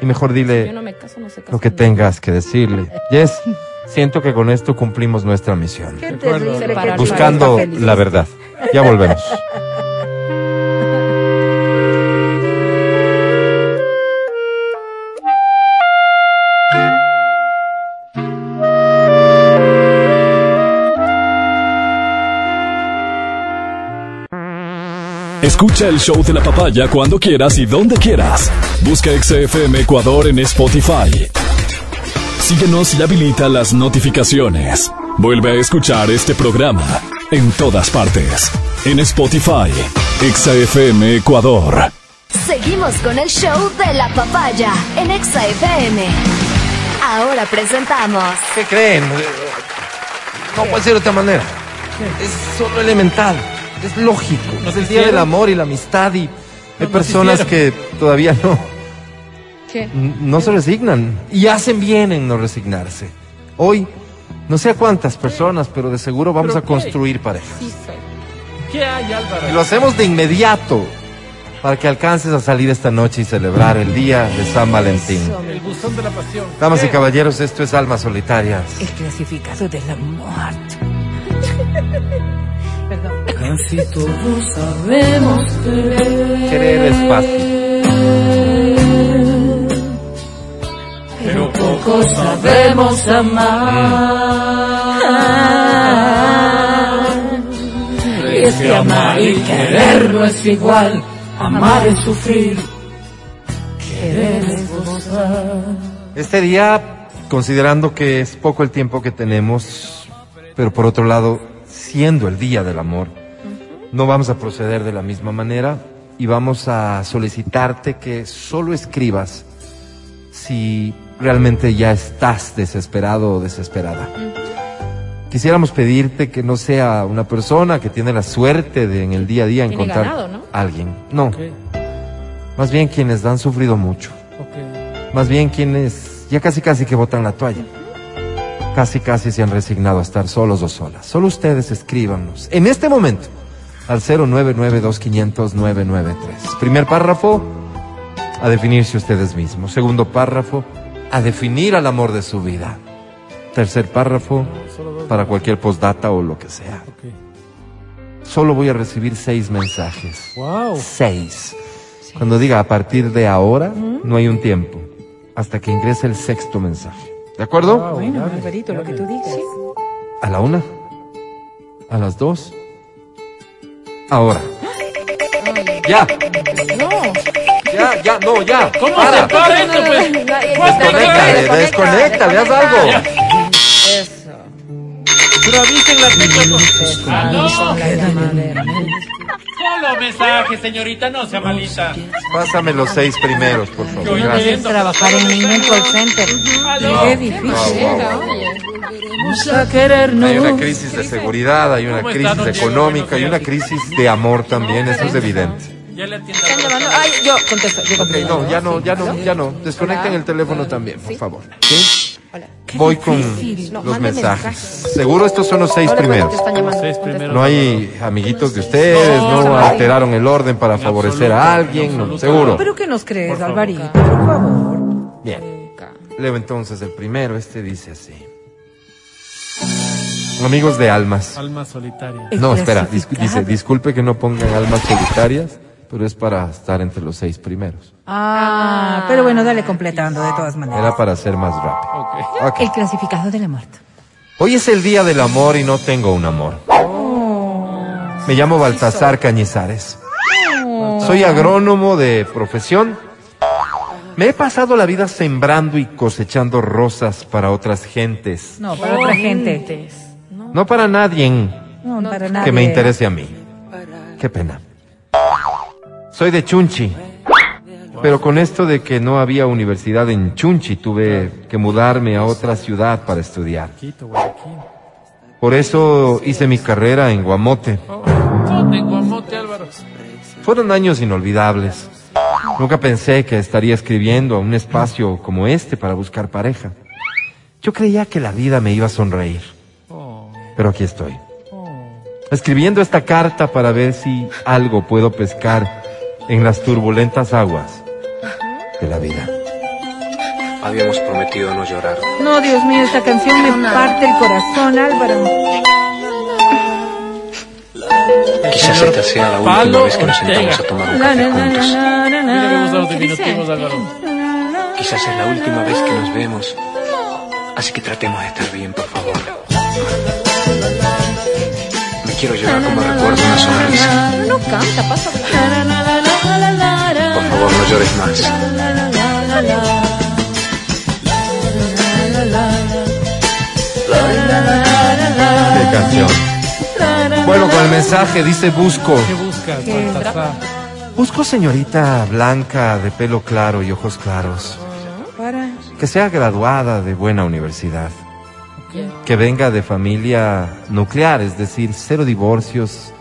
Y mejor Yo dile no me caso, no lo que tengas que decirle. Jess, siento que con esto cumplimos nuestra misión. Qué terrible. Buscando la verdad. Ya volvemos. Escucha el show de la papaya cuando quieras y donde quieras. Busca XFM Ecuador en Spotify. Síguenos y habilita las notificaciones. Vuelve a escuchar este programa en todas partes. En Spotify, XFM Ecuador. Seguimos con el show de la papaya en Exa FM. Ahora presentamos. ¿Qué creen? No puede ser de otra manera. Es solo elemental, es lógico. Es el día del amor y la amistad y hay personas que todavía no, ¿Qué? no se resignan y hacen bien en no resignarse. Hoy, no sé a cuántas personas, pero de seguro vamos ¿Pero a qué? construir parejas. ¿Qué hay, Álvaro? Y lo hacemos de inmediato para que alcances a salir esta noche y celebrar el día de San Valentín. El buzón de la pasión. Damas y caballeros, esto es Almas Solitarias. El clasificado de la muerte. [LAUGHS] Perdón. Casi todos sabemos querer. Querer es fácil. Pero poco sabemos amar. Y es que amar y querer no es igual. Amar es sufrir. Querer es gozar. Este día, considerando que es poco el tiempo que tenemos, pero por otro lado, siendo el día del amor, no vamos a proceder de la misma manera y vamos a solicitarte que solo escribas si realmente ya estás desesperado o desesperada. Quisiéramos pedirte que no sea una persona que tiene la suerte de en el día a día Tiene encontrar ganado, ¿no? a alguien. No, más bien quienes han sufrido mucho. Más bien quienes ya casi casi que botan la toalla. Casi casi se han resignado a estar solos o solas. Solo ustedes escríbanos. En este momento, al 099-2500-993. Primer párrafo, a definirse ustedes mismos. Segundo párrafo, a definir al amor de su vida. Tercer párrafo, para cualquier postdata o lo que sea. Solo voy a recibir seis mensajes. Wow. Seis. Cuando diga a partir de ahora, no hay un tiempo. Hasta que ingrese el sexto mensaje. ¿De acuerdo? Wow, Bueno, dale, Alvarito, lo que tú digas. A la una. A las dos. Ahora. Ya. No. Ya, ya, no, ya. ¿Cómo Para. se para esto, pues? Desconéctale, desconéctale, haz algo. Eso. Pero avisen la. Ah, no. La madera. Solo mensaje, señorita, no sea malita. Pásame los seis primeros, por favor. Yo Gracias. entiendo. Trabajar en ningún call center. Qué difícil. Vamos a querernos. Hay una crisis de seguridad, hay una ¿Cómo está, crisis económica, hay una crisis de amor también, eso es evidente. Ya le atiendo. Están llamando. Ay, yo contesto. Yo Ok, contesto. no, ya no, ya no, ya no. Desconecten el teléfono también, por favor. ¿Sí? Hola. Voy con. No, los mensajes. mensajes. Seguro estos son los seis primeros. te están llamando. Seis Contesta. primeros. No hay amiguitos de ustedes, No, alteraron el orden para En favorecer absoluto, a en alguien, no, seguro. ¿Pero qué nos crees, Por. Alvarito? Por favor. Bien. Leo entonces el primero, este dice así. Amigos de almas. Alma solitaria. El No, espera, dis- dice, disculpe que no pongan almas solitarias, pero es para estar entre los seis primeros. Ah, pero bueno, dale completando de todas maneras. Era para ser más rápido. El clasificado de la muerte. Hoy es el día del amor y no tengo un amor. Me llamo Baltasar Cañizares. Soy agrónomo de profesión. Me he pasado la vida sembrando y cosechando rosas para otras gentes. No, para otra gente. No para nadie No, para nadie. que me interese a mí. Qué pena. Soy de Chunchi. Pero con esto de que no había universidad en Chunchi, tuve que mudarme a otra ciudad para estudiar. Por eso hice mi carrera en Guamote. ¿Dónde? En Guamote, Álvaro. Fueron años inolvidables. Nunca pensé que estaría escribiendo a un espacio como este para buscar pareja. Yo creía que la vida me iba a sonreír. Oh, Pero aquí estoy. oh. Escribiendo esta carta para ver si algo puedo pescar en las turbulentas aguas de la vida. Habíamos prometido no llorar. No, Dios mío, esta canción me parte el corazón, Álvaro. Quizás esta sea la última vez que nos sentamos a tomar un café juntos. na, na, na, Mira me gustan los ¿Qué dice? diminutivos, Álvaro. Quizás es la última vez que nos vemos. Así que tratemos de estar bien, por favor. Me quiero llevar como recuerdo una sonrisa. No, no canta, pasa. Por favor, no llores más. Qué canción. Bueno, con el mensaje dice busco. ¿Qué buscas, Baltasar? Busco señorita blanca de pelo claro y ojos claros. Para. Que sea graduada de buena universidad. Que venga de familia nuclear, es decir, cero divorcios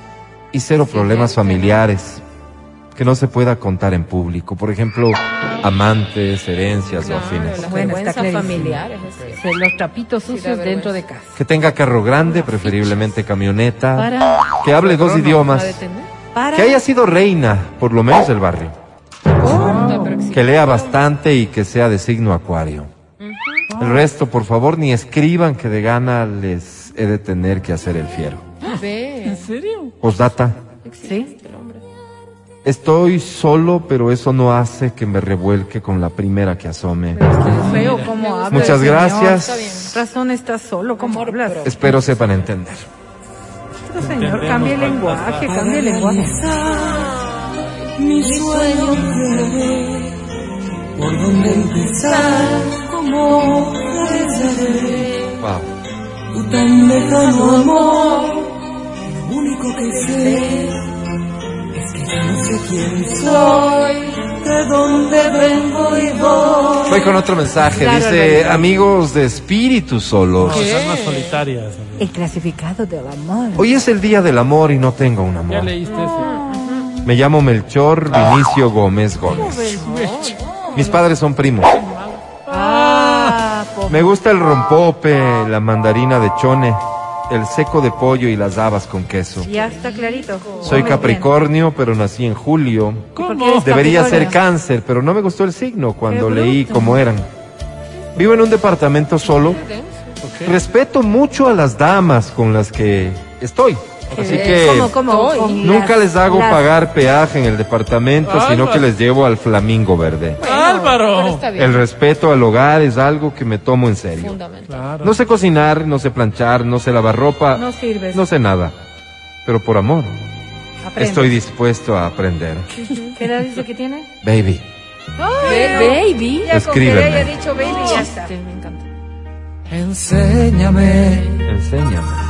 y cero problemas familiares. Que no se pueda contar en público. Por ejemplo, amantes, herencias o afines. Las Bueno, está familiares. es Los trapitos Sí, sucios dentro de casa. Que tenga carro grande, preferiblemente camioneta. Para. Que hable dos idiomas. Para. Que haya sido reina, por lo menos del barrio. Que lea bastante y que sea de signo acuario. El resto, por favor, ni escriban que de gana les he de tener que hacer el fiero. Ve. ¿En serio? Postdata. Sí. Estoy solo, pero eso no hace que me revuelque con la primera que asome. Feo cómo. Muchas el señor. gracias. Está bien. Razón estás solo, ¿cómo hablas? Espero sepan entender. Pero, señor, cambie el lenguaje, cambie el lenguaje. Mi sueño breve, por dónde empezar, cómo comenzaré. Wow. Tu tan lejano amor, lo único que sé no sé quién soy, de dónde vengo y voy. Voy con otro mensaje. Claro, Dice, Alvarito. amigos de espíritus solos. No, esas más solitarias. amigo. El clasificado del amor. Hoy es el día del amor y no tengo un Ya amor. leíste ese. Me llamo Melchor Vinicio Gómez Gómez. Mis padres son primos. Ah, Me gusta el rompope, la mandarina de chone, el seco de pollo y las habas con queso. ya está clarito. Soy Capricornio, pero nací en julio. bien. ¿Y por qué eres Debería ser cáncer, pero no me gustó el signo cuando leí cómo eran. Vivo en un departamento solo. Respeto mucho a las damas con las que estoy. Así que ¿Cómo, cómo? Con nunca las- les hago las- pagar peaje en el departamento, sino que les llevo al flamingo verde. Álvaro. El respeto al hogar es algo que me tomo en serio. Claro. No sé cocinar, no sé planchar, no sé lavar ropa, No sirves. no sé nada. Pero por amor, Aprende. estoy dispuesto a aprender. ¿Qué edad dice que tiene? Baby, Baby. Ya con que le Escríbeme. haya dicho baby, ya está. Sí, me encanta. Enséñame, enséñame.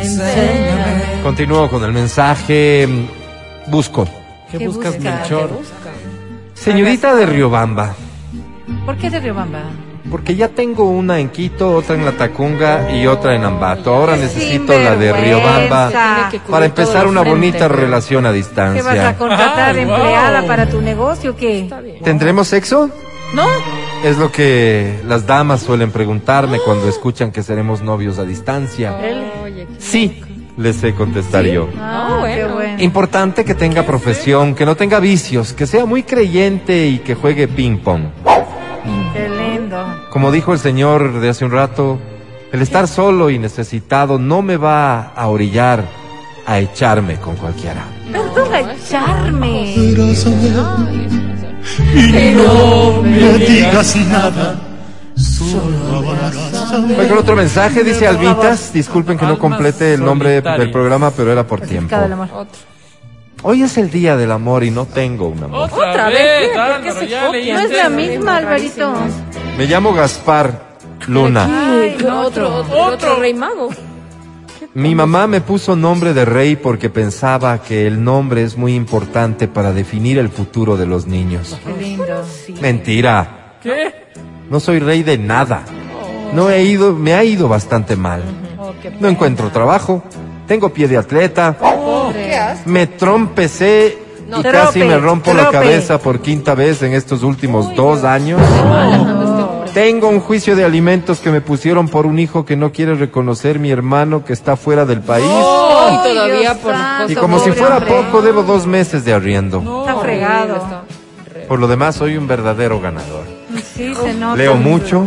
Enséñame. Continúo con el mensaje. mm, Busco. ¿Qué, ¿Qué buscas, busca? Melchor? ¿Qué busca? Señorita de Riobamba, ¿Por qué de Riobamba? porque ya tengo una en Quito, otra en La Tacunga y otra en Ambato. Ahora necesito la de. Riobamba para empezar una bonita relación a ¿Qué vas a distancia. contratar Ah, empleada wow. para tu negocio o qué? ¿Tendremos sexo? ¿No? Es lo que las damas suelen preguntarme cuando escuchan que seremos novios a distancia. Qué- Sí, les sé contestar yo. Ah, bueno. qué bueno. Importante que tenga profesión, que no tenga vicios, que sea muy creyente y que juegue ping pong. Qué lindo. Como dijo el señor de hace un rato, el estar solo y necesitado no me va a orillar a echarme con cualquiera. Perdón, echarme. Y no me digas nada. Voy con otro mensaje, dice. Alvitas. Disculpen que no complete el nombre del programa, pero era por tiempo. Hoy es el día del amor y no tengo un amor. Otra, Otra vez, ¿qué? ¿Por qué Álvaro, se. No es la misma, Alvarito. Me llamo Gaspar Luna. Ay, no, otro, otro. otro, otro rey mago. Mi mamá me puso nombre de rey porque pensaba que el nombre es muy importante para definir el futuro de los niños. Qué lindo. Mentira. ¿Qué? No soy rey de nada. No he ido, me ha ido bastante mal. Oh, No encuentro trabajo. Tengo pie de atleta. ¿Qué haces? Me trompecé y casi me rompo la cabeza por quinta vez en estos últimos dos años. Este. Tengo un juicio de alimentos que me pusieron por un hijo que no quiere reconocer mi hermano que está fuera del país. Ay, todavía por y como si fuera poco, debo dos meses de arriendo. Está fregado. Por lo demás, soy un verdadero ganador. Sí, se nota. Leo mucho,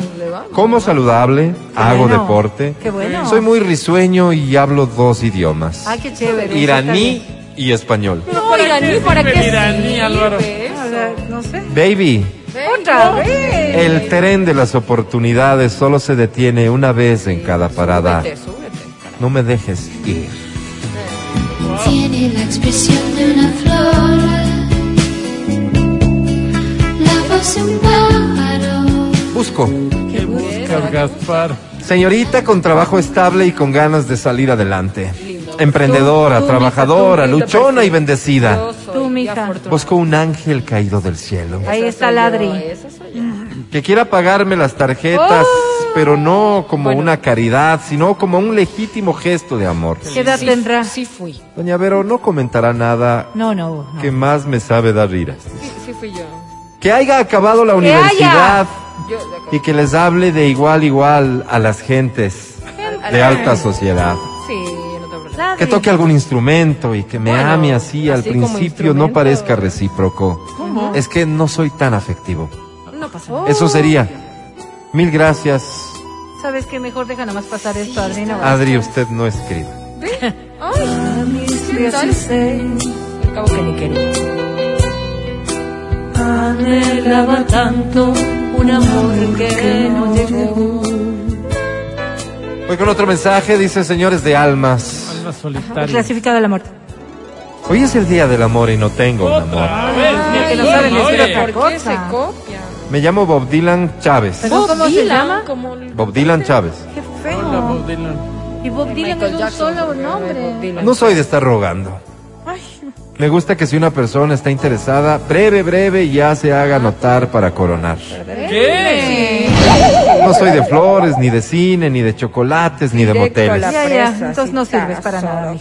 como saludable, hago bueno, deporte. qué bueno. Soy muy risueño y hablo dos idiomas. Ay, qué chévere. Iraní y español. No, iraní, ¿para qué Iraní, Álvaro. No sé. Baby, Otra vez. el tren de las oportunidades solo se detiene una vez en cada parada. Súbete, súbete. No me dejes ir. Tiene la expresión de una flor, la voz de un. Busco. ¿Qué buscas, Gaspar? Señorita con trabajo estable y con ganas de salir adelante. Emprendedora, Tú, tú, trabajadora, tú, luchona y bendecida. Tú, mija. Busco un ángel caído del cielo. Ahí está Ladri. Que quiera pagarme las tarjetas, pero no como una caridad, sino como un legítimo gesto de amor. ¿Qué edad Sí, tendrá? Sí fui. Doña Vero no comentará nada No, no. no. que más me sabe dar iras. Sí, sí fui yo. Que haya acabado la Que universidad. Y que les hable de igual a igual a las gentes de alta sociedad. Sí, no te preocupes. Ladri. Que toque algún instrumento y que me Bueno, ame así al así principio no parezca recíproco. Es que no soy tan afectivo. No pasa Oh. Eso sería. Mil gracias. ¿Sabes qué? Mejor deja nomás pasar esto, Adriana. Adri, usted no escribe. [LAUGHS] Ay, ¿qué tal? Al cabo que ni quería. Anhelaba tanto un amor que no llegó. Voy con otro mensaje, dice señores de almas. Alma solitaria. Clasificado a la muerte. Hoy es el día del amor y no tengo un amor. A ver, Ay, que no saben decir ¿Por qué se copia? Me llamo Bob Dylan Chávez. ¿Pero cómo se Dylan, llama? como el- Bob Dylan Chávez. Qué Hola, feo. Bob Dylan. Y Bob Dylan es un solo Bob nombre. Dylan. No soy de estar rogando. Me gusta que si una persona está interesada, breve, breve, ya se haga notar para coronar. ¿Qué? No soy de flores, ni de cine, ni de chocolates, ni de moteles. ya, ya. Entonces no sirves para nada.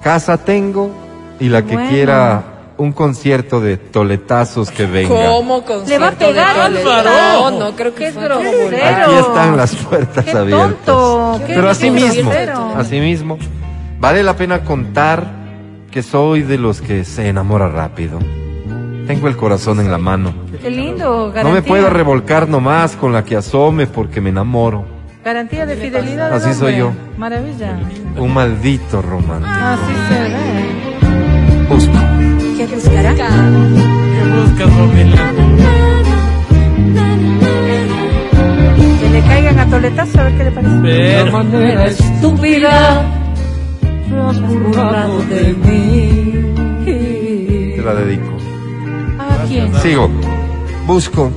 Casa tengo y la que Bueno. quiera un concierto de toletazos que venga. ¿Cómo concierto Le va a pegar? Álvaro. No, no, creo que es grosero. Aquí están las puertas Qué abiertas. tonto. Pero así mismo, así mismo, vale la pena contar que soy de los que se enamora rápido. Tengo el corazón en la mano. Qué lindo. No me garantía. puedo revolcar nomás con la que asome porque me enamoro. Garantía de fidelidad. Así soy yo. Maravilla. Un maldito romántico. Así se ve. Busco. ¿Qué buscará? ¿Qué buscas, Dylan? Que le caigan a toletazo a ver qué le parece. Pero, manera estúpida lo has burlado de mí. Te la dedico. ¿A quién? Sigo. Busco.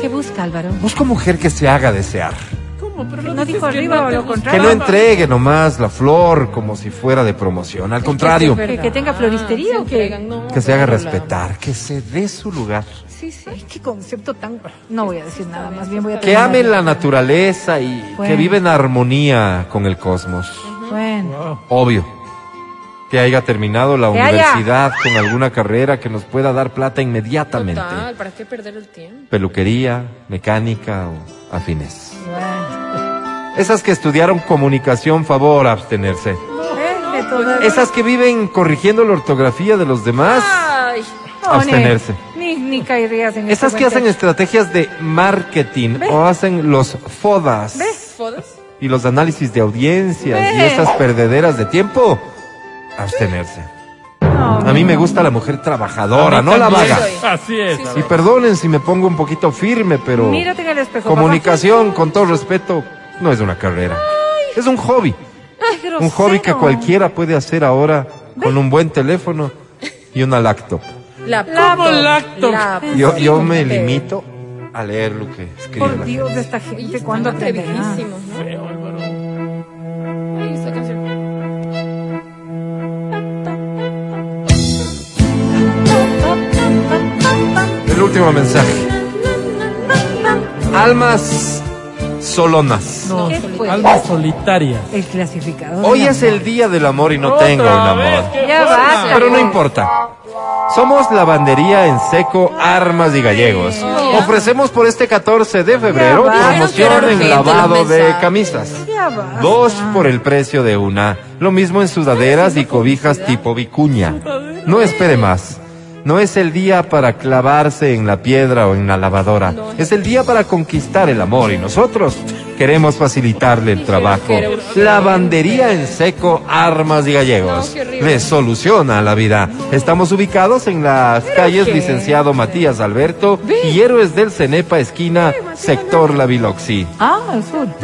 ¿Qué busca, Álvaro? Busco mujer que se haga desear. ¿cómo? Pero No dijo que arriba no o te lo gusta. Que contrario. no entregue nomás la flor como si fuera de promoción. Al contrario, ¿Que, que tenga floristería o qué? que se haga respetar, que se dé su lugar. Sí, sí. Ay, qué concepto tan... No voy a decir nada, más bien voy a... Que terminar. ame la naturaleza y que Bueno. vive en armonía con el cosmos. Bueno. Obvio. Que haya terminado la Que haya. universidad con alguna carrera que nos pueda dar plata inmediatamente. Total, ¿para qué perder el tiempo? Peluquería, mecánica o afines. Bueno. Esas que estudiaron comunicación, favor, abstenerse. Eh, todas- Esas que viven corrigiendo la ortografía de los demás, Ay, No, ni- abstenerse. Ni, ni caerías en Esas este que hacen estrategias de marketing o hacen los fodas ¿fodas? Y los análisis de audiencias y Ve. esas perdederas de tiempo, abstenerse. No, A mí me gusta la mujer trabajadora, no la vaga. Así es. Y perdonen si me pongo un poquito firme, pero Mírate en el espejo. comunicación, con todo respeto, no es una carrera. Es un hobby. Un hobby que cualquiera puede hacer ahora con un buen teléfono y una laptop. La ¿Cómo laptop? Yo, yo me limito a leer lo que escribe la Por Dios de esta gente, ¿cuándo aprenderá? Feo, Álvaro. Ay, esta canción. El último mensaje. Almas solonas. No, ¿Qué fue? almas solitarias. El clasificador. Hoy es el día del amor y no Otra tengo un amor. Pero no importa. Somos lavandería en seco, armas y gallegos. Ofrecemos por este 14 de febrero promoción en lavado de camisas. Dos por el precio de una. Lo mismo en sudaderas y cobijas tipo vicuña. No espere más. No es el día para clavarse en la piedra o en la lavadora. Es el día para conquistar el amor y nosotros queremos facilitarle el trabajo. Lavandería en seco, armas y gallegos. Les soluciona la vida. Estamos ubicados en las calles? Licenciado Matías Alberto y Héroes del Cenepa, esquina, sector La Biloxi. Ah.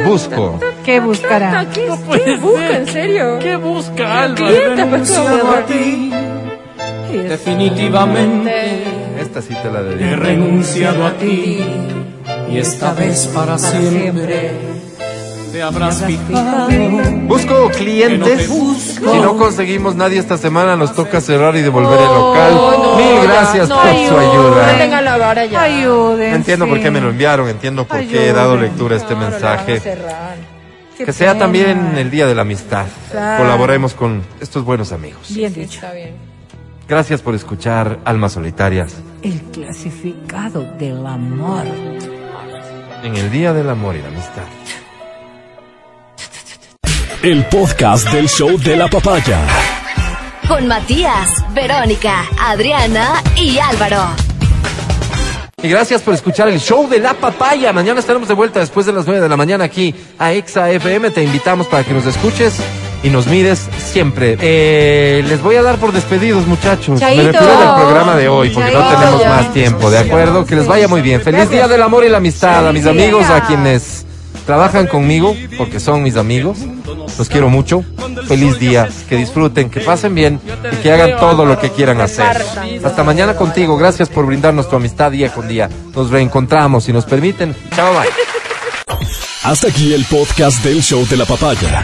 Busco. ¿Qué buscará? ¿Qué, No puede ¿qué busca, en serio? ¿Qué busca, Alba? Definitivamente Esta sí te la he dedico. renunciado a ti y esta vez para siempre te habrás fijado. Busco clientes. No busco. Si no conseguimos nadie esta semana, nos toca cerrar y devolver el local. no, Mil gracias no, por su ayuden. ayuda. La vara ya. Ayuden. Entiendo por qué me lo enviaron, entiendo por qué he dado lectura a este a mensaje. Que sea también el Día de la Amistad. Claro. Colaboremos con estos buenos amigos. Bien Sí, dicho. está bien. Gracias por escuchar Almas Solitarias El clasificado del amor. En el Día del Amor y la Amistad. El podcast del show de la papaya. Con Matías, Verónica, Adriana y Álvaro. Y gracias por escuchar el show de la papaya. Mañana estaremos de vuelta después de las 9 de la mañana aquí a Exa FM. Te invitamos para que nos escuches y nos mires siempre. Eh, les voy a dar por despedidos, muchachos. Chaito. Me refiero al programa de hoy porque no tenemos más tiempo, ¿de acuerdo? Que les vaya muy bien. Feliz Día del Amor y la Amistad a mis amigos, a quienes trabajan conmigo, porque son mis amigos. Los quiero mucho. Feliz día. Que disfruten, que pasen bien y que hagan todo lo que quieran hacer. Hasta mañana contigo. Gracias por brindarnos tu amistad día con día. Nos reencontramos si nos permiten. Chao, bye. Hasta aquí el podcast del show de la papaya.